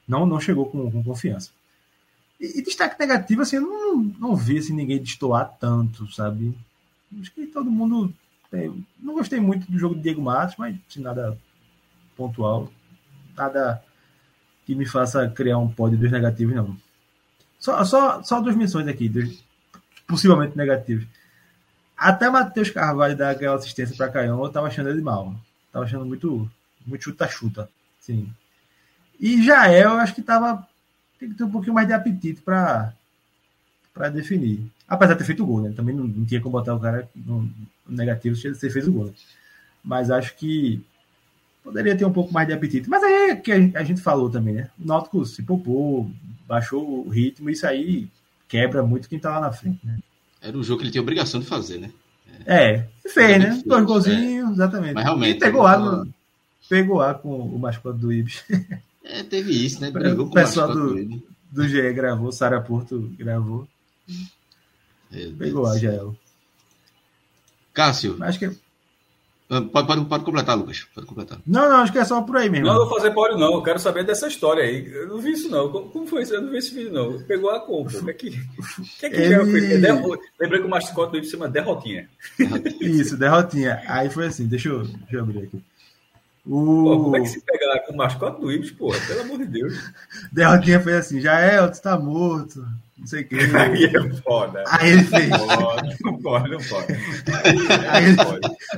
não, não chegou com, com confiança. E, e, destaque negativo, assim, eu não, não vi assim, ninguém destoar tanto, sabe? Acho que todo mundo. Tem, não gostei muito do jogo de Diego Matos, mas sem nada pontual nada que me faça criar um pódio dos negativos, não. Só, só, só duas menções aqui, dos, possivelmente negativos. Até Matheus Carvalho dar aquela assistência para Caião, eu tava achando ele mal. Tava achando muito, muito chuta-chuta. Sim. E Jael, eu acho que tava. Tem que ter um pouquinho mais de apetite para para definir. Apesar de ter feito o gol, né? Também não, não tinha como botar o cara no negativo se ele fez o gol. Mas acho que poderia ter um pouco mais de apetite. Mas aí é que a gente falou também, né? O Náutico se poupou, baixou o ritmo, isso aí quebra muito quem tá lá na frente, né? Era o jogo que ele tinha obrigação de fazer, né? É, fez, né? Dois golzinhos, é. exatamente. Mas realmente. E pegou no, pegou ar com o mascote do Ibis. É, teve isso, né? Brigou o pessoal do, do GE gravou, Sara Porto gravou. Pegou a Jael. Cássio. Acho que Pode, pode, pode completar, Lucas. Pode completar. Não, não, acho que é só por aí mesmo. Não, não vou fazer pódio, não. Eu quero saber dessa história aí. Eu não vi isso, não. Como foi isso? Eu não vi esse vídeo, não. Pegou a compra. O que é que, que, é que Ele... já foi? Lembrei que o mascote do Ibis se chama Derrotinha. Isso, Derrotinha. Aí foi assim, deixa eu, deixa eu abrir aqui. O... Pô, como é que se pega com o mascote do Ibis, porra? Pelo amor de Deus. Derrotinha foi assim, já é, tu tá morto não sei o que. Aí é foda. Aí ele fez. Não pode, não pode. Aí, ele,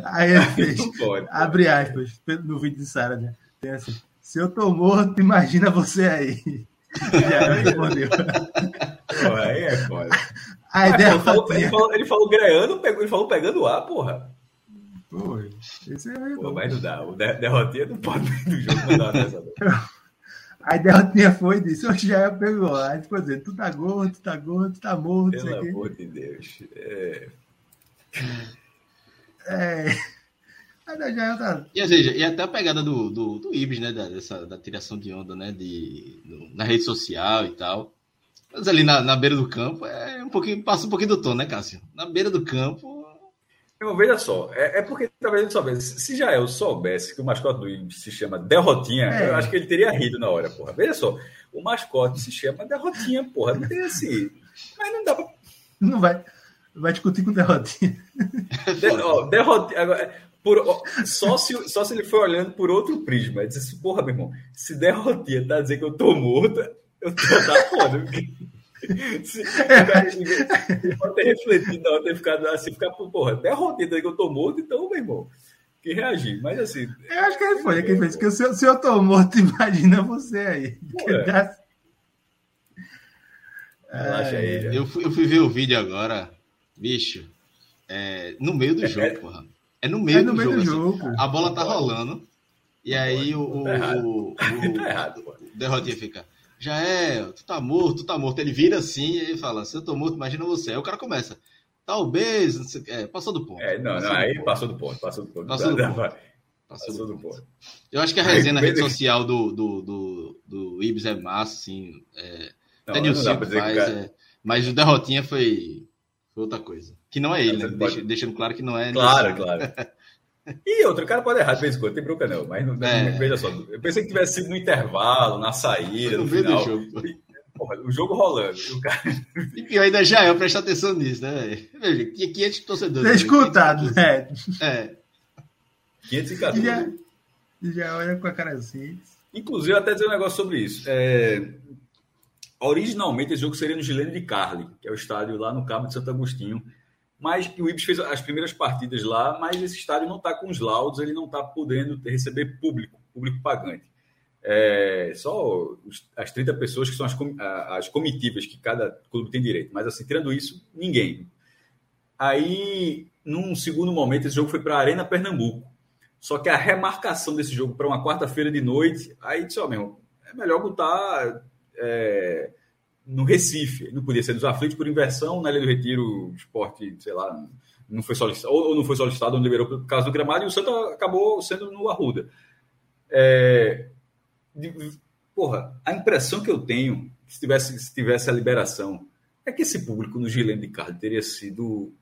aí ele fez. Não pode. Abre aspas no vídeo de Sara, né? Tem assim: se eu tô morto, imagina você aí. Já respondeu. Aí é foda. Ele, falou, ele, falou, ele falou greando, ele falou pegando ar, porra. Pô, esse é Pô, mas não dá. O derrotinha não pode do jogo mandar uma dessa. Aí derrotinha foi e disse, hoje já pegou. Aí ficou dizendo, tu tá gordo, tu tá gordo, tu tá morto. Pelo amor de Deus. É. é... Tá... E, seja, e até a pegada do, do, do Ibis, né? Da, dessa, da tiração de onda, né? De, do, na rede social e tal. Mas ali na, na beira do campo é um pouquinho, passa um pouquinho do tom, né, Cássio? Na beira do campo então, veja só, é, é porque talvez ele soubesse. Se Jael soubesse que o mascote do Ibis se chama Derrotinha, é. eu acho que ele teria rido na hora, porra. Veja só, o mascote se chama Derrotinha, porra. Não tem assim. Mas não dá pra. Não vai. Vai discutir com Derrotinha. De, ó, derrotinha. Agora, por, ó, só, se, só se ele for olhando por outro prisma. Ele disse assim, porra, meu irmão, se Derrotinha tá dizendo que eu tô morto, eu tô tá foda. Ele pode ter refletido na hora ter ficado assim, ficar, porra, derrotado aí que eu tô morto, então, meu irmão, que reagir. Mas assim. Eu acho que ele foi, quem fez, que se, se eu tô morto, imagina você aí. Relaxa aí. Eu fui, eu fui ver o vídeo agora, bicho. É, no meio do jogo, porra. É no meio, é no do, meio jogo, do jogo. Assim. A bola tá rolando. E aí o, o, tá o, o, tá errado, o derrotinha fica. Já é, tu tá morto, tu tá morto. Ele vira assim e fala: Se eu tô morto, imagina você. Aí o cara começa. Talvez, não sei, é, passou do ponto. É, não, não, aí ponto. passou do ponto, passou do ponto. Passou do ponto. Passou, passou do ponto. Eu acho que a resenha na rede social do, do, do, do Ibis é massa, assim. É, não, até Nilson faz, cara... é, mas o derrotinha foi, foi outra coisa. Que não é ele, né? Pode... Deixando claro que não é. Claro, claro. E outro, cara pode errar de vez em quando, tem bronca não, mas não, é. veja só. Eu pensei que tivesse sido no intervalo, na saída, no, no final. Jogo. Porra, o jogo rolando. E, o cara... e pior ainda já eu prestar atenção nisso, né? Veja, 500 torcedores. Ter escutado, né? É. 514. Já, já olha com a cara assim. Inclusive, até dizer um negócio sobre isso. É... Originalmente, esse jogo seria no Gilene de Carli, que é o estádio lá no Cabo de Santo Agostinho mas o Ibis fez as primeiras partidas lá, mas esse estádio não está com os laudos, ele não está podendo receber público, público pagante. É, só as 30 pessoas que são as, as comitivas que cada clube tem direito, mas assim, tirando isso, ninguém. Aí, num segundo momento, esse jogo foi para a Arena Pernambuco. Só que a remarcação desse jogo para uma quarta-feira de noite, aí disse, ó, meu, é melhor botar é, no Recife. Não podia ser nos aflitos por inversão, na Ilha do Retiro, esporte, sei lá, não foi solicitado, ou não foi solicitado, não liberou por causa do gramado, e o Santa acabou sendo no Arruda. É, porra, a impressão que eu tenho, se tivesse, se tivesse a liberação, é que esse público no Gilene de Carlos teria sido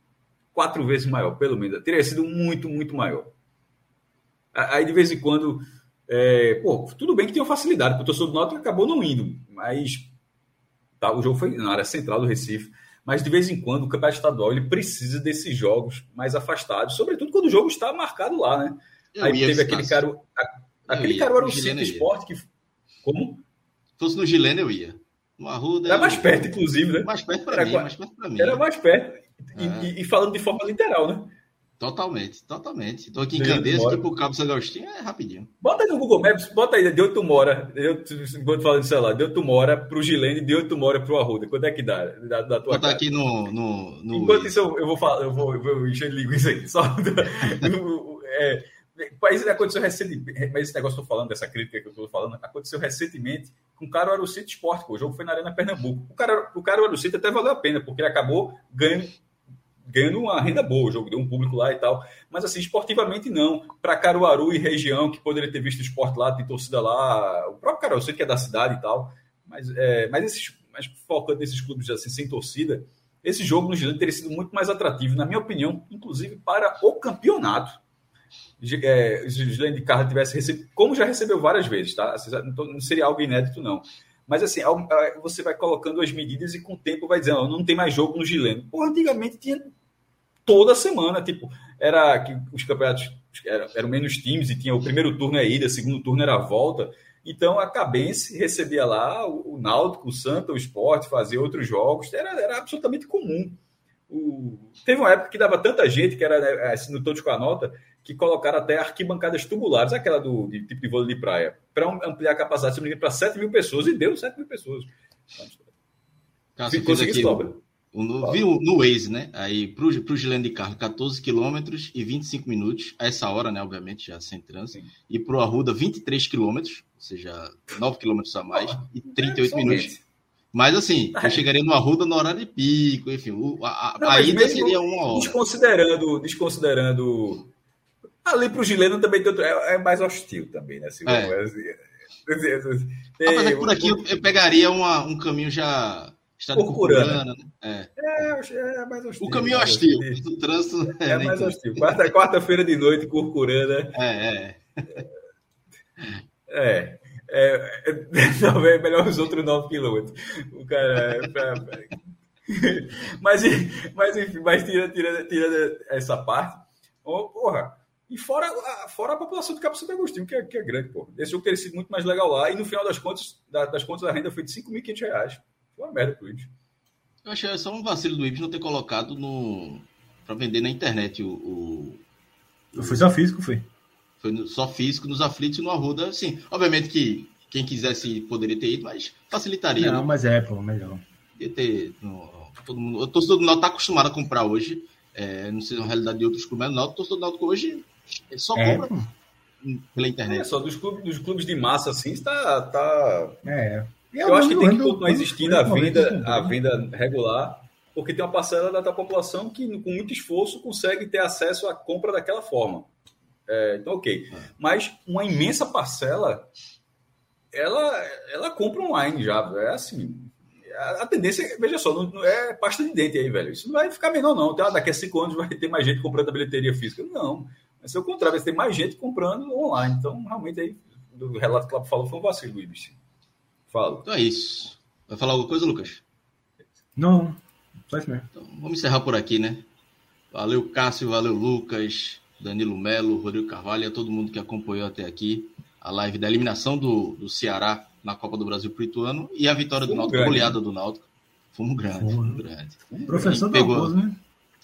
quatro vezes maior, pelo menos. Teria sido muito, muito maior. Aí, de vez em quando, é, pô, tudo bem que tem facilidade, porque o torcedor do Náutico acabou não indo, mas Tá? O jogo foi na área central do Recife, mas de vez em quando o campeonato estadual ele precisa desses jogos mais afastados, sobretudo quando o jogo está marcado lá, né? Eu Aí teve aquele cara, aquele cara era o Cinto Esporte que como? Se fosse no Gilene eu ia. No Arruda. Era mais perto, inclusive, né? Mais perto para mim, mais perto para mim. Era mais perto. E, é. e, e, falando de forma literal, né? Totalmente, totalmente. Estou aqui em Candeias, aqui pro Cabo São Agostinho é rapidinho. Bota aí no Google Maps, bota aí, deu tu mora, eu, enquanto falando de celular, deu tu mora pro Gilene, deu tu mora pro Arruda. Quanto é que dá? Da, da tua Botar aqui no, no, no, Enquanto isso, eu, eu, vou falar, eu vou, eu vou encher linguiça aqui. Só, é, mas aconteceu recentemente, mas esse negócio que eu tô falando, dessa crítica que eu estou falando, aconteceu recentemente com o Caruaru City Sport, o jogo foi na Arena Pernambuco. O cara, o City até valeu a pena, porque ele acabou ganhando ganhando uma renda boa, o jogo deu um público lá e tal. Mas assim, esportivamente não. Para Caruaru e região, que poderia ter visto o esporte lá, tem torcida lá, o próprio Caruaru, eu sei que é da cidade e tal, mas, é, mas, esses, mas focando nesses clubes assim, sem torcida, esse jogo no Gilene teria sido muito mais atrativo, na minha opinião, inclusive para o campeonato. É, se o Gilene de Carla tivesse recebido, como já recebeu várias vezes, tá? Não seria algo inédito, não. Mas assim, você vai colocando as medidas e com o tempo vai dizendo, não tem mais jogo no Gileno. Porra, antigamente tinha toda semana, tipo, era que os campeonatos eram, eram menos times e tinha o primeiro turno é ida, o segundo turno era a volta. Então a Cabense recebia lá o, o Náutico, o Santa, o Esporte, fazia outros jogos, era, era absolutamente comum. O... Teve uma época que dava tanta gente, que era né, assim, no Todos com a Nota, que colocaram até arquibancadas tubulares, aquela do de, tipo de vôlei de praia, para ampliar a capacidade para 7 mil pessoas, e deu 7 mil pessoas. Cássio, Ficou aqui, no, viu no Waze, né? Aí para o Gilene de Carlos, 14 quilômetros e 25 minutos, a essa hora, né? Obviamente, já sem trânsito. Sim. E para o Arruda, 23 quilômetros, ou seja, 9 quilômetros a mais, oh, e 38 é minutos. Mas assim, eu chegaria no Arruda no horário de pico, enfim, a, a, Não, a ida seria uma hora. Desconsiderando, desconsiderando Ali para o Gileno também é, é, mais hostil também, né? Assim, é. Assim, tem, Apesar que por aqui eu, eu pegaria uma, um caminho já estado Curcurana. Né? É. É, é mais hostil. O caminho é hostil, hostil. o trânsito é, é mais hostil. Quarta, quarta-feira de noite, Curcurana. É, é. É. É, é, talvez é melhor os outros 9 quilômetros. O cara. É, pra, mas, mas, enfim, mas tira, tira, tira essa parte. Oh, porra, e fora, fora a população de Cabo Santo Agostinho, que é, que é grande, pô. Esse jogo teria sido muito mais legal lá. E no final das contas, das contas, a renda foi de 5.500 reais. Foi uma merda pro Ibis. Eu achei só um vacilo do Ibis não ter colocado no. para vender na internet o. o... Foi só físico, foi. Foi só físico nos aflitos e no Arruda. Sim, obviamente que quem quisesse poderia ter ido, mas facilitaria. Não, né? mas é, pô, melhor. Ia ter. No, todo mundo, o torcedor do Náutico tá acostumado a comprar hoje. É, não sei se é uma realidade de outros clubes, mas o Náutico, o torcedor do Náutico hoje ele só é. compra pela internet. É, só dos clubes, dos clubes de massa, assim, está. Tá... É. Eu, eu acho que tem que continuar existindo a venda, a venda regular, porque tem uma parcela da, da, população que, com muito esforço, consegue ter acesso à compra daquela forma. É, então, ok. É. Mas uma imensa parcela, ela, ela compra online já. É assim. A, a tendência, veja só, não, não, é pasta de dente aí, velho. Isso não vai ficar menor, não. Então, daqui a cinco anos vai ter mais gente comprando a bilheteria física. Não. Vai ser o contrário, vai ter mais gente comprando online. Então, realmente, aí, do relato que o falou, foi um vacilo, Ibis. Fala. Então é isso. Vai falar alguma coisa, Lucas? Não, faz mesmo. Então, vamos encerrar por aqui, né? Valeu, Cássio, valeu, Lucas, Danilo Melo, Rodrigo Carvalho e a todo mundo que acompanhou até aqui a live da eliminação do, do Ceará na Copa do Brasil pro Ituano e a vitória do Náutico, a goleada do Náutico. Fomos grande, fomos grande. Professor pegou, né?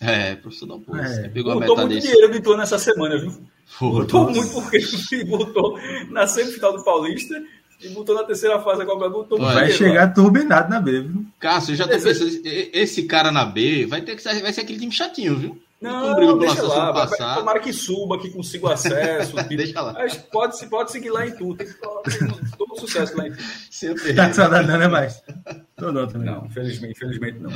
É, professor da bolsa. É. Pegou botou a muito desse. dinheiro do Ituano nessa semana, viu? Botou muito porque botou na semifinal do Paulista e botou na terceira fase da Copa do Mundo. Vai chegar turbinado na B, viu? Cássio, eu já tô esse... pensando, esse cara na B vai ter que ser, vai ser aquele time chatinho, viu? Não, não deixa lá, vai, vai, tomara que suba, que consiga acesso. deixa lá. Mas pode, pode seguir lá em tudo. Todo sucesso lá em tudo. Sempre. Tá saudade, não é mais? Tô não, também. Não, infelizmente, infelizmente não.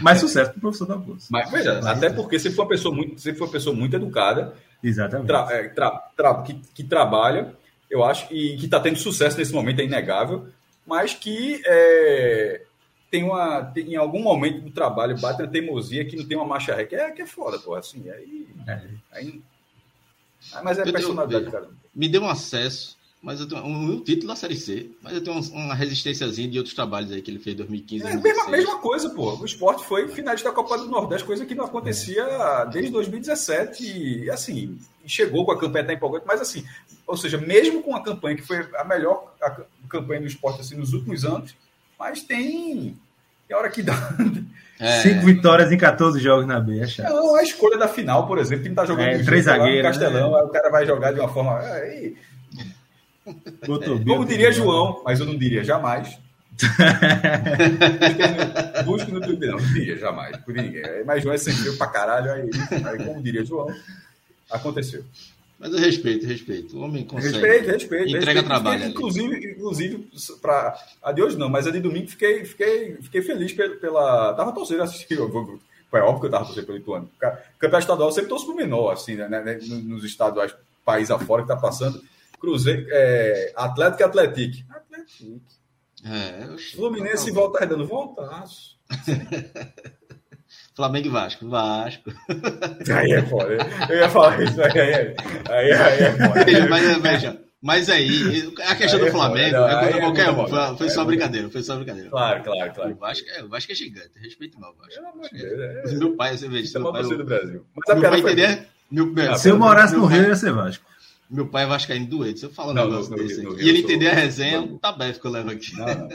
Mais sucesso para o professor da bolsa. Mas, veja, até porque você foi uma pessoa muito, você foi uma pessoa muito educada. Exatamente. Tra, é, tra, tra, que, que, trabalha, eu acho, e que está tendo sucesso nesse momento, é inegável, mas que é, tem uma. Tem, em algum momento do trabalho bate a teimosia que não tem uma marcha ré, que é, que é foda, pô. Assim, aí. É. aí mas é eu personalidade, cara. Me deu um acesso mas eu tenho um, um, título da Série C, mas eu tenho uma, uma resistênciazinha de outros trabalhos aí que ele fez em 2015. É a mesma, mesma coisa, pô. O esporte foi finalista da Copa do Nordeste, coisa que não acontecia desde 2017. E assim, chegou com a campanha até empolgante, mas assim, ou seja, mesmo com a campanha que foi a melhor a campanha do esporte assim, nos últimos anos, mas tem. Tem hora que dá. É. Cinco vitórias em 14 jogos na B, é chato. Não, a escolha da final, por exemplo, que não tá jogando é, três zagueiros, no Castelão, né? aí o cara vai jogar de uma forma. Aí, Botou Como diria João, mas eu não diria jamais. Busque no Twitter, não, não diria jamais, por ninguém. Mas João é sempre pra caralho, aí, aí como diria João, aconteceu. Mas eu respeito, respeito. O homem consegue. Respeito, respeito. Entrega respeito, trabalho. inclusive, inclusive para a de hoje não, mas a de domingo fiquei, fiquei, fiquei feliz pela. Tava torcendo assistir. Foi óbvio que eu tava torcendo pelo Ituano. Campeonato estadual sempre torce pro menor, assim, né? né nos estaduais, país afora que tá passando. Cruzeiro, é, Atlético e Atlético. Atlético. É, Fluminense e Volta Redonda. Voltaço. Flamengo e Vasco. Vasco. Aí é foda. Eu ia falar isso. Aí, aí, aí, aí é foda. Mas veja. Mas aí, a questão do Flamengo é, é contra qualquer um. Foi, foi só brincadeira, foi só brincadeira. Claro, claro, claro. O Vasco é, o Vasco é gigante, respeito mal o Vasco. Pelo amor de Deus. É... Meu pai, você vê isso. É meu pai, do Brasil. Mas meu pai entender. Meu, ah, se eu morasse no Rio, ia ser Vasco. Meu pai é vascaíno doente. Se eu falar um negócio desse no, no e ele entender a resenha, um tabef que eu levo aqui. Não, não.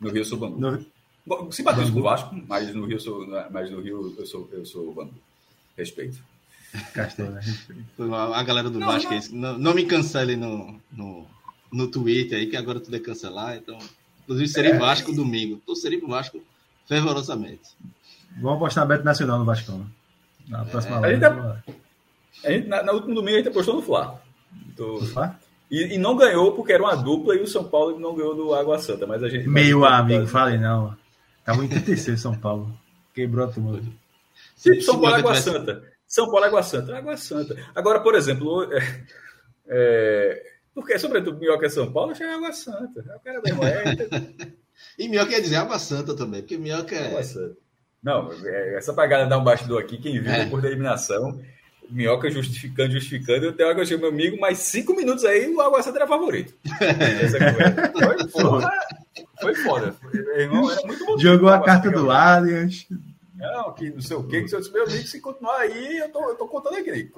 No Rio eu sou bambu. No... Simpatizo com o Vasco, mas no Rio, eu sou, mas no Rio eu sou, eu sou bambu. Respeito. Castelo, né? A galera do não, Vasco, não. Não, não me cancele no, no, no Twitter aí, que agora tudo é cancelar. Então, inclusive, serei é. Vasco domingo. Torcerei pro Vasco fervorosamente. Vamos apostar Beto Nacional no Vasco. Né? Na próxima é. a, gente, a gente, na, na último domingo a gente apostou no Fla. Do... E, e, não ganhou porque era uma dupla e o São Paulo não ganhou do Água Santa. Mas a gente. Meio amigo, falei não. Tava em 36 São Paulo. Quebrou a turma. Sim, São Paulo Água Santa. São Paulo Água Santa. Água Santa. Agora, por exemplo, é, é, porque, sobretudo, Minhoca é São Paulo, já é Água Santa. É o cara da E Minhoca quer dizer Água Santa também, porque Minhoca é. Água Santa. Não, é, essa pagada dar um bastidor aqui, quem viu é. depois da eliminação, Minhoca justificando, justificando, eu tenho água meu amigo, mais cinco minutos aí o Água Santa era favorito. Essa foi, foda. Foi foda. Foi, irmão, era muito bom. Jogou a carta do Allianz. Não, que não sei o quê, que se eu disse, meu amigo, se continuar aí, eu tô, eu tô contando aqui.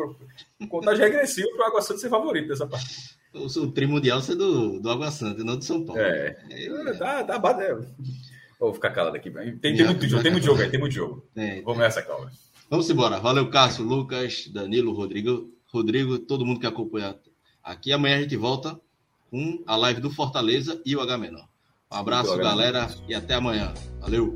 Contagem regressiva para o Água Santa ser favorito dessa partida. O, o trimundial ser do, do Água Santa, não do São Paulo. É. é tá, tá batendo. Vou ficar calado aqui. Tem, tem, muito, jogo, tem muito jogo aí, tem muito jogo. É, Vamos nessa, calma. Vamos embora. Valeu, Cássio, Lucas, Danilo, Rodrigo, Rodrigo, todo mundo que acompanha aqui. Amanhã a gente volta com a live do Fortaleza e o H menor. Um abraço, galera, e até amanhã. Valeu!